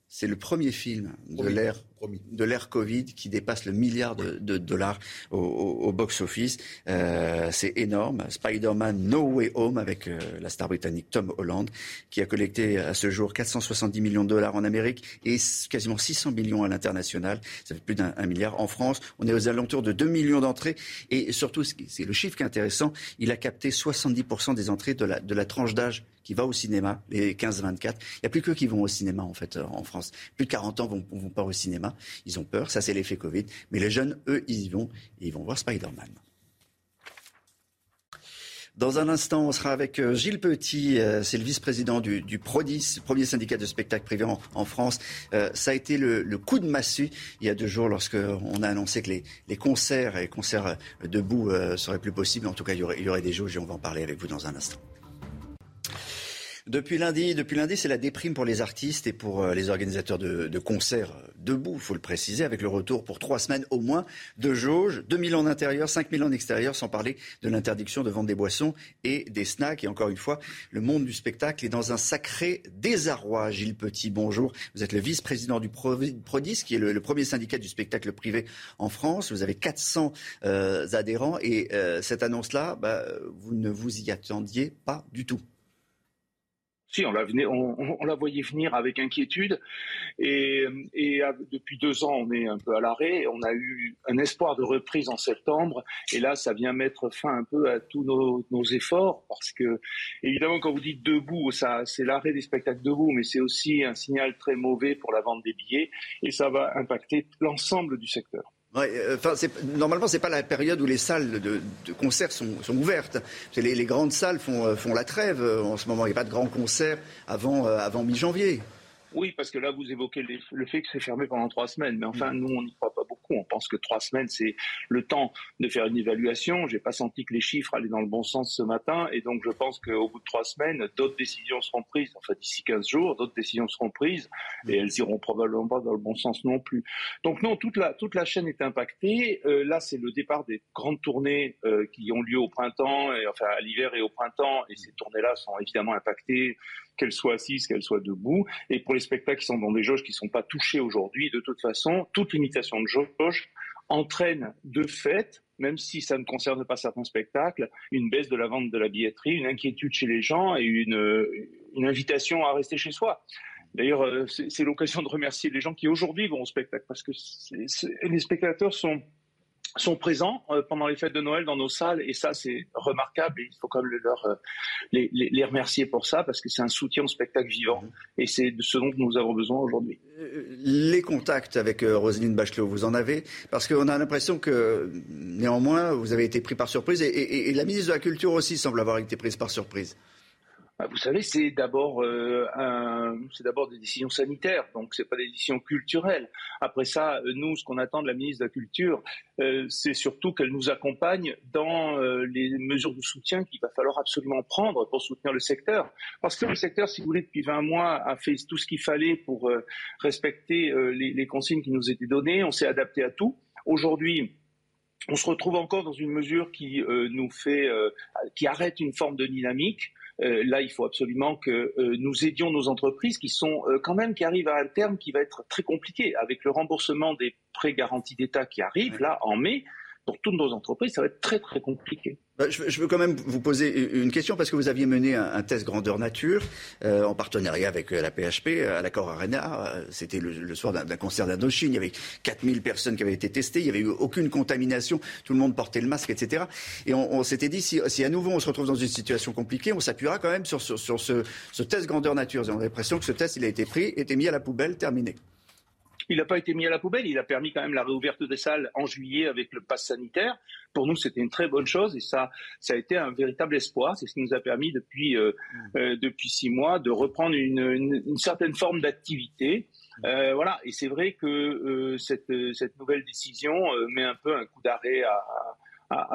C'est le premier film de l'ère de l'ère Covid qui dépasse le milliard de, dollars au, box-office. Euh, c'est énorme. Spider-Man No Way Home avec euh, la star britannique Tom Holland qui a collecté à ce jour 470 millions de dollars en Amérique et quasiment 600 millions à l'international. Ça fait plus d'un milliard. En France, on est aux alentours de 2 millions d'entrées et surtout, c'est le chiffre qui est intéressant, il a capté 70% des entrées de la, de la tranche d'âge qui va au cinéma, les 15-24. Il n'y a plus que qui vont au cinéma en fait en France. Plus de 40 ans vont, vont pas au cinéma. Ils ont peur, ça c'est l'effet Covid. Mais les jeunes, eux, ils y vont. ils vont voir Spider-Man. Dans un instant, on sera avec euh, Gilles Petit, euh, c'est le vice-président du, PRODIS, premier syndicat de spectacle privé en, France. Euh, ça a été le, coup de massue il y a deux jours lorsqu'on a annoncé que les, concerts et concerts debout seraient plus possibles. En tout cas, il y aurait, il y aurait des jauges et on va en parler avec vous dans un instant. Depuis lundi, depuis lundi, c'est la déprime pour les artistes et pour euh, les organisateurs de, concerts euh, debout, il faut le préciser, avec le retour pour trois semaines au moins de jauge, 2000 en intérieur, 5000 en extérieur, sans parler de l'interdiction de vendre des boissons et des snacks. Et encore une fois, le monde du spectacle est dans un sacré désarroi. Gilles Petit, bonjour. Vous êtes le vice-président du Prodis, qui est le, premier syndicat du spectacle privé en France. Vous avez 400 euh, adhérents et cette annonce-là, bah, vous ne vous y attendiez pas du tout. On la, voyait venir avec inquiétude. Et, depuis deux ans, on est un peu à l'arrêt. On a eu un espoir de reprise en septembre. Et là, ça vient mettre fin un peu à tous nos, efforts. Parce que, évidemment, quand vous dites debout, c'est l'arrêt des spectacles debout, mais c'est aussi un signal très mauvais pour la vente des billets. Et ça va impacter l'ensemble du secteur. Euh, enfin, normalement, ce n'est pas la période où les salles de, concert sont, ouvertes. Les, grandes salles font, euh, la trêve euh, en ce moment. Il n'y a pas de grands concerts avant, avant mi-janvier. Oui, parce que là, vous évoquez le fait que c'est fermé pendant trois semaines. Mais enfin, mm. nous, on n'y croit pas beaucoup. On pense que trois semaines, c'est le temps de faire une évaluation. J'ai pas senti que les chiffres allaient dans le bon sens ce matin. Et donc, je pense qu'au bout de trois semaines, d'autres décisions seront prises. Enfin, d'ici 15 jours, d'autres décisions seront prises. Et elles iront probablement pas dans le bon sens non plus. Donc, non, toute la, toute la chaîne est impactée. Euh, là, c'est le départ des grandes tournées euh, qui ont lieu au printemps, et, enfin, à l'hiver et au printemps. Et ces tournées-là sont évidemment impactées qu'elles soient assises, qu'elles soient debout. Et pour les spectacles qui sont dans des jauges qui ne sont pas touchés aujourd'hui, de toute façon, toute limitation de jauge entraîne de fait, même si ça ne concerne pas certains spectacles, une baisse de la vente de la billetterie, une inquiétude chez les gens et une, invitation à rester chez soi. D'ailleurs, euh, c'est l'occasion de remercier les gens qui aujourd'hui vont au spectacle, parce que les spectateurs sont sont présents euh, pendant les fêtes de Noël dans nos salles et ça c'est remarquable et il faut quand même leur, euh, les, les, remercier pour ça parce que c'est un soutien au spectacle vivant mmh. et c'est de ce dont nous avons besoin aujourd'hui. Euh, les contacts avec Roselyne Bachelot, vous en avez? Parce qu'on a l'impression que néanmoins vous avez été pris par surprise et la ministre de la Culture aussi semble avoir été prise par surprise. Bah, vous savez, c'est d'abord euh, c'est d'abord des décisions sanitaires, donc c'est pas des décisions culturelles. Après ça, euh, nous, ce qu'on attend de la ministre de la Culture, euh, c'est surtout qu'elle nous accompagne dans les mesures de soutien qu'il va falloir absolument prendre pour soutenir le secteur. Parce que le secteur, si vous voulez, depuis 20 mois, a fait tout ce qu'il fallait pour respecter les consignes qui nous étaient données. On s'est adapté à tout. Aujourd'hui, on se retrouve encore dans une mesure qui nous fait, qui arrête une forme de dynamique. Euh, là, il faut absolument que euh, nous aidions nos entreprises qui sont euh, quand même qui arrivent à un terme qui va être très compliqué avec le remboursement des prêts garantis d'État qui arrive là en mai. Pour toutes nos entreprises, ça va être très très compliqué. Bah, je, veux quand même vous poser une question parce que vous aviez mené un, test grandeur nature euh, en partenariat avec euh, la PHP à l'accord Arena. Euh, c'était le, soir d'un concert d'Indochine. Il y avait 4000 personnes qui avaient été testées. Il n'y avait eu aucune contamination. Tout le monde portait le masque, etc. Et on, s'était dit, si, à nouveau on se retrouve dans une situation compliquée, on s'appuiera quand même sur, ce, test grandeur nature. On a l'impression que ce test, il a été pris, été mis à la poubelle, terminé. Il n'a pas été mis à la poubelle, il a permis quand même la réouverture des salles en juillet avec le pass sanitaire. Pour nous, c'était une très bonne chose et ça, ça a été un véritable espoir. C'est ce qui nous a permis depuis, euh, mmh. euh, depuis six mois de reprendre une, une, certaine forme d'activité. Euh, voilà, et c'est vrai que cette, cette nouvelle décision met un peu un coup d'arrêt à, à,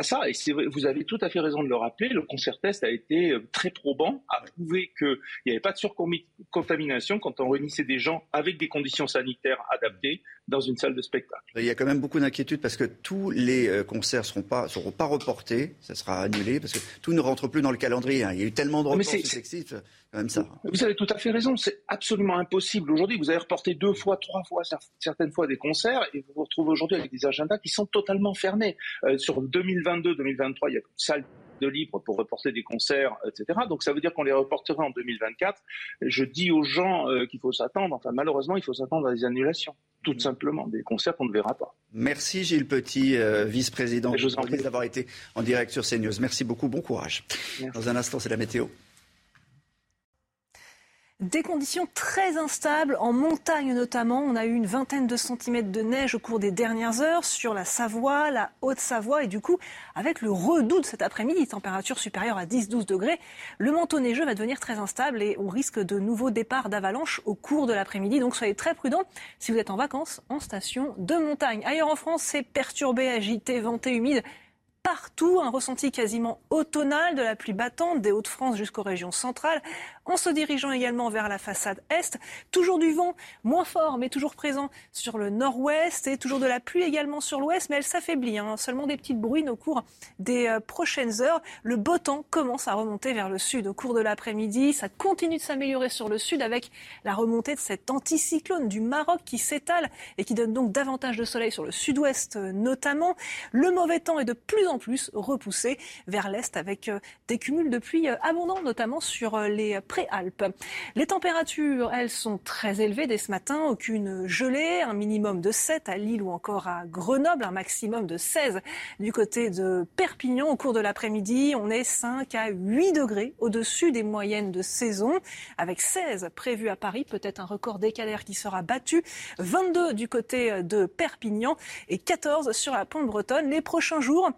ça. Et vous avez tout à fait raison de le rappeler, le concert test a été euh, très probant, a prouvé qu'il n'y avait pas de surcontamination quand on réunissait des gens avec des conditions sanitaires adaptées, dans une salle de spectacle. Il y a quand même beaucoup d'inquiétudes parce que tous les euh, concerts ne seront pas, seront pas reportés, ça sera annulé parce que tout ne rentre plus dans le calendrier. Hein. Il y a eu tellement de reports successifs, même ça. Vous avez tout à fait raison, c'est absolument impossible. Aujourd'hui, vous avez reporté deux fois, trois fois, certaines fois des concerts et vous vous retrouvez aujourd'hui avec des agendas qui sont totalement fermés. Euh, sur 2022-2023, il y a plus de salles de libre pour reporter des concerts, etc. Donc ça veut dire qu'on les reportera en 2024. Je dis aux gens euh, qu'il faut s'attendre, enfin malheureusement, il faut s'attendre à des annulations, tout simplement, des concerts qu'on ne verra pas. Merci Gilles Petit, euh, vice-président. Je vous en d'avoir été en direct sur CNews. Merci beaucoup, bon courage. Dans un instant, c'est la météo. Des conditions très instables, en montagne notamment. On a eu une vingtaine de centimètres de neige au cours des dernières heures sur la Savoie, la Haute-Savoie. Et du coup, avec le redout de cet après-midi, température supérieure à 10-12 degrés, le manteau neigeux va devenir très instable et on risque de nouveaux départs d'avalanche au cours de l'après-midi. Donc soyez très prudents si vous êtes en vacances en station de montagne. Ailleurs en France, c'est perturbé, agité, venté, humide partout, un ressenti quasiment automnal de la pluie battante des Hauts-de-France jusqu'aux régions centrales, en se dirigeant également vers la façade est. Toujours du vent, moins fort, mais toujours présent sur le nord-ouest, et toujours de la pluie également sur l'ouest, mais elle s'affaiblit. Hein. Seulement des petites bruines au cours des euh, prochaines heures. Le beau temps commence à remonter vers le sud au cours de l'après-midi. Ça continue de s'améliorer sur le sud avec la remontée de cet anticyclone du Maroc qui s'étale et qui donne donc davantage de soleil sur le sud-ouest euh, notamment. Le mauvais temps est de plus en plus repoussé vers l'est avec euh, des cumuls de pluie abondants, notamment sur les Les températures, elles, sont très élevées dès ce matin. Aucune gelée, un minimum de 7 à Lille ou encore à Grenoble, un maximum de 16 du côté de Perpignan. Au cours de l'après-midi, on est 5 à 8 degrés au-dessus des moyennes de saison, avec 16 prévus à Paris, peut-être un record décalaire qui sera battu, 22 du côté de Perpignan et 14 sur la pointe bretonne. Les prochains jours,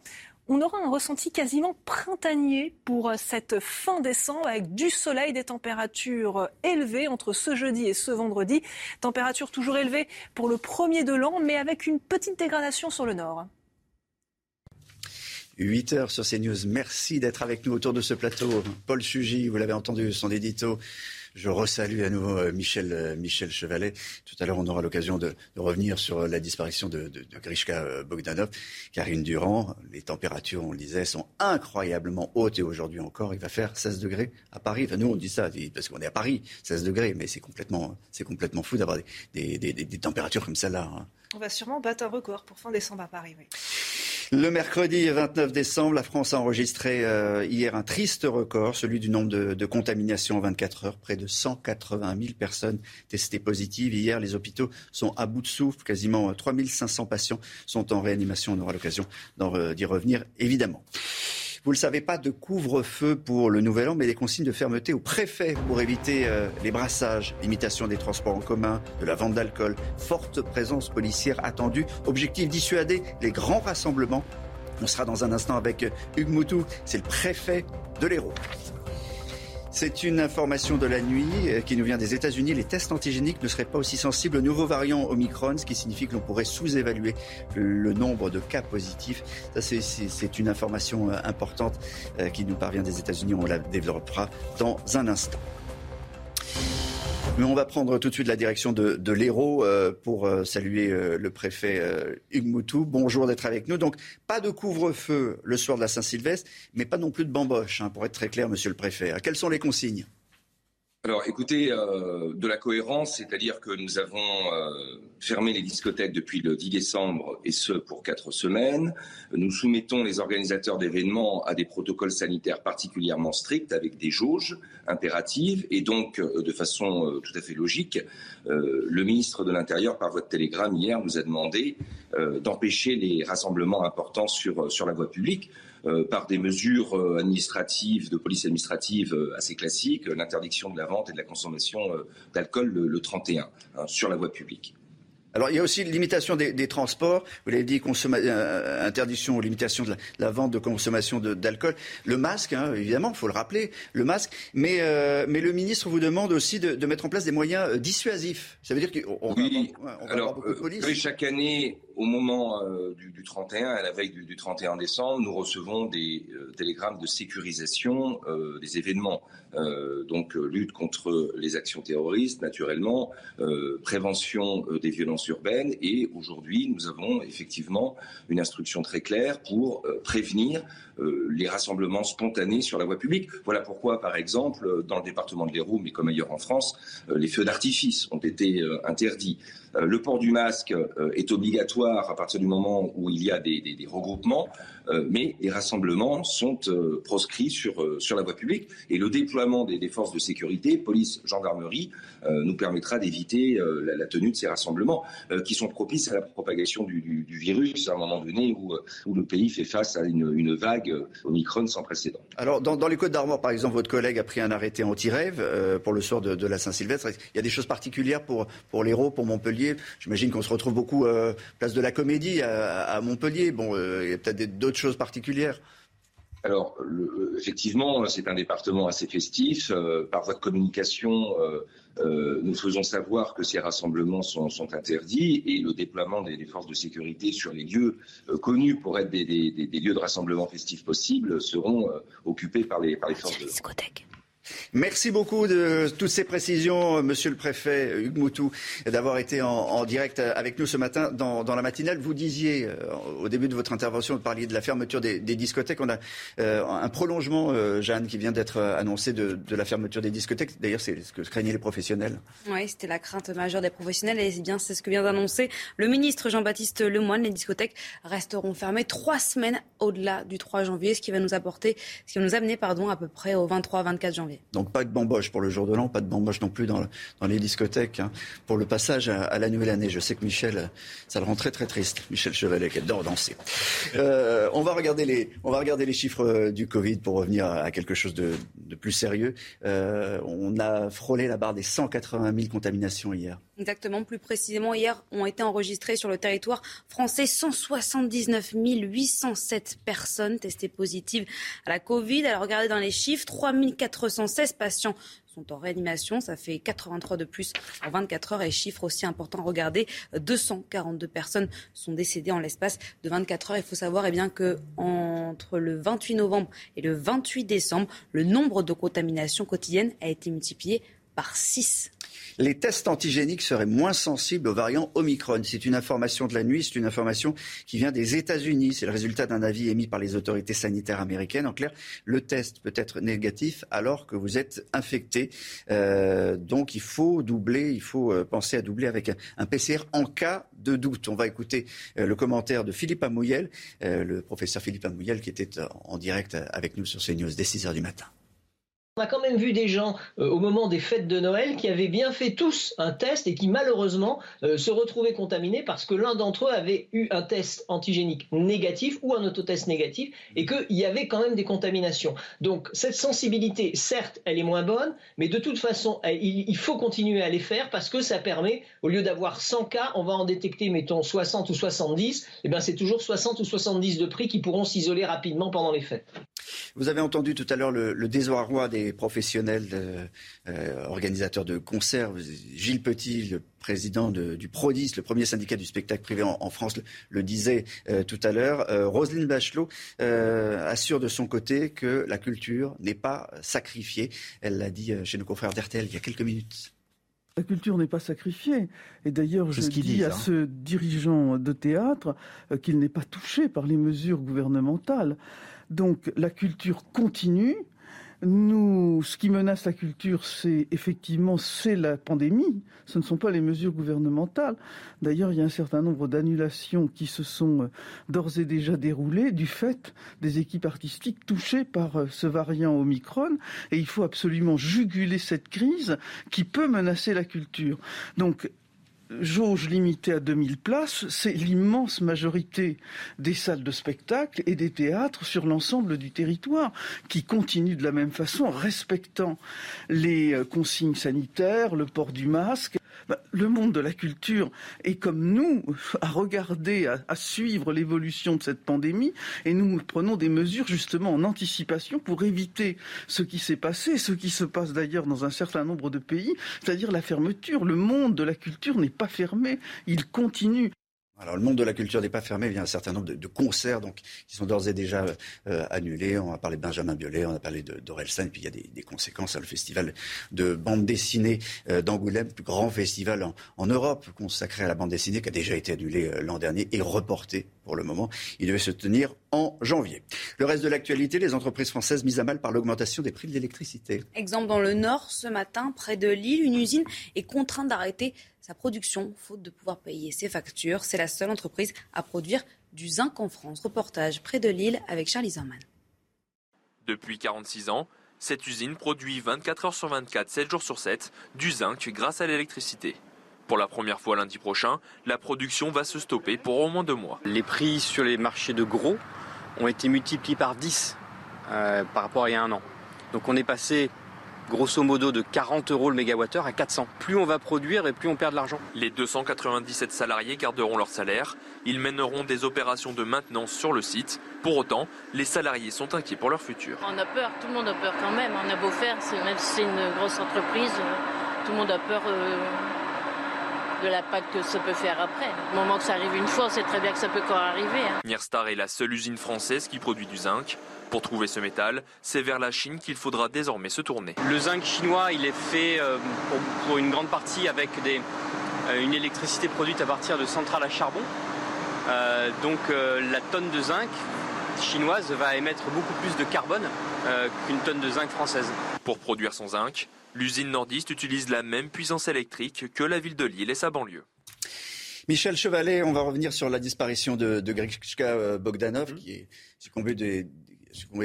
on aura un ressenti quasiment printanier pour euh, cette fin décembre avec du soleil, des températures euh, élevées entre ce jeudi et ce vendredi. Température toujours élevée pour le premier de l'an, mais avec une petite dégradation sur le nord. 8 heures sur CNews. Merci d'être avec nous autour de ce plateau. Paul Sugy, vous l'avez entendu, son édito je resalue à nouveau euh, Michel, euh, Michel Chevalet. Tout à l'heure, on aura l'occasion de, revenir sur euh, la disparition de, de, de Grishka Bogdanov. Karine Durand, les températures, on le disait, sont incroyablement hautes et aujourd'hui encore, il va faire 16 degrés à Paris. Enfin, nous, on dit ça parce qu'on est à Paris, 16 degrés, mais c'est complètement, c'est complètement fou d'avoir des, des, des, températures comme celle-là. Hein. On va sûrement battre un record pour fin décembre à Paris. Le mercredi 29 décembre, la France a enregistré euh, hier un triste record, celui du nombre de, contaminations en 24 heures. Près de 180 000 personnes testées positives. Hier, les hôpitaux sont à bout de souffle. Quasiment 3500 patients sont en réanimation. On aura l'occasion d'y revenir, évidemment. Vous le savez pas, de couvre-feu pour le nouvel an, mais des consignes de fermeté au préfet pour éviter euh, les brassages, l'imitation des transports en commun, de la vente d'alcool, forte présence policière attendue. Objectif dissuader les grands rassemblements. On sera dans un instant avec Hugues Moutou, c'est le préfet de l'Hérault. C'est une information de la nuit euh, qui nous vient des États-Unis. Les tests antigéniques ne seraient pas aussi sensibles au nouveau variant Omicron, ce qui signifie que l'on pourrait sous-évaluer le nombre de cas positifs. Ça, c'est une information euh, importante euh, qui nous parvient des États-Unis. On la développera dans un instant. On va prendre tout de suite la direction de, de l'Hérault euh, pour euh, saluer euh, le préfet Hugues Moutou. Bonjour d'être avec nous. Donc, pas de couvre-feu le soir de la Saint-Sylvestre, mais pas non plus de bamboche, hein, pour être très clair, monsieur le préfet. Quelles sont les consignes? Alors écoutez, euh, de la cohérence, c'est-à-dire que nous avons euh, fermé les discothèques depuis le 10 décembre et ce pour quatre semaines. Nous soumettons les organisateurs d'événements à des protocoles sanitaires particulièrement stricts avec des jauges impératives et donc euh, de façon tout à fait logique, le ministre de l'Intérieur par votre télégramme hier nous a demandé d'empêcher les rassemblements importants sur, sur la voie publique. Euh, par des mesures euh, administratives, de police administrative euh, assez classiques, l'interdiction de la vente et de la consommation d'alcool le, 31 hein, sur la voie publique. Alors il y a aussi limitation des, transports. Vous l'avez dit, interdiction ou limitation de la, vente de consommation d'alcool. Le masque, hein, évidemment, il faut le rappeler, le masque. Mais, mais le ministre vous demande aussi de, mettre en place des moyens dissuasifs. Ça veut dire qu'on oui. va avoir, beaucoup de police. chaque année, au moment du, 31, à la veille du, 31 décembre, nous recevons des télégrammes de sécurisation des événements. donc lutte contre les actions terroristes, naturellement, prévention des violences urbaines. Et aujourd'hui, nous avons effectivement une instruction très claire pour prévenir les rassemblements spontanés sur la voie publique. Voilà pourquoi, par exemple, dans le département de l'Hérault, mais comme ailleurs en France, les feux d'artifice ont été interdits. Euh, le port du masque euh, est obligatoire à partir du moment où il y a des, regroupements, euh, mais les rassemblements sont proscrits sur, sur la voie publique. Et le déploiement des, forces de sécurité, police, gendarmerie, nous permettra d'éviter la, tenue de ces rassemblements qui sont propices à la propagation du, virus à un moment donné où, où, le pays fait face à une, vague Omicron sans précédent. Alors, dans, les Côtes d'Armor, par exemple, votre collègue a pris un arrêté anti-rêve pour le sort de, de la Saint-Sylvestre. Il y a des choses particulières pour, pour l'Hérault, pour Montpellier? J'imagine qu'on se retrouve beaucoup euh, place de la Comédie à, Montpellier. Bon, euh, il y a peut-être d'autres choses particulières. Alors, euh, effectivement, c'est un département assez festif. par voie de communication, nous faisons savoir que ces rassemblements sont, interdits et le déploiement des, forces de sécurité sur les lieux connus pour être des, lieux de rassemblement festifs possibles seront occupés par les, par les forces de... Merci beaucoup de toutes ces précisions, Monsieur le Préfet Hugues Moutou, d'avoir été en, direct avec nous ce matin dans, la matinale. Vous disiez euh, au début de votre intervention, vous parliez de la fermeture des, discothèques. On a euh, un prolongement, euh, Jeanne, qui vient d'être annoncé de, la fermeture des discothèques. D'ailleurs, c'est ce que craignaient les professionnels. Oui, c'était la crainte majeure des professionnels et bien c'est ce que vient d'annoncer le ministre Jean-Baptiste Lemoyne. Les discothèques resteront fermées trois semaines au-delà du 3 janvier, ce qui va nous apporter, ce qui va nous amener, pardon, à peu près au 23-24 janvier. Donc pas de bamboche pour le jour de l'an, pas de bamboche non plus dans, dans les discothèques hein, pour le passage à, la nouvelle année. Je sais que Michel, ça le rend très très triste. Michel Chevalet qui adore danser. Euh, on va regarder les, on va regarder les chiffres euh, du Covid pour revenir à, quelque chose de, de plus sérieux. Euh, on a frôlé la barre des 180 000 contaminations hier. Exactement, plus précisément, hier ont été enregistrées sur le territoire français 179 807 personnes testées positives à la Covid. Alors regardez dans les chiffres, 3 416 patients sont en réanimation. Ça fait 83 de plus en 24 heures. Et chiffre aussi important, regardez, 242 personnes sont décédées en l'espace de 24 heures. Il faut savoir eh bien, que entre le 28 novembre et le 28 décembre, le nombre de contaminations quotidiennes a été multiplié par 6 les tests antigéniques seraient moins sensibles aux variants Omicron. C'est une information de la nuit, c'est une information qui vient des États-Unis. C'est le résultat d'un avis émis par les autorités sanitaires américaines. En clair, le test peut être négatif alors que vous êtes infecté. Euh, donc il faut doubler, il faut euh, penser à doubler avec un, PCR en cas de doute. On va écouter euh, le commentaire de Philippe Amouyel, le professeur Philippe Amouyel qui était en direct avec nous sur CNews dès 6 heures du matin. On a quand même vu des gens euh, au moment des fêtes de Noël qui avaient bien fait tous un test et qui malheureusement euh, se retrouvaient contaminés parce que l'un d'entre eux avait eu un test antigénique négatif ou un autotest négatif et qu'il y avait quand même des contaminations. Donc cette sensibilité, certes, elle est moins bonne, mais de toute façon, il, faut continuer à les faire parce que ça permet, au lieu d'avoir 100 cas, on va en détecter, mettons, 60 ou 70, et bien c'est toujours 60 ou 70 de prix qui pourront s'isoler rapidement pendant les fêtes. Vous avez entendu tout à l'heure le désarroi des professionnels euh, organisateurs de concerts. Gilles Petit, le président du PRODIS, le premier syndicat du spectacle privé en, France, le, disait euh, tout à l'heure. Euh, Roselyne Bachelot assure de son côté que la culture n'est pas sacrifiée. Elle l'a dit chez nos confrères d'RTL il y a quelques minutes. La culture n'est pas sacrifiée. Et d'ailleurs, je dis à hein. ce dirigeant de théâtre qu'il n'est pas touché par les mesures gouvernementales. Donc la culture continue, nous, ce qui menace la culture, c'est effectivement c'est la pandémie. Ce ne sont pas les mesures gouvernementales. D'ailleurs, il y a un certain nombre d'annulations qui se sont euh, d'ores et déjà déroulées du fait des équipes artistiques touchées par euh, ce variant Omicron. Et il faut absolument juguler cette crise qui peut menacer la culture. Donc, jauge limitée à 2000 places, c'est l'immense majorité des salles de spectacle et des théâtres sur l'ensemble du territoire qui continuent de la même façon, respectant les euh, consignes sanitaires, le port du masque. Bah, le monde de la culture est comme nous à regarder, à, suivre l'évolution de cette pandémie et nous prenons des mesures justement en anticipation pour éviter ce qui s'est passé, ce qui se passe d'ailleurs dans un certain nombre de pays, c'est-à-dire la fermeture. Le monde de la culture n'est pas fermé, il continue. Alors le monde de la culture n'est pas fermé, il y a un certain nombre de, concerts donc, qui sont d'ores et déjà euh, annulés. On a parlé de Benjamin Biolay, on a parlé d'Orelsan, puis il y a des, conséquences. Hein, le festival de bande dessinée euh, d'Angoulême, plus grand festival en, Europe consacré à la bande dessinée, qui a déjà été annulé euh, l'an dernier et reporté pour le moment. Il devait se tenir en janvier. Le reste de l'actualité, les entreprises françaises mises à mal par l'augmentation des prix de l'électricité. Exemple dans le Nord, ce matin, près de Lille, une usine est contrainte d'arrêter sa production, faute de pouvoir payer ses factures. C'est la seule entreprise à produire du zinc en France. Reportage près de Lille avec Charlie Zerman. Depuis 46 ans, cette usine produit 24 heures sur 24, 7 jours sur 7, du zinc grâce à l'électricité. Pour la première fois lundi prochain, la production va se stopper pour au moins deux mois. Les prix sur les marchés de gros ont été multipliés par 10 euh, par rapport à il y a un an. Donc on est passé grosso modo de 40 euros le mégawattheure à 400. Plus on va produire et plus on perd de l'argent. Les 297 salariés garderont leur salaire. Ils mèneront des opérations de maintenance sur le site. Pour autant, les salariés sont inquiets pour leur futur. On a peur, tout le monde a peur quand même. On a beau faire, même si c'est une grosse entreprise, tout le monde a peur. Euh, de l'impact que ça peut faire après. Au moment que ça arrive une fois, on sait très bien que ça peut encore arriver. Hein. Nierstar est la seule usine française qui produit du zinc. Pour trouver ce métal, c'est vers la Chine qu'il faudra désormais se tourner. Le zinc chinois, il est fait euh, pour, une grande partie avec des, euh, une électricité produite à partir de centrales à charbon. Euh, donc la tonne de zinc chinoise va émettre beaucoup plus de carbone qu'une tonne de zinc française. Pour produire son zinc, L'usine nordiste utilise la même puissance électrique que la ville de Lille et sa banlieue. Michel Chevalet, on va revenir sur la disparition de, de euh, Bogdanov, mmh. qui est succombé des,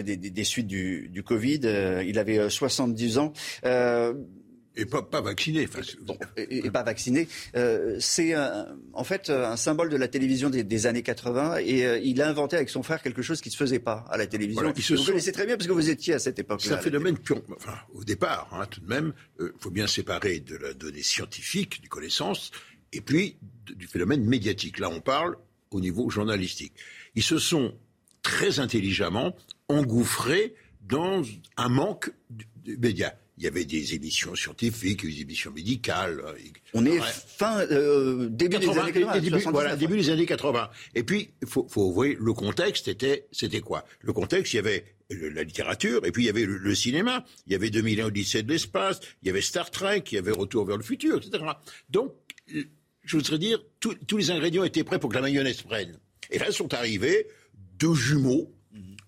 des, suites du, Covid. Euh, il avait 70 euh, ans. Et pas, vacciné. et, pas vacciné. Euh, c'est en fait un symbole de la télévision des, années 80 et euh, il a inventé avec son frère quelque chose qui ne se faisait pas à la télévision. vous connaissez très bien parce que vous étiez à cette époque. C'est un phénomène enfin, au départ, hein, tout de même, il euh, faut bien séparer de la donnée scientifique, du connaissance, et puis du phénomène médiatique. Là, on parle au niveau journalistique. Ils se sont très intelligemment engouffrés dans un manque de médias il y avait des émissions scientifiques, des émissions médicales. Euh, On est fin euh, début des années 80. Début, voilà, début des années 80. Et puis, il faut, faut voir, le contexte était, c'était quoi? Le contexte, il y avait la littérature, et puis il y avait le, cinéma, il y avait 2001 Odyssée de l'espace, il y avait Star Trek, il y avait Retour vers le futur, etc. Donc, je voudrais dire, tous les ingrédients étaient prêts pour que la mayonnaise prenne. Et là sont arrivés deux jumeaux,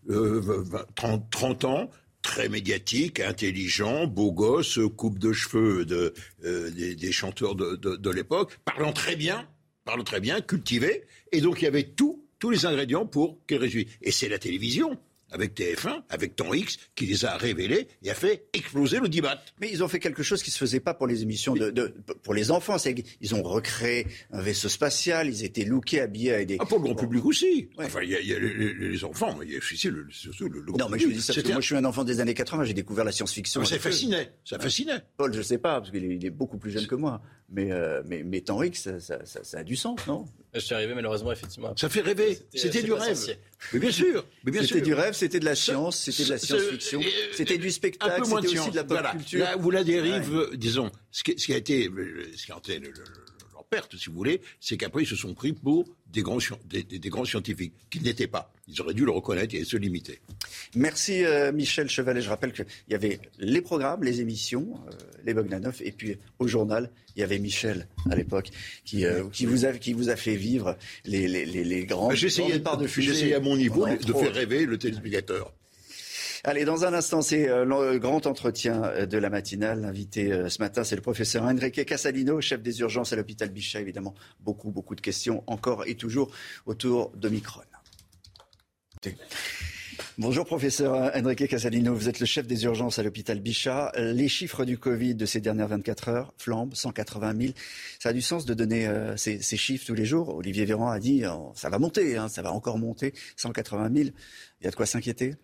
euh, 30, 30 ans, très médiatique, intelligent, beau gosse, coupe de cheveux euh, des, chanteurs de, l'époque, parlant très bien, parlant très bien, cultivé, et donc il y avait tout, tous les ingrédients pour qu'elle réussisse. Et c'est la télévision avec TF1, avec Temps X, qui les a révélés et a fait exploser le débat. Mais ils ont fait quelque chose qui se faisait pas pour les émissions de, pour les enfants. Ils ont recréé un vaisseau spatial, ils étaient lookés, habillés avec des. Ah, pour le grand public aussi. Enfin, il y, a, les, enfants, il y a aussi le, le, Non, mais je dis ça parce que moi je suis un enfant des années 80, j'ai découvert la science-fiction. Ça fascinait, ça fascinait. Paul, je sais pas, parce qu'il est, beaucoup plus jeune que moi. Mais, euh, mais, mais Temps X, ça, ça a du sens, non? Je suis arrivé malheureusement effectivement. Ça fait rêver. C'était du rêve. Mais bien sûr. C'était du rêve, c'était de la science, c'était de la science-fiction, c'était du spectacle, c'était aussi de la pop culture. Là où la dérive, disons, ce qui, a été, ce qui a été leur perte, si vous voulez, c'est qu'après ils se sont pris pour des grands, des, des, grands scientifiques, qui n'étaient pas. Ils auraient dû le reconnaître et se limiter. Merci euh, Michel Chevalet. Je rappelle qu'il y avait les programmes, les émissions, euh, les Bogdanov, et puis au journal, il y avait Michel à l'époque qui, euh, qui, vous a, qui vous a fait vivre les, les, les, les grands. J'essayais à mon niveau de faire rêver le téléspectateur. Allez, dans un instant, c'est le grand entretien de la matinale. L'invité ce matin, c'est le professeur Enrique Casalino, chef des urgences à l'hôpital Bichat. Évidemment, beaucoup, beaucoup de questions encore et toujours autour de Micron. Bonjour professeur Enrique Casalino, vous êtes le chef des urgences à l'hôpital Bichat. Les chiffres du Covid de ces dernières 24 heures flambent, 180 000. Ça a du sens de donner euh, ces, chiffres tous les jours. Olivier Véran a dit, ça va monter, hein, ça va encore monter, 180 000. Il y a de quoi s'inquiéter?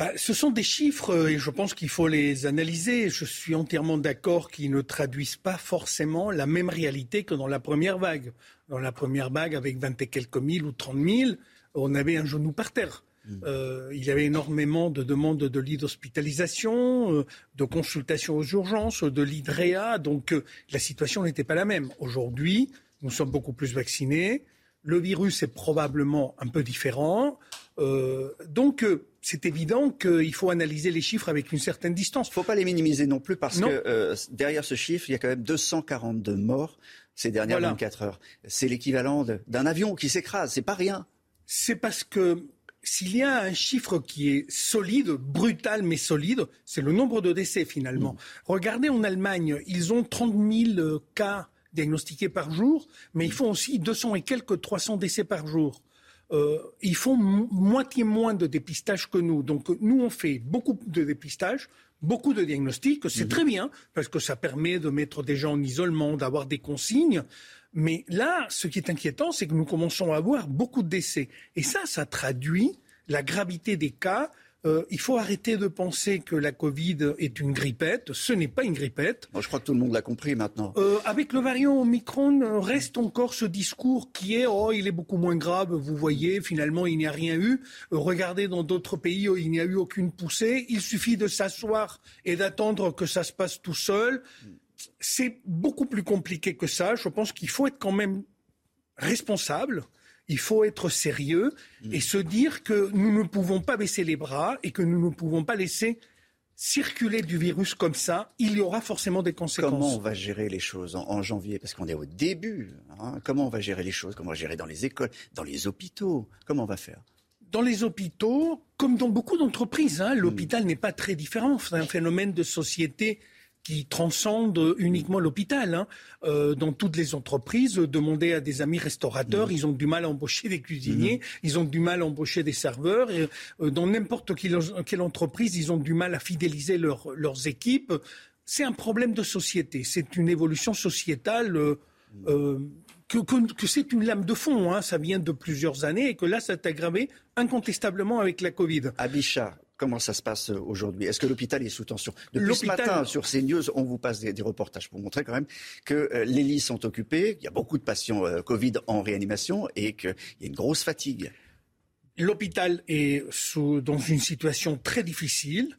Bah, ce sont des chiffres et je pense qu'il faut les analyser. Je suis entièrement d'accord qu'ils ne traduisent pas forcément la même réalité que dans la première vague. Dans la première vague, avec 20 et quelques mille ou 30 000, on avait un genou par terre. Mm. Euh, il y avait énormément de demandes de lits d'hospitalisation, euh, de consultations aux urgences, de lits de réa, donc euh, la situation n'était pas la même. Aujourd'hui, nous sommes beaucoup plus vaccinés. Le virus est probablement un peu différent. Euh, donc, euh, c'est évident qu'il faut analyser les chiffres avec une certaine distance. Il ne faut pas les minimiser non plus parce que euh, derrière ce chiffre, il y a quand même 242 morts ces dernières 24 heures. C'est l'équivalent d'un avion qui s'écrase, c'est pas rien. C'est parce que s'il y a un chiffre qui est solide, brutal mais solide, c'est le nombre de décès finalement. Mm. Regardez en Allemagne, ils ont 30 000 cas diagnostiqués par jour, mais ils font aussi 200 et quelques 300 décès par jour. Euh, ils font moitié moins de dépistage que nous. Donc nous, on fait beaucoup de dépistage, beaucoup de diagnostics. C'est mhm. très bien parce que ça permet de mettre des gens en isolement, d'avoir des consignes. Mais là, ce qui est inquiétant, c'est que nous commençons à avoir beaucoup de décès. Et ça, ça traduit la gravité des cas euh, il faut arrêter de penser que la Covid est une grippette. Ce n'est pas une grippette. je crois que tout le monde l'a compris maintenant. Euh, avec le variant Omicron, euh, reste encore ce discours qui est oh, il est beaucoup moins grave. Vous voyez, finalement, il n'y a rien eu. regardez dans d'autres pays, où il n'y a eu aucune poussée. Il suffit de s'asseoir et d'attendre que ça se passe tout seul. C'est beaucoup plus compliqué que ça. Je pense qu'il faut être quand même responsable il faut être sérieux et mm. se dire que nous ne pouvons pas baisser les bras et que nous ne pouvons pas laisser circuler du virus comme ça, il y aura forcément des conséquences. Comment on va gérer les choses en, janvier? Parce qu'on est au début. Hein. Comment on va gérer les choses? Comment on va gérer dans les écoles, dans les hôpitaux? Comment on va faire? Dans les hôpitaux, comme dans beaucoup d'entreprises, hein, l'hôpital mm. n'est pas très différent. C'est un phénomène de société qui transcende uniquement l'hôpital. Hein. Euh, dans toutes les entreprises, demandez à des amis restaurateurs, mmh. ils ont du mal à embaucher des cuisiniers, mmh. ils ont du mal à embaucher des serveurs. Et, euh, dans n'importe quelle, entreprise, ils ont du mal à fidéliser leurs équipes. C'est un problème de société, c'est une évolution sociétale. Euh, que, que, c'est une lame de fond, hein. ça vient de plusieurs années et que là, ça s'est aggravé incontestablement avec la Covid. Abisha, Comment ça se passe euh, aujourd'hui? Est-ce que l'hôpital est sous tension? Depuis ce matin, sur CNews, on vous passe des, reportages pour montrer quand même que euh, les lits sont occupés, il y a beaucoup de patients euh, Covid en réanimation et qu'il y a une grosse fatigue. L'hôpital est dans une situation très difficile.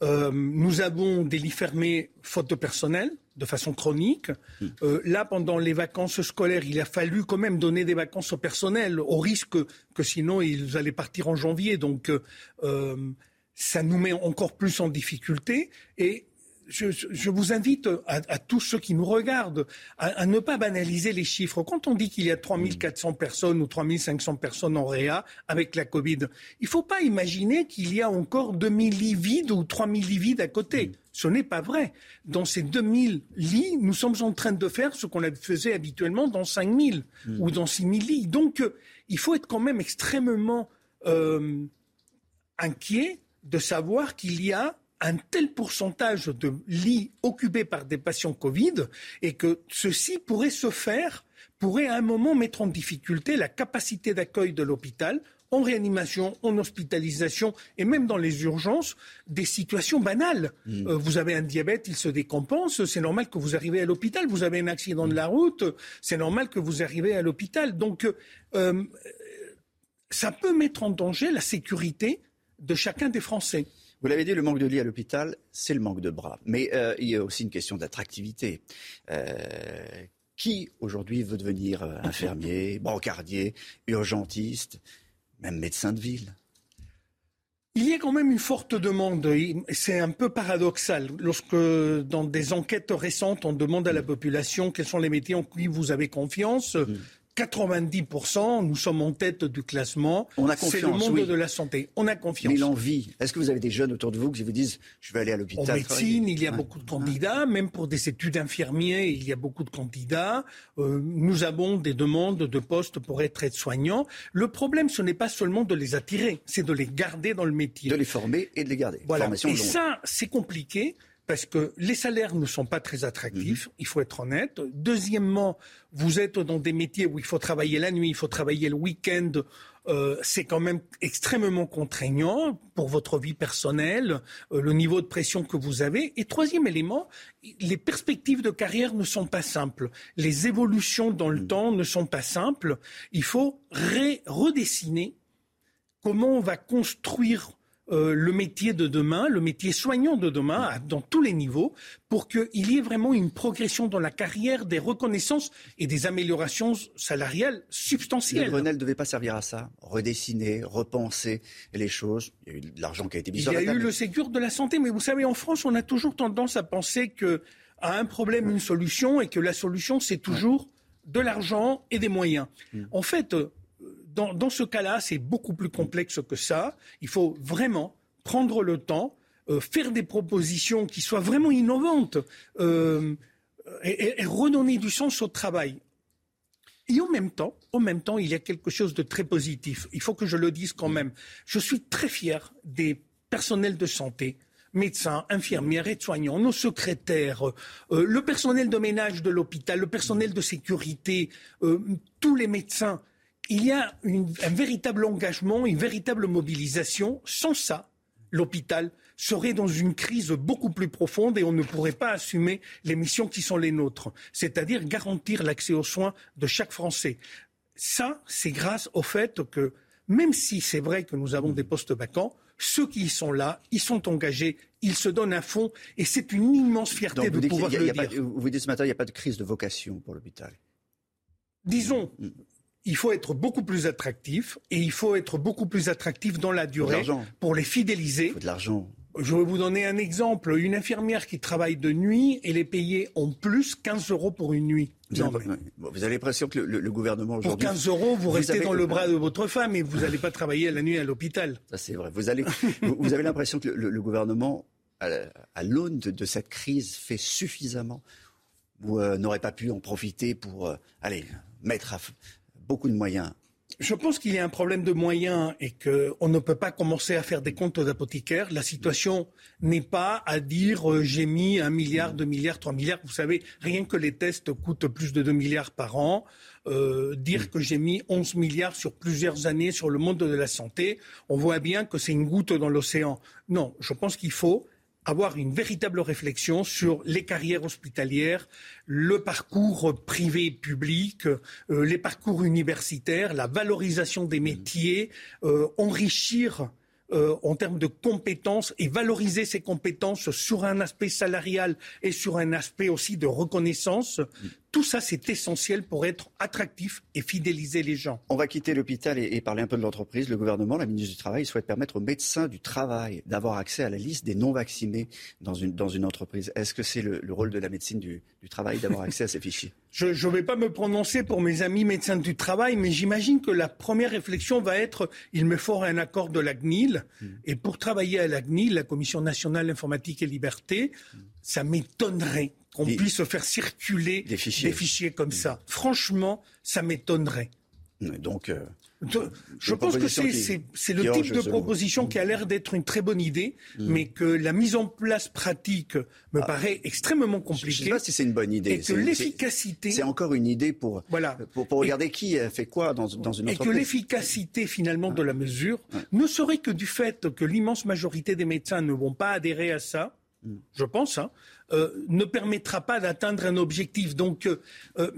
nous avons des lits fermés faute de personnel de façon chronique. Hmm. là, pendant les vacances scolaires, il a fallu quand même donner des vacances au personnel, au risque que sinon ils allaient partir en janvier. Donc, ça nous met encore plus en difficulté et je, vous invite à, tous ceux qui nous regardent à, ne pas banaliser les chiffres. Quand on dit qu'il y a 3400 personnes ou 3500 personnes en réa avec la Covid, il ne faut pas imaginer qu'il y a encore 2000 lits vides ou 3000 lits vides à côté. Ce n'est pas vrai. Dans ces 2000 lits, nous sommes en train de faire ce qu'on faisait habituellement dans 5000 mm. ou dans 6000 lits. Donc, euh, il faut être quand même extrêmement euh, inquiet de savoir qu'il y a un tel pourcentage de lits occupés par des patients Covid et que ceci pourrait se faire, pourrait à un moment mettre en difficulté la capacité d'accueil de l'hôpital en réanimation, en hospitalisation et même dans les urgences, des situations banales. Mm. Euh, vous avez un diabète, il se décompense, c'est normal que vous arrivez à l'hôpital. Vous avez un accident de la route, c'est normal que vous arrivez à l'hôpital. Donc, euh, ça peut mettre en danger la sécurité de chacun des Français. Vous l'avez dit, le manque de lits à l'hôpital, c'est le manque de bras. Mais euh, il y a aussi une question d'attractivité. Euh, qui aujourd'hui veut devenir euh, infirmier, brancardier, urgentiste, même médecin de ville? Il y a quand même une forte demande. C'est un peu paradoxal. Lorsque, dans des enquêtes récentes, on demande à la population quels sont les métiers en qui vous avez confiance, mm. 90%, nous sommes en tête du classement. On a confiance. C'est le monde de la santé. On a confiance. Mais l'envie. Est-ce que vous avez des jeunes autour de vous qui vous disent je vais aller à l'hôpital En médecine, il y a beaucoup de candidats. Même pour des études infirmiers, il y a beaucoup de candidats. Euh, nous avons des demandes de postes pour être soignants. Le problème, ce n'est pas seulement de les attirer, c'est de les garder dans le métier. De les former et de les garder. Voilà. et ça, c'est compliqué parce que les salaires ne sont pas très attractifs, mhm. il faut être honnête. Deuxièmement, vous êtes dans des métiers où il faut travailler la nuit, il faut travailler le week-end. Euh, c'est quand même extrêmement contraignant pour votre vie personnelle, euh, le niveau de pression que vous avez. Et troisième élément, les perspectives de carrière ne sont pas simples. Les évolutions dans le mhm. temps ne sont pas simples. Il faut redessiner comment on va construire euh, le métier de demain, le métier soignant de demain, dans tous les niveaux, pour qu'il y ait vraiment une progression dans la carrière, des reconnaissances et des améliorations salariales substantielles. Le Grenelle ne devait pas servir à ça, redessiner, repenser les choses. Il y a eu de l'argent qui a été mis sur la table. Il y a eu le Ségur de la santé, mais vous savez, en France, on a toujours tendance à penser que à un problème une solution et que la solution c'est toujours de l'argent et des moyens. Mm. En fait, dans, ce cas-là, c'est beaucoup plus complexe que ça. Il faut vraiment prendre le temps, euh, faire des propositions qui soient vraiment innovantes euh, et, redonner du sens au travail. Et en même temps, en même temps, il y a quelque chose de très positif. Il faut que je le dise quand même. Je suis très fier des personnels de santé, médecins, infirmières, aides-soignants, nos secrétaires, euh, le personnel de ménage de l'hôpital, le personnel de sécurité, tous les médecins il y a un véritable engagement, une véritable mobilisation. Sans ça, l'hôpital serait dans une crise beaucoup plus profonde et on ne pourrait pas assumer les missions qui sont les nôtres, c'est-à-dire garantir l'accès aux soins de chaque Français. Ça, c'est grâce au fait que, même si c'est vrai que nous avons des postes vacants, ceux qui y sont là, ils sont engagés, ils se donnent à fond, et c'est une immense fierté de pouvoir le dire. vous dites ce matin, il n'y a pas de crise de vocation pour l'hôpital. Disons, mm il faut être beaucoup plus attractif et il faut être beaucoup plus attractif dans la durée pour les fidéliser. Il faut de l'argent. Je vais vous donner un exemple. Une infirmière qui travaille de nuit, elle est payée en plus 15 euros pour une nuit. Vous, avez, l'impression que le, gouvernement aujourd'hui... Pour 15 euros, vous, restez dans le bras de votre femme et vous n'allez pas travailler la nuit à l'hôpital. Ça c'est vrai. Vous, allez, vous, avez l'impression que le, gouvernement, à, l'aune de, cette crise, fait suffisamment Vous euh, n'aurez pas pu en profiter pour, euh, aller mettre à, beaucoup de moyens. Je pense qu'il y a un problème de moyens et qu'on ne peut pas commencer à faire des comptes d'apothicaires. La situation n'est pas à dire euh, j'ai mis un milliard, deux milliards, trois milliards. Vous savez, rien que les tests coûtent plus de deux milliards par an. Euh, dire que j'ai mis 11 milliards sur plusieurs années sur le monde de la santé, on voit bien que c'est une goutte dans l'océan. Non, je pense qu'il faut avoir une véritable réflexion sur les carrières hospitalières, le parcours privé public, euh, les parcours universitaires, la valorisation des métiers, euh, enrichir euh, en termes de compétences et valoriser ces compétences sur un aspect salarial et sur un aspect aussi de reconnaissance. Tout ça, c'est essentiel pour être attractif et fidéliser les gens. On va quitter l'hôpital et, parler un peu de l'entreprise. Le gouvernement, la ministre du Travail, souhaite permettre aux médecins du travail d'avoir accès à la liste des non-vaccinés dans une, dans une entreprise. Est-ce que c'est le, rôle de la médecine du, du travail d'avoir accès à ces fichiers? Je ne vais pas me prononcer pour mes amis médecins du travail, mais j'imagine que la première réflexion va être il me faut un accord de la CNIL. Hmm. Et pour travailler à la CNIL, la Commission nationale informatique et liberté, ça m'étonnerait qu'on puisse faire circuler des fichiers, comme ça. Franchement, ça m'étonnerait. Donc, euh, je pense que c'est le type de proposition qui a l'air d'être une très bonne idée, mm. mais que la mise en place pratique me ah. paraît extrêmement compliquée. Je ne sais pas si c'est une bonne idée. Et que l'efficacité. C'est encore une idée pour, voilà. pour, regarder qui fait quoi dans, dans une entreprise. Et que l'efficacité finalement de la mesure ne serait que du fait que l'immense majorité des médecins ne vont pas adhérer à ça Mm. je pense, hein, euh, ne permettra pas d'atteindre un objectif. Donc, euh,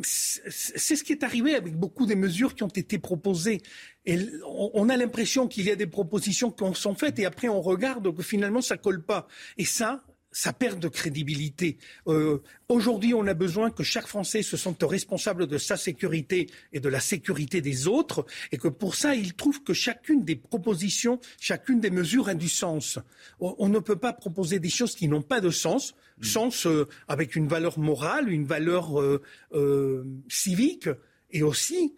c'est ce qui est arrivé avec beaucoup des mesures qui ont été proposées. Et on, a l'impression qu'il y a des propositions qui sont faites et après on regarde que finalement ça colle pas. Et ça, ça perd de crédibilité. Euh, aujourd'hui, on a besoin que chaque Français se sente responsable de sa sécurité et de la sécurité des autres, et que pour ça, il trouve que chacune des propositions, chacune des mesures a du sens. On, ne peut pas proposer des choses qui n'ont pas de sens. Sens euh, avec une valeur morale, une valeur euh, civique, et aussi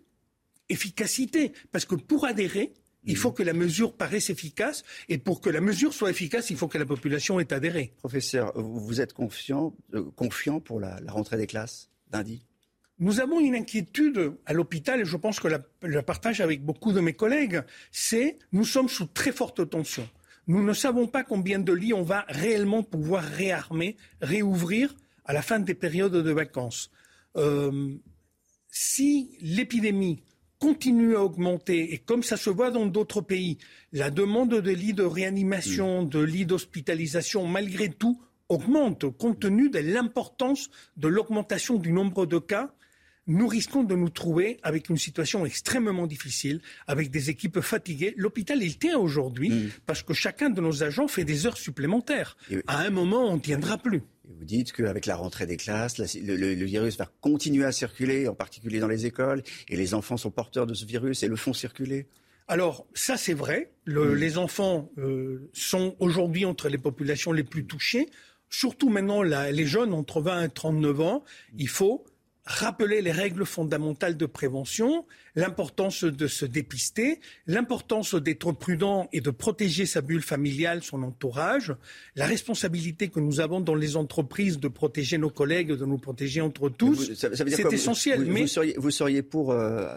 efficacité. Parce que pour adhérer, il faut que la mesure paraisse efficace et pour que la mesure soit efficace, il faut que la population ait adhéré. Professeur, vous êtes confiant, euh, confiant pour la, rentrée des classes lundi? Nous avons une inquiétude à l'hôpital, et je pense que la, la partage avec beaucoup de mes collègues, c'est nous sommes sous très forte tension. Nous ne savons pas combien de lits on va réellement pouvoir réarmer, réouvrir à la fin des périodes de vacances. Euh, si l'épidémie continue à augmenter, et comme ça se voit dans d'autres pays, la demande de lits de réanimation, mm. de lits d'hospitalisation, malgré tout, augmente compte tenu de l'importance de l'augmentation du nombre de cas. Nous risquons de nous trouver avec une situation extrêmement difficile, avec des équipes fatiguées. L'hôpital, il tient aujourd'hui mm. parce que chacun de nos agents fait des heures supplémentaires. À un moment, on ne tiendra plus. vous dites qu'avec la rentrée des classes, le, virus va continuer à circuler, en particulier dans les écoles, et les enfants sont porteurs de ce virus et le font circuler. Alors, ça c'est vrai. Mm. Les enfants euh, sont aujourd'hui entre les populations les plus touchées. Surtout maintenant, les jeunes entre 20 et 39 ans. Il faut rappeler les règles fondamentales de prévention, l'importance de se dépister, l'importance d'être prudent et de protéger sa bulle familiale, son entourage, la responsabilité que nous avons dans les entreprises de protéger nos collègues, de nous protéger entre tous. C'est essentiel. mais... vous, seriez, pour euh,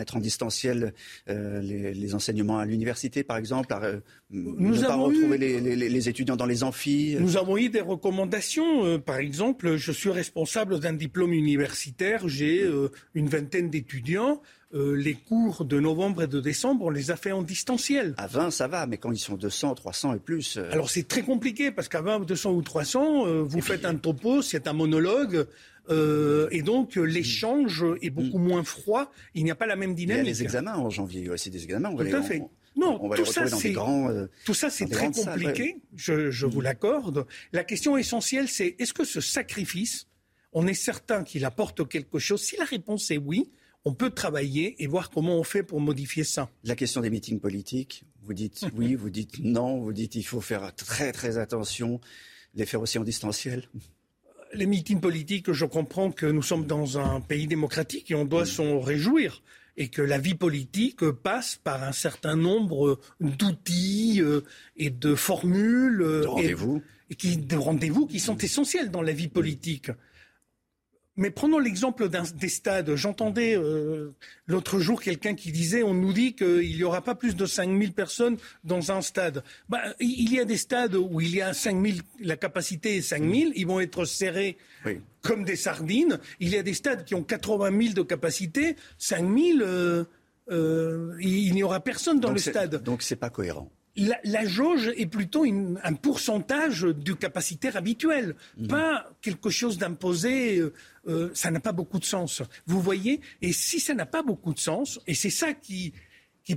mettre en distanciel euh, les, enseignements à l'université, par exemple, euh, nous ne pas retrouver les, étudiants dans les amphis Nous avons eu des recommandations. Euh, par exemple, je suis responsable d'un diplôme universitaire, j'ai une vingtaine d'étudiants. les cours de novembre et de décembre, on les a fait en distanciel. À 20, ça va, mais quand ils sont 200, 300 et plus. Alors c'est très compliqué parce qu'à 20, 200 ou 300, vous faites un topo, c'est un monologue. Euh, et donc euh, l'échange est beaucoup mm. moins froid. Il n'y a pas la même dynamique. Il y a les examens en janvier. C'est des examens. tout à fait. non, tout, ça, euh, tout ça, c'est très compliqué. Je, vous mm. l'accorde. La question essentielle, c'est est-ce que ce sacrifice, on est certain qu'il apporte quelque chose? Si la réponse est oui, on peut travailler et voir comment on fait pour modifier ça. La question des meetings politiques, vous dites oui, vous dites non, vous dites il faut faire très très attention, les faire aussi en distanciel les meetings politiques, je comprends que nous sommes dans un pays démocratique et on doit s'en réjouir et que la vie politique passe par un certain nombre d'outils euh, et de formules de rendez-vous. Et, qui, de rendez-vous qui sont essentiels dans la vie politique. Mais prenons l'exemple des stades. J'entendais euh, l'autre jour quelqu'un qui disait on nous dit qu'il n'y aura pas plus de 5000 personnes dans un stade. Bah, il y a des stades où il y a 5000, la capacité est 5000, ils vont être serrés comme des sardines. Il y a des stades qui ont 80 000 de capacité, 5000, euh, euh, il n'y aura personne dans le stade. Donc c'est pas cohérent la, jauge est plutôt un pourcentage du capacitaire habituel, mmh. pas quelque chose d'imposé. Euh, euh, ça n'a pas beaucoup de sens. Vous voyez Et si ça n'a pas beaucoup de sens, et c'est ça qui,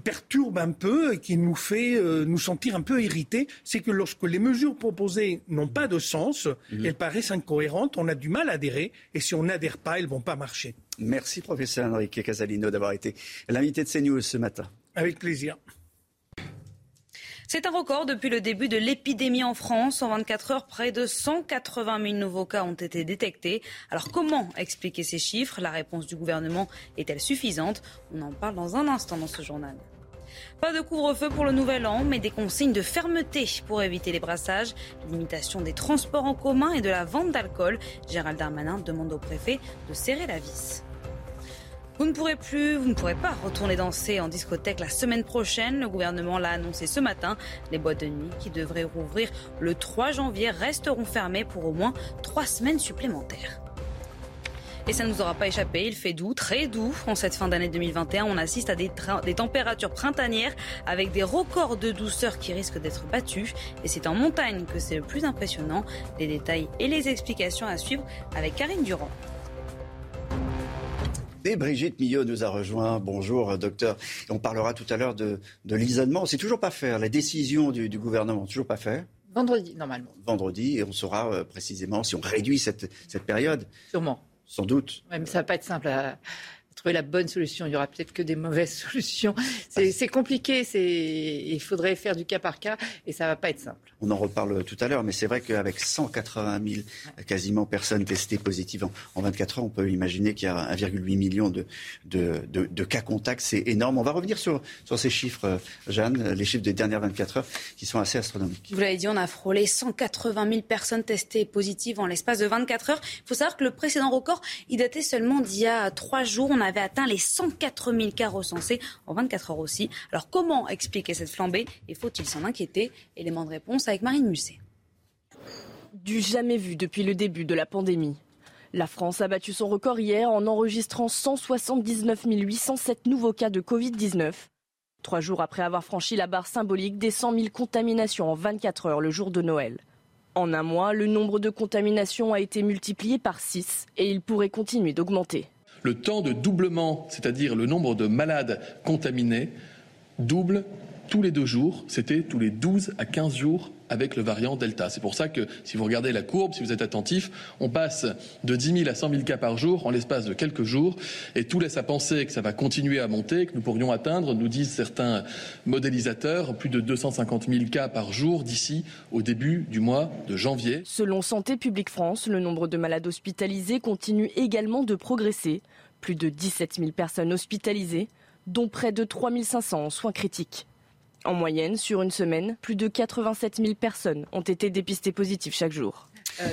perturbe un peu et qui nous fait euh, nous sentir un peu irrités, c'est que lorsque les mesures proposées n'ont pas de sens, mmh. elles paraissent incohérentes, on a du mal à adhérer, et si on n'adhère pas, elles ne vont pas marcher. Merci professeur Enrique Casalino d'avoir été l'invité de CNews ce matin. Avec plaisir. C'est un record depuis le début de l'épidémie en France. En 24 heures, près de 180 000 nouveaux cas ont été détectés. Alors comment expliquer ces chiffres? La réponse du gouvernement est-elle suffisante? On en parle dans un instant dans ce journal. Pas de couvre-feu pour le nouvel an, mais des consignes de fermeté pour éviter les brassages, limitation des transports en commun et de la vente d'alcool. Gérald Darmanin demande au préfet de serrer la vis. Vous ne pourrez plus, vous ne pourrez pas retourner danser en discothèque la semaine prochaine. Le gouvernement l'a annoncé ce matin. Les boîtes de nuit qui devraient rouvrir le 3 janvier resteront fermées pour au moins trois semaines supplémentaires. Et ça ne nous aura pas échappé, il fait doux, très doux. En cette fin d'année 2021, on assiste à des, des, températures printanières avec des records de douceur qui risquent d'être battus. Et c'est en montagne que c'est le plus impressionnant. Les détails et les explications à suivre avec Karine Durand. Et Brigitte Millot nous a rejoint. Bonjour, docteur. On parlera tout à l'heure de, l'isolement. C'est toujours pas faire. La décision du, gouvernement, toujours pas faire. Vendredi, normalement. Vendredi, et on saura euh, précisément si on réduit cette, cette période. Sûrement. Sans doute. Ouais, mais ça va pas être simple à, trouver la bonne solution. Il y aura peut-être que des mauvaises solutions. C'est compliqué. Il faudrait faire du cas par cas et ça va pas être simple. On en reparle tout à l'heure, mais c'est vrai qu'avec 180 000 quasiment personnes testées positives en, 24 heures, on peut imaginer qu'il y a 1,8 million de, cas contacts. C'est énorme. On va revenir sur, ces chiffres, Jeanne, les chiffres des dernières 24 heures qui sont assez astronomiques. Vous l'avez dit, on a frôlé 180 000 personnes testées positives en l'espace de 24 heures. Il faut savoir que le précédent record, il datait seulement d'il y a trois jours. On avait atteint les 104 000 cas recensés en 24 heures aussi. Alors comment expliquer cette flambée? Et faut-il s'en inquiéter? Élément de réponse avec Marine Musset. Du jamais vu depuis le début de la pandémie. La France a battu son record hier en enregistrant 179 807 nouveaux cas de Covid-19. Trois jours après avoir franchi la barre symbolique des 100 000 contaminations en 24 heures le jour de Noël. En un mois, le nombre de contaminations a été multiplié par 6 et il pourrait continuer d'augmenter. Le temps de doublement, c'est-à-dire le nombre de malades contaminés, double tous les deux jours. C'était tous les 12 à 15 jours avec le variant Delta. C'est pour ça que si vous regardez la courbe, si vous êtes attentif, on passe de 10 000 à 100 000 cas par jour en l'espace de quelques jours et tout laisse à penser que ça va continuer à monter, que nous pourrions atteindre, nous disent certains modélisateurs, plus de 250 000 cas par jour d'ici au début du mois de janvier. Selon Santé publique France, le nombre de malades hospitalisés continue également de progresser. Plus de 17 000 personnes hospitalisées, dont près de 3 500 en soins critiques. En moyenne, sur une semaine, plus de 87 000 personnes ont été dépistées positives chaque jour. Euh,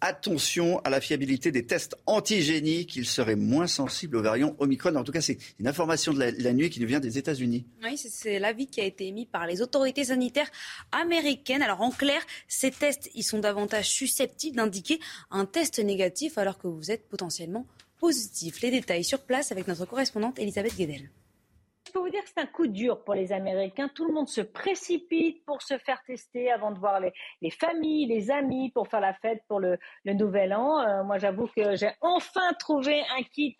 Attention à la fiabilité des tests antigéniques. Ils seraient moins sensibles aux variants Omicron. En tout cas, c'est une information de la, nuit qui nous vient des États-Unis. Oui, c'est l'avis qui a été émis par les autorités sanitaires américaines. Alors, en clair, ces tests, ils sont davantage susceptibles d'indiquer un test négatif alors que vous êtes potentiellement positif. Les détails sur place avec notre correspondante Elisabeth Guedel peux vous dire que c'est un coup dur pour les Américains. Tout le monde se précipite pour se faire tester avant de voir les, familles, les amis, pour faire la fête pour le, nouvel an. Euh, moi, j'avoue que j'ai enfin trouvé un kit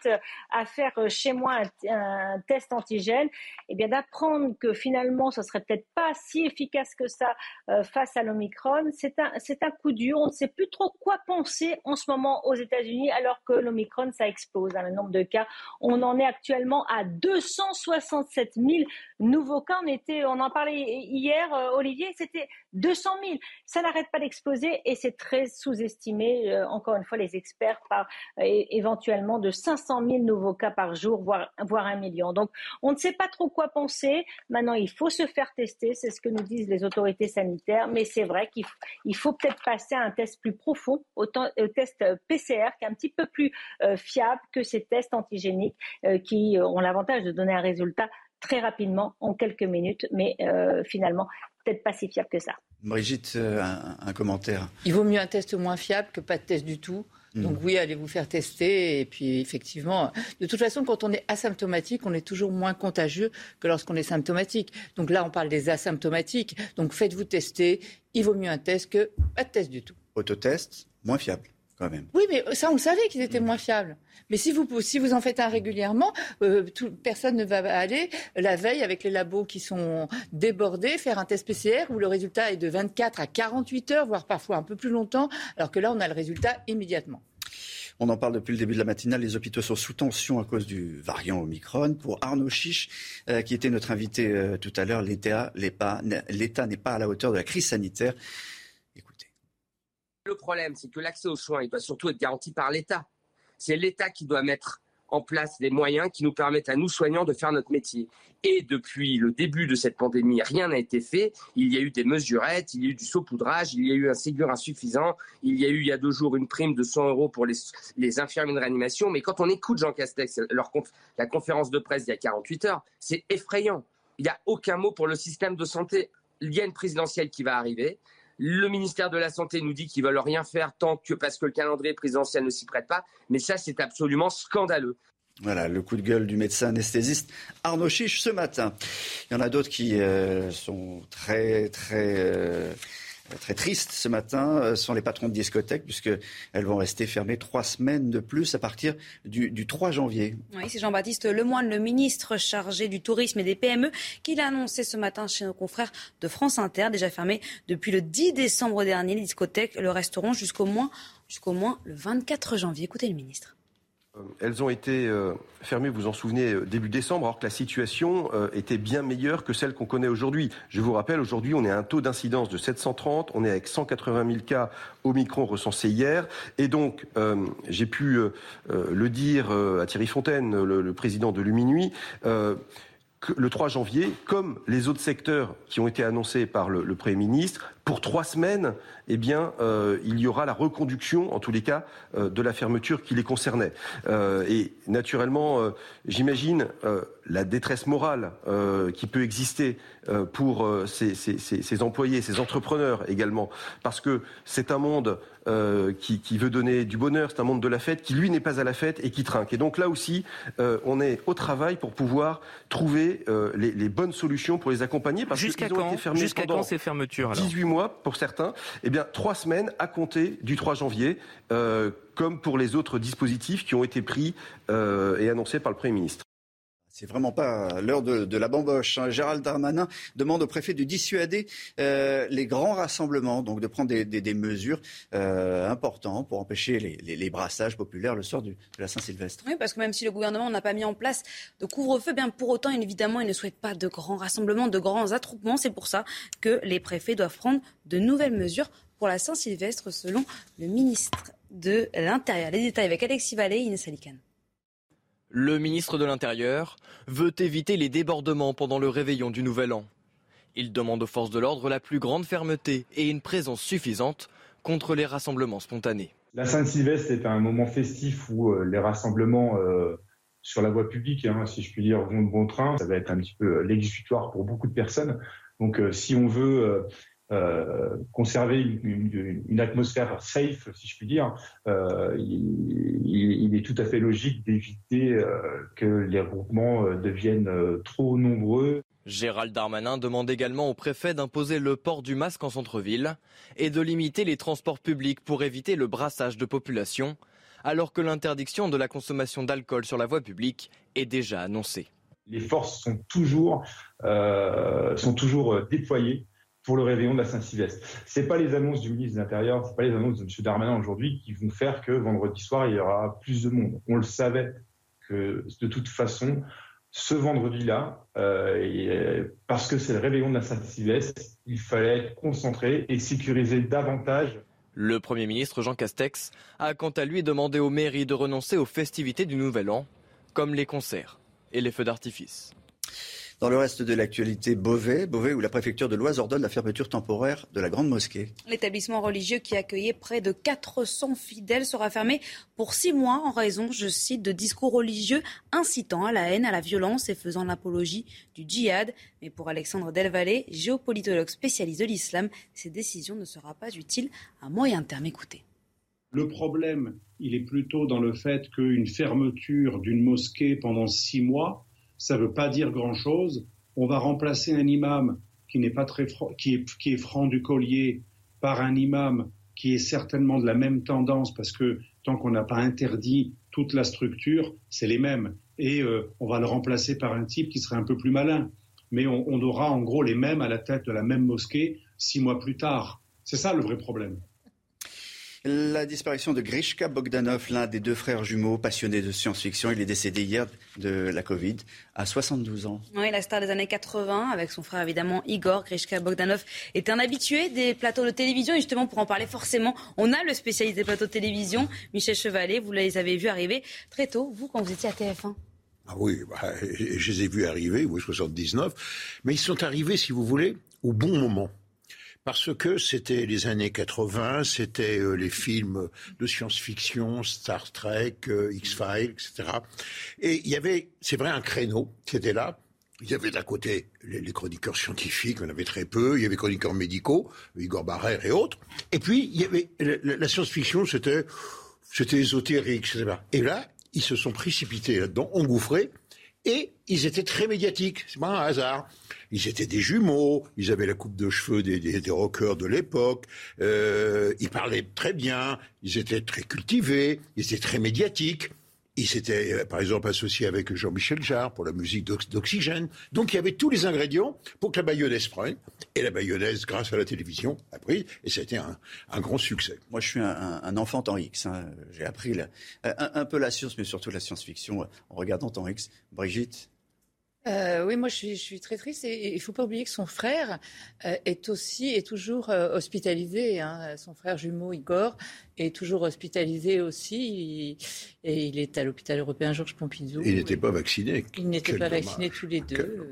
à faire chez moi, un, test antigène. Et eh bien d'apprendre que finalement, ce serait peut-être pas si efficace que ça euh, face à l'Omicron, c'est un, un coup dur. On ne sait plus trop quoi penser en ce moment aux États-Unis, alors que l'Omicron, ça explose. Hein, le nombre de cas, on en est actuellement à 260 7 000 nouveaux cas. On, était, on en parlait hier, euh, Olivier, c'était 200 000. Ça n'arrête pas d'exploser et c'est très sous-estimé, euh, encore une fois, les experts par euh, éventuellement de 500 000 nouveaux cas par jour, voire, voire un million. Donc, on ne sait pas trop quoi penser. Maintenant, il faut se faire tester, c'est ce que nous disent les autorités sanitaires, mais c'est vrai qu'il faut, faut peut-être passer à un test plus profond, au, test PCR, qui est un petit peu plus fiable que ces tests antigéniques qui ont l'avantage de donner un résultat très rapidement, en quelques minutes, mais euh, finalement, peut-être pas si fiable que ça. Brigitte, euh, un, commentaire. Il vaut mieux un test moins fiable que pas de test du tout. Hmm. Donc oui, allez vous faire tester. Et puis effectivement, de toute façon, quand on est asymptomatique, on est toujours moins contagieux que lorsqu'on est symptomatique. Donc là, on parle des asymptomatiques. Donc faites-vous tester. Il vaut mieux un test que pas de test du tout. Autotest, moins fiable. Oui, mais ça, on le savait qu'ils étaient moins fiables. Mais si vous, si vous en faites un régulièrement, euh, personne ne va aller la veille avec les labos qui sont débordés faire un test PCR où le résultat est de 24 à 48 heures, voire parfois un peu plus longtemps, alors que là, on a le résultat immédiatement. On en parle depuis le début de la matinale. Les hôpitaux sont sous tension à cause du variant Omicron. Pour Arnaud Chiche, euh, qui était notre invité euh, tout à l'heure, l'État n'est pas à la hauteur de la crise sanitaire. Le problème, c'est que l'accès aux soins, il doit surtout être garanti par l'État. C'est l'État qui doit mettre en place des moyens qui nous permettent à nous soignants de faire notre métier. Et depuis le début de cette pandémie, rien n'a été fait. Il y a eu des mesurettes, il y a eu du saupoudrage, il y a eu un Ségur insuffisant, il y a eu il y a deux jours une prime de 100 euros pour les, les infirmiers de réanimation. Mais quand on écoute Jean Castex, leur la conférence de presse il y a 48 heures, c'est effrayant. Il n'y a aucun mot pour le système de santé. Il y a une présidentielle qui va arriver. Le ministère de la Santé nous dit qu'ils veulent rien faire tant que parce que le calendrier présidentiel ne s'y prête pas. Mais ça, c'est absolument scandaleux. Voilà le coup de gueule du médecin anesthésiste Arnaud Chiche ce matin. Il y en a d'autres qui euh, sont très très euh, très triste ce matin euh, sont les patrons de discothèques, puisqu'elles vont rester fermées trois semaines de plus à partir du, 3 janvier. Oui, c'est Jean-Baptiste Lemoyne, le ministre chargé du tourisme et des PME, qui l'a annoncé ce matin chez nos confrères de France Inter, déjà fermées depuis le 10 décembre dernier. Les discothèques le resteront jusqu'au moins, jusqu'au moins le 24 janvier. Écoutez le ministre. Euh, elles ont été euh, fermées, vous en souvenez, euh, début décembre, alors que la situation était bien meilleure que celle qu'on connaît aujourd'hui. Je vous rappelle, aujourd'hui, on est à un taux d'incidence de 730, on est avec 180 000 cas Omicron recensés hier. Et donc, j'ai pu le dire à Thierry Fontaine, le, président de Luminuit, le 3 janvier, comme les autres secteurs qui ont été annoncés par le, Premier ministre, pour trois semaines, eh bien, euh, il y aura la reconduction, en tous les cas, euh, de la fermeture qui les concernait. Euh, et naturellement, j'imagine la détresse morale qui peut exister pour ces, ces, employés, ces entrepreneurs également, parce que c'est un monde qui, qui, veut donner du bonheur, c'est un monde de la fête qui, lui, n'est pas à la fête et qui trinque. Et donc là aussi, on est au travail pour pouvoir trouver trouver les, bonnes solutions pour les accompagner parce qu'ils ont été fermés Jusqu'à quand ces fermetures 18 mois pour certains? Eh bien, trois semaines à compter du 3 janvier, comme pour les autres dispositifs qui ont été pris et annoncés par le Premier ministre. C'est vraiment pas l'heure de, la bamboche. Hein. Gérald Darmanin demande au préfet de dissuader euh, les grands rassemblements, donc de prendre des, mesures euh, importantes pour empêcher les, brassages populaires le soir de la Saint-Sylvestre. Oui, parce que même si le gouvernement n'a pas mis en place de couvre-feu, bien pour autant, évidemment, il ne souhaite pas de grands rassemblements, de grands attroupements. C'est pour ça que les préfets doivent prendre de nouvelles mesures pour la Saint-Sylvestre, selon le ministre de l'Intérieur. Les détails avec Alexis Vallée et Inès Alicane. Le ministre de l'Intérieur veut éviter les débordements pendant le réveillon du Nouvel An. Il demande aux forces de l'ordre la plus grande fermeté et une présence suffisante contre les rassemblements spontanés. La Sainte-Sylvestre est un moment festif où euh, les rassemblements euh, sur la voie publique, hein, si je puis dire, vont de bon train. Ça va être un petit peu euh, l'exécutoire pour beaucoup de personnes. Donc si on veut conserver une, une, atmosphère safe, si je puis dire, euh, il, il, est tout à fait logique d'éviter euh, que les regroupements euh, deviennent euh, trop nombreux. Gérald Darmanin demande également au préfet d'imposer le port du masque en centre-ville et de limiter les transports publics pour éviter le brassage de population, alors que l'interdiction de la consommation d'alcool sur la voie publique est déjà annoncée. Les forces sont toujours, euh, sont toujours déployées pour le réveillon de la Saint-Sylvestre. C'est pas les annonces du ministre de l'Intérieur, c'est pas les annonces de M. Darmanin aujourd'hui qui vont faire que vendredi soir il y aura plus de monde. On le savait que de toute façon, ce vendredi-là, euh, parce que c'est le réveillon de la Saint-Sylvestre, il fallait être concentré et sécuriser davantage. Le Premier ministre Jean Castex a quant à lui demandé aux mairies de renoncer aux festivités du Nouvel An, comme les concerts et les feux d'artifice. Dans le reste de l'actualité, Beauvais, Beauvais où la préfecture de l'Oise ordonne la fermeture temporaire de la grande mosquée. L'établissement religieux qui accueillait près de 400 fidèles sera fermé pour six mois en raison, je cite, de discours religieux incitant à la haine, à la violence et faisant l'apologie du djihad. Mais pour Alexandre Delvalle, géopolitologue spécialiste de l'islam, cette décision ne sera pas utile à moyen terme. Écoutez. Le problème, il est plutôt dans le fait qu'une fermeture d'une mosquée pendant six mois ça ne veut pas dire grand-chose. On va remplacer un imam qui n'est pas très qui est, qui est franc du collier par un imam qui est certainement de la même tendance parce que tant qu'on n'a pas interdit toute la structure, c'est les mêmes. Et euh, on va le remplacer par un type qui serait un peu plus malin. Mais on, on aura en gros les mêmes à la tête de la même mosquée six mois plus tard. C'est ça le vrai problème. La disparition de Grishka Bogdanov, l'un des deux frères jumeaux passionnés de science-fiction, il est décédé hier de la Covid à 72 ans. Oui, la star des années 80, avec son frère évidemment Igor Grishka Bogdanov, est un habitué des plateaux de télévision. Et justement, pour en parler forcément, on a le spécialiste des plateaux de télévision, Michel Chevalet. Vous les avez vus arriver très tôt, vous, quand vous étiez à TF1. Ah oui, bah, je les ai vus arriver, oui, 79. Mais ils sont arrivés, si vous voulez, au bon moment parce que c'était les années 80, c'était euh, les films de science-fiction, Star Trek, euh, X-Files, etc. Et il y avait, c'est vrai, un créneau qui était là. Il y avait d'un côté les, chroniqueurs scientifiques, on avait très peu. Il y avait chroniqueurs médicaux, Igor Barrère et autres. Et puis, il y avait la, science-fiction, c'était, c'était ésotérique, etc. Et là, ils se sont précipités là-dedans, engouffrés, et ils étaient très médiatiques. C'est pas un hasard. Ils étaient des jumeaux, ils avaient la coupe de cheveux des, rockers de l'époque, euh, ils parlaient très bien, ils étaient très cultivés, ils étaient très médiatiques. Ils s'étaient, euh, par exemple, associés avec Jean-Michel Jarre pour la musique d'Oxygène. Donc, il y avait tous les ingrédients pour que la bayonnaise prenne. Et la bayonnaise, grâce à la télévision, a pris. Et c'était un, un, grand succès. Moi, je suis un, enfant temps X. Hein. J'ai appris un, peu la science, mais surtout la science-fiction en regardant temps X. Brigitte euh, oui, moi je suis, très triste et il ne faut pas oublier que son frère euh, est aussi est toujours euh, hospitalisé. Hein. Son frère jumeau Igor est toujours hospitalisé aussi et il est à l'hôpital européen Georges Pompidou. Il n'était pas vacciné. Il n'était pas vacciné tous les deux.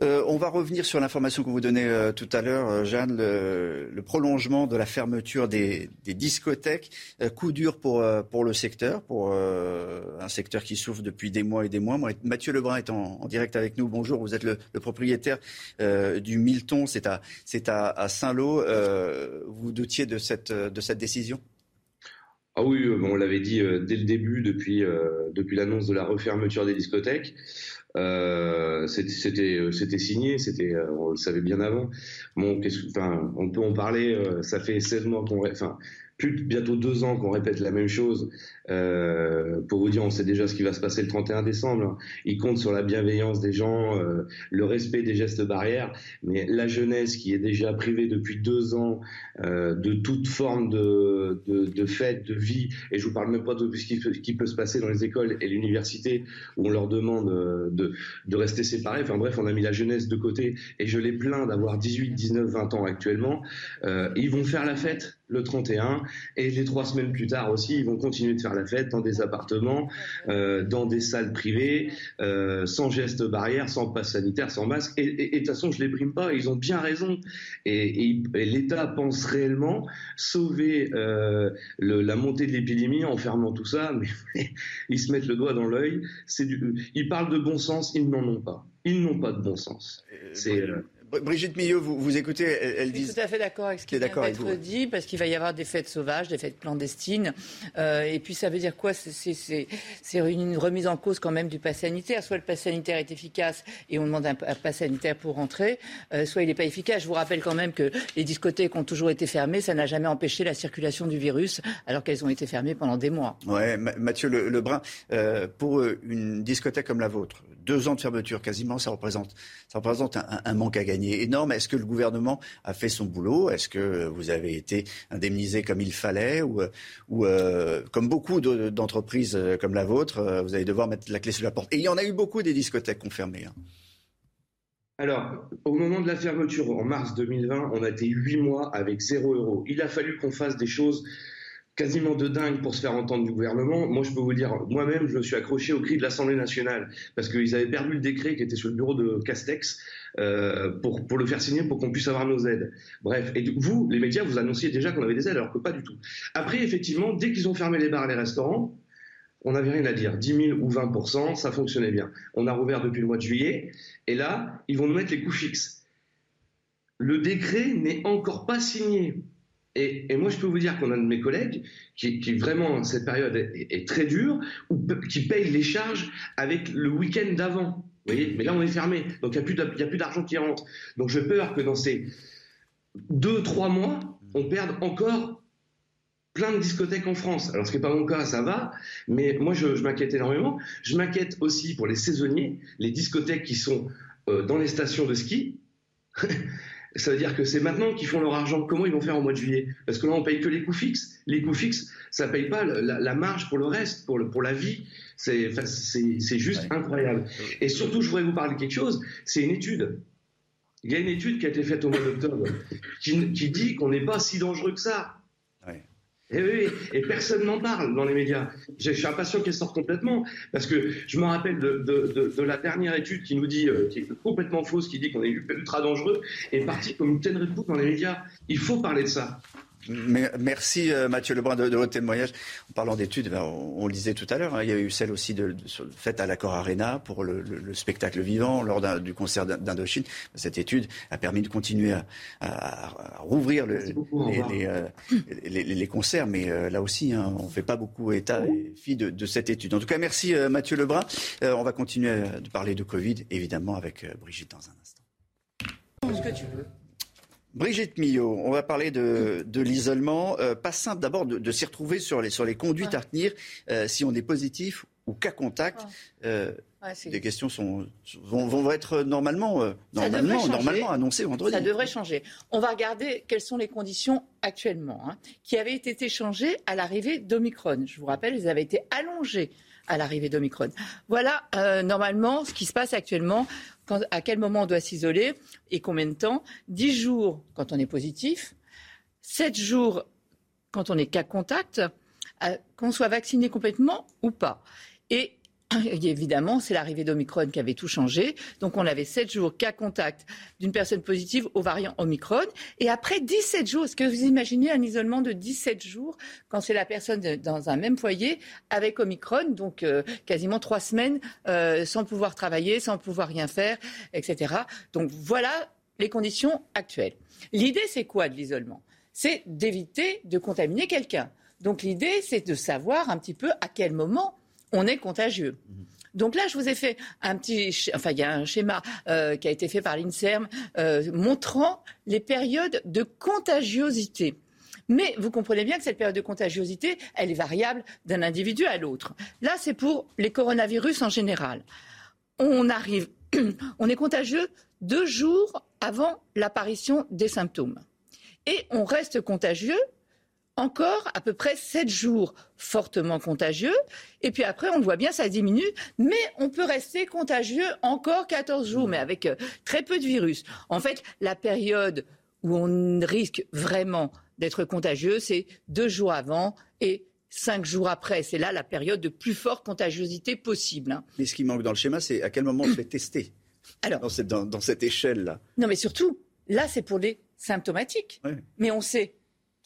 Euh, on va revenir sur l'information que vous donnez euh, tout à l'heure, euh, Jeanne, le, prolongement de la fermeture des, discothèques. coup dur pour, pour le secteur, pour un secteur qui souffre depuis des mois et des mois. Mathieu Lebrun est en, direct avec nous. Bonjour, vous êtes le, propriétaire du Milton, c'est à, à, à Saint-Lô. vous doutiez de cette, de cette décision? Ah oui, on l'avait dit dès le début, depuis, depuis l'annonce de la refermeture des discothèques. c'était signé, c'était on le savait bien avant. On peut en parler. ça fait 16 mois qu'on, enfin, plus de bientôt deux ans qu'on répète la même chose. Euh, pour vous dire, on sait déjà ce qui va se passer le 31 décembre. Il compte sur la bienveillance des gens, euh, le respect des gestes barrières, mais la jeunesse qui est déjà privée depuis deux ans euh, de toute forme de, de, de, fête, de vie, et je vous parle même pas de ce qui, qui peut se passer dans les écoles et l'université où on leur demande euh, de, de rester séparés. Enfin bref, on a mis la jeunesse de côté et je les plains d'avoir 18, 19, 20 ans actuellement. Euh, ils vont faire la fête le 31 et les trois semaines plus tard aussi, ils vont continuer de faire la fête dans des appartements, euh, dans des salles privées, euh, sans gestes barrières, sans passe sanitaire, sans masque. Et, de toute façon, je les prime pas, ils ont bien raison. Et, l'État pense réellement sauver euh, la montée de l'épidémie en fermant tout ça, mais ils se mettent le doigt dans l'œil. Ils parlent de bon sens, ils n'en ont pas. Ils n'ont pas de bon sens. C'est Brigitte Millot, vous, vous écoutez, elle, dit... Je suis tout à fait d'accord avec ce qui vient d'être dit, parce qu'il va y avoir des fêtes sauvages, des fêtes clandestines. Euh, et puis ça veut dire quoi? C'est une remise en cause quand même du pass sanitaire. Soit le pass sanitaire est efficace et on demande un, pass sanitaire pour rentrer, euh, soit il n'est pas efficace. Je vous rappelle quand même que les discothèques ont toujours été fermées. Ça n'a jamais empêché la circulation du virus, alors qu'elles ont été fermées pendant des mois. Ouais, Mathieu Lebrun, euh, pour une discothèque comme la vôtre, deux ans de fermeture quasiment, ça représente, ça représente un, manque à gagner énorme. Est-ce que le gouvernement a fait son boulot? Est-ce que vous avez été indemnisé comme il fallait? Ou, ou euh, comme beaucoup d'entreprises euh, comme la vôtre, euh, vous allez devoir mettre la clé sur la porte Et il y en a eu beaucoup des discothèques confirmées. Hein. Alors, au moment de la fermeture, en mars 2020, on a été huit mois avec zéro euro. Il a fallu qu'on fasse des choses quasiment de dingue pour se faire entendre du gouvernement. Moi, je peux vous dire, moi-même, je me suis accroché au cri de l'Assemblée nationale parce qu'ils avaient perdu le décret qui était sur le bureau de Castex euh, pour, pour le faire signer pour qu'on puisse avoir nos aides. Bref, et vous, les médias, vous annonciez déjà qu'on avait des aides alors que pas du tout. Après, effectivement, dès qu'ils ont fermé les bars et les restaurants, on n'avait rien à dire. 10 000 ou 20% ça fonctionnait bien. On a rouvert depuis le mois de juillet et là, ils vont nous mettre les coûts fixes. Le décret n'est encore pas signé. Et, moi, je peux vous dire qu'on a de mes collègues qui, vraiment, cette période est, très dure, ou qui payent les charges avec le week-end d'avant. Vous voyez Mais là, on est fermé. Donc, il n'y a plus d'argent qui rentre. Donc, j'ai peur que dans ces deux, trois mois, on perde encore plein de discothèques en France. Alors, ce n'est pas mon cas, ça va, mais moi, je, m'inquiète énormément. Je m'inquiète aussi pour les saisonniers, les discothèques qui sont euh, dans les stations de ski. Ça veut dire que c'est maintenant qu'ils font leur argent. Comment ils vont faire au mois de juillet? Parce que là, on paye que les coûts fixes. Les coûts fixes, ça paye pas la, marge pour le reste, pour, le, pour la vie. C'est juste incroyable. Et surtout, je voudrais vous parler de quelque chose. C'est une étude. Il y a une étude qui a été faite au mois d'octobre qui, qui dit qu'on n'est pas si dangereux que ça. Et, eh et personne n'en parle dans les médias. Je suis impatient qu'elle sorte complètement, parce que je me rappelle de, la dernière étude qui nous dit, euh, qui est complètement fausse, qui dit qu'on est ultra dangereux, et parti comme une telle réponse dans les médias. Il faut parler de ça. Merci euh, Mathieu Lebrun de, votre témoignage. En parlant d'études, ben, on, le disait tout à l'heure, hein, il y a eu celle aussi de, faite à l'accord Arena pour le, spectacle vivant lors du concert d'Indochine. Cette étude a permis de continuer à, rouvrir euh, les, concerts, mais euh, là aussi, hein, on ne fait pas beaucoup état et fi de, cette étude. En tout cas, merci Mathieu Lebrun. on va continuer de parler de Covid, évidemment, avec Brigitte dans un instant. Ce que tu veux. Brigitte Millot, on va parler de, l'isolement. Euh, pas simple d'abord de, s'y retrouver sur les, sur les conduites à tenir euh, si on est positif ou cas contact. Euh, les questions sont, vont, être normalement, normalement, normalement annoncées vendredi. Ça devrait changer. On va regarder quelles sont les conditions actuellement, hein, qui avaient été changées à l'arrivée d'Omicron. Je vous rappelle, elles avaient été allongées à l'arrivée d'Omicron. Voilà normalement ce qui se passe actuellement à quel moment on doit s'isoler et combien de temps. 10 jours quand on est positif, 7 jours quand on est cas contact, euh, qu'on soit vacciné complètement ou pas. Et évidemment, c'est l'arrivée d'Omicron qui avait tout changé. Donc, on avait 7 jours cas contact d'une personne positive au variant Omicron. Et après 17 jours, est-ce que vous imaginez un isolement de 17 jours quand c'est la personne dans un même foyer avec Omicron, donc euh, quasiment 3 semaines euh, sans pouvoir travailler, sans pouvoir rien faire, etc. Donc, voilà les conditions actuelles. L'idée, c'est quoi de l'isolement? C'est d'éviter de contaminer quelqu'un. Donc l'idée, c'est de savoir un petit peu à quel moment on est contagieux. Donc là, je vous ai fait un petit, enfin, il y a un schéma euh, qui a été fait par l'Inserm euh, montrant les périodes de contagiosité. Mais vous comprenez bien que cette période de contagiosité, elle est variable d'un individu à l'autre. Là, c'est pour les coronavirus en général. On arrive, on est contagieux deux jours avant l'apparition des symptômes. Et on reste contagieux encore à peu près 7 jours fortement contagieux. Et puis après, on voit bien, ça diminue. Mais on peut rester contagieux encore 14 jours, mais avec euh, très peu de virus. En fait, la période où on risque vraiment d'être contagieux, c'est deux jours avant et cinq jours après. C'est là la période de plus forte contagiosité possible. Hein. Mais ce qui manque dans le schéma, c'est à quel moment on se fait tester Alors, dans cette, dans cette échelle-là? Non, mais surtout, là, c'est pour les symptomatiques. Mais on sait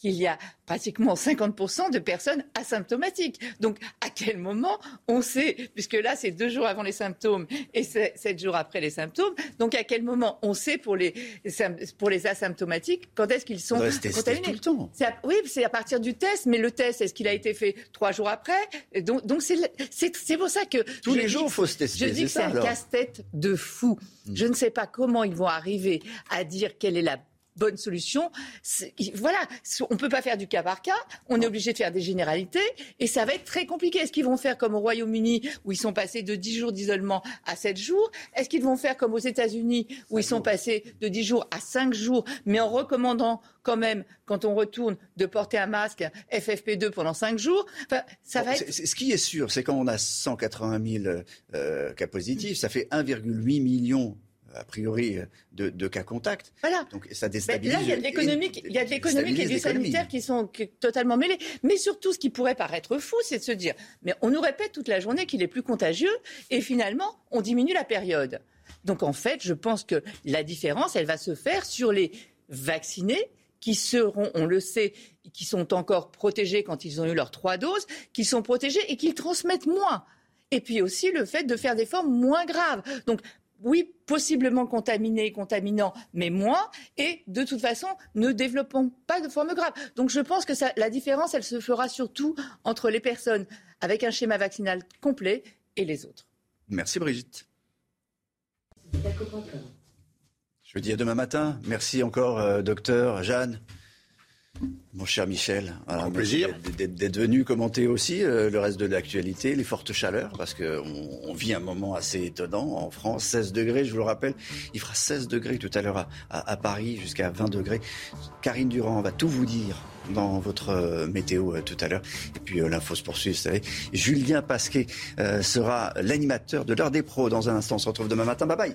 qu'il y a pratiquement 50% de personnes asymptomatiques. Donc, à quel moment on sait, puisque là, c'est deux jours avant les symptômes et sept jours après les symptômes, donc à quel moment on sait pour les, pour les asymptomatiques quand est-ce qu'ils sont contaminés tout le temps. Oui, c'est à partir du test, mais le test, est-ce qu'il a été fait trois jours après? Donc, donc c'est pour ça que... Tous les jours, il faut se tester. Je dis que c'est un casse-tête de fou. Hmm. Je ne sais pas comment ils vont arriver à dire quelle est la bonne solution. Voilà, on ne peut pas faire du cas par cas, on est obligé de faire des généralités et ça va être très compliqué. Est-ce qu'ils vont faire comme au Royaume-Uni où ils sont passés de 10 jours d'isolement à 7 jours? Est-ce qu'ils vont faire comme aux États-Unis où ils sont passés de 10 jours à 5 jours mais en recommandant quand même, quand on retourne, de porter un masque FFP2 pendant 5 jours? Enfin, ça va être... Ce qui est sûr, c'est quand on a 180 000 euh, cas positifs, ça fait 1,8 million a priori de, cas contacts. Voilà. Donc ça déstabilise. là, il y a de l'économique, il y a de l'économique et du sanitaire qui sont totalement mêlés. Mais surtout, ce qui pourrait paraître fou, c'est de se dire, mais on nous répète toute la journée qu'il est plus contagieux, et finalement, on diminue la période. Donc en fait, je pense que la différence, elle va se faire sur les vaccinés qui seront, on le sait, qui sont encore protégés quand ils ont eu leurs trois doses, qui sont protégés et qu'ils transmettent moins. Et puis aussi le fait de faire des formes moins graves. Donc oui, possiblement contaminés, contaminants, mais moins, et de toute façon, ne développons pas de forme grave. Donc je pense que la différence, elle se fera surtout entre les personnes avec un schéma vaccinal complet et les autres. Merci Brigitte. Je vous dis à demain matin. Merci encore, euh, docteur Jeanne. Mon cher Michel, un plaisir d'être venu commenter aussi euh, le reste de l'actualité, les fortes chaleurs, parce qu'on on vit un moment assez étonnant en France. 16 degrés, je vous le rappelle, il fera 16 degrés tout à l'heure à, Paris, jusqu'à 20 degrés. Karine Durand va tout vous dire dans votre euh, météo euh, tout à l'heure. Et puis l'info se poursuit, vous savez. Julien Pasquet sera l'animateur de l'heure des pros dans un instant. On se retrouve demain matin. Bye bye.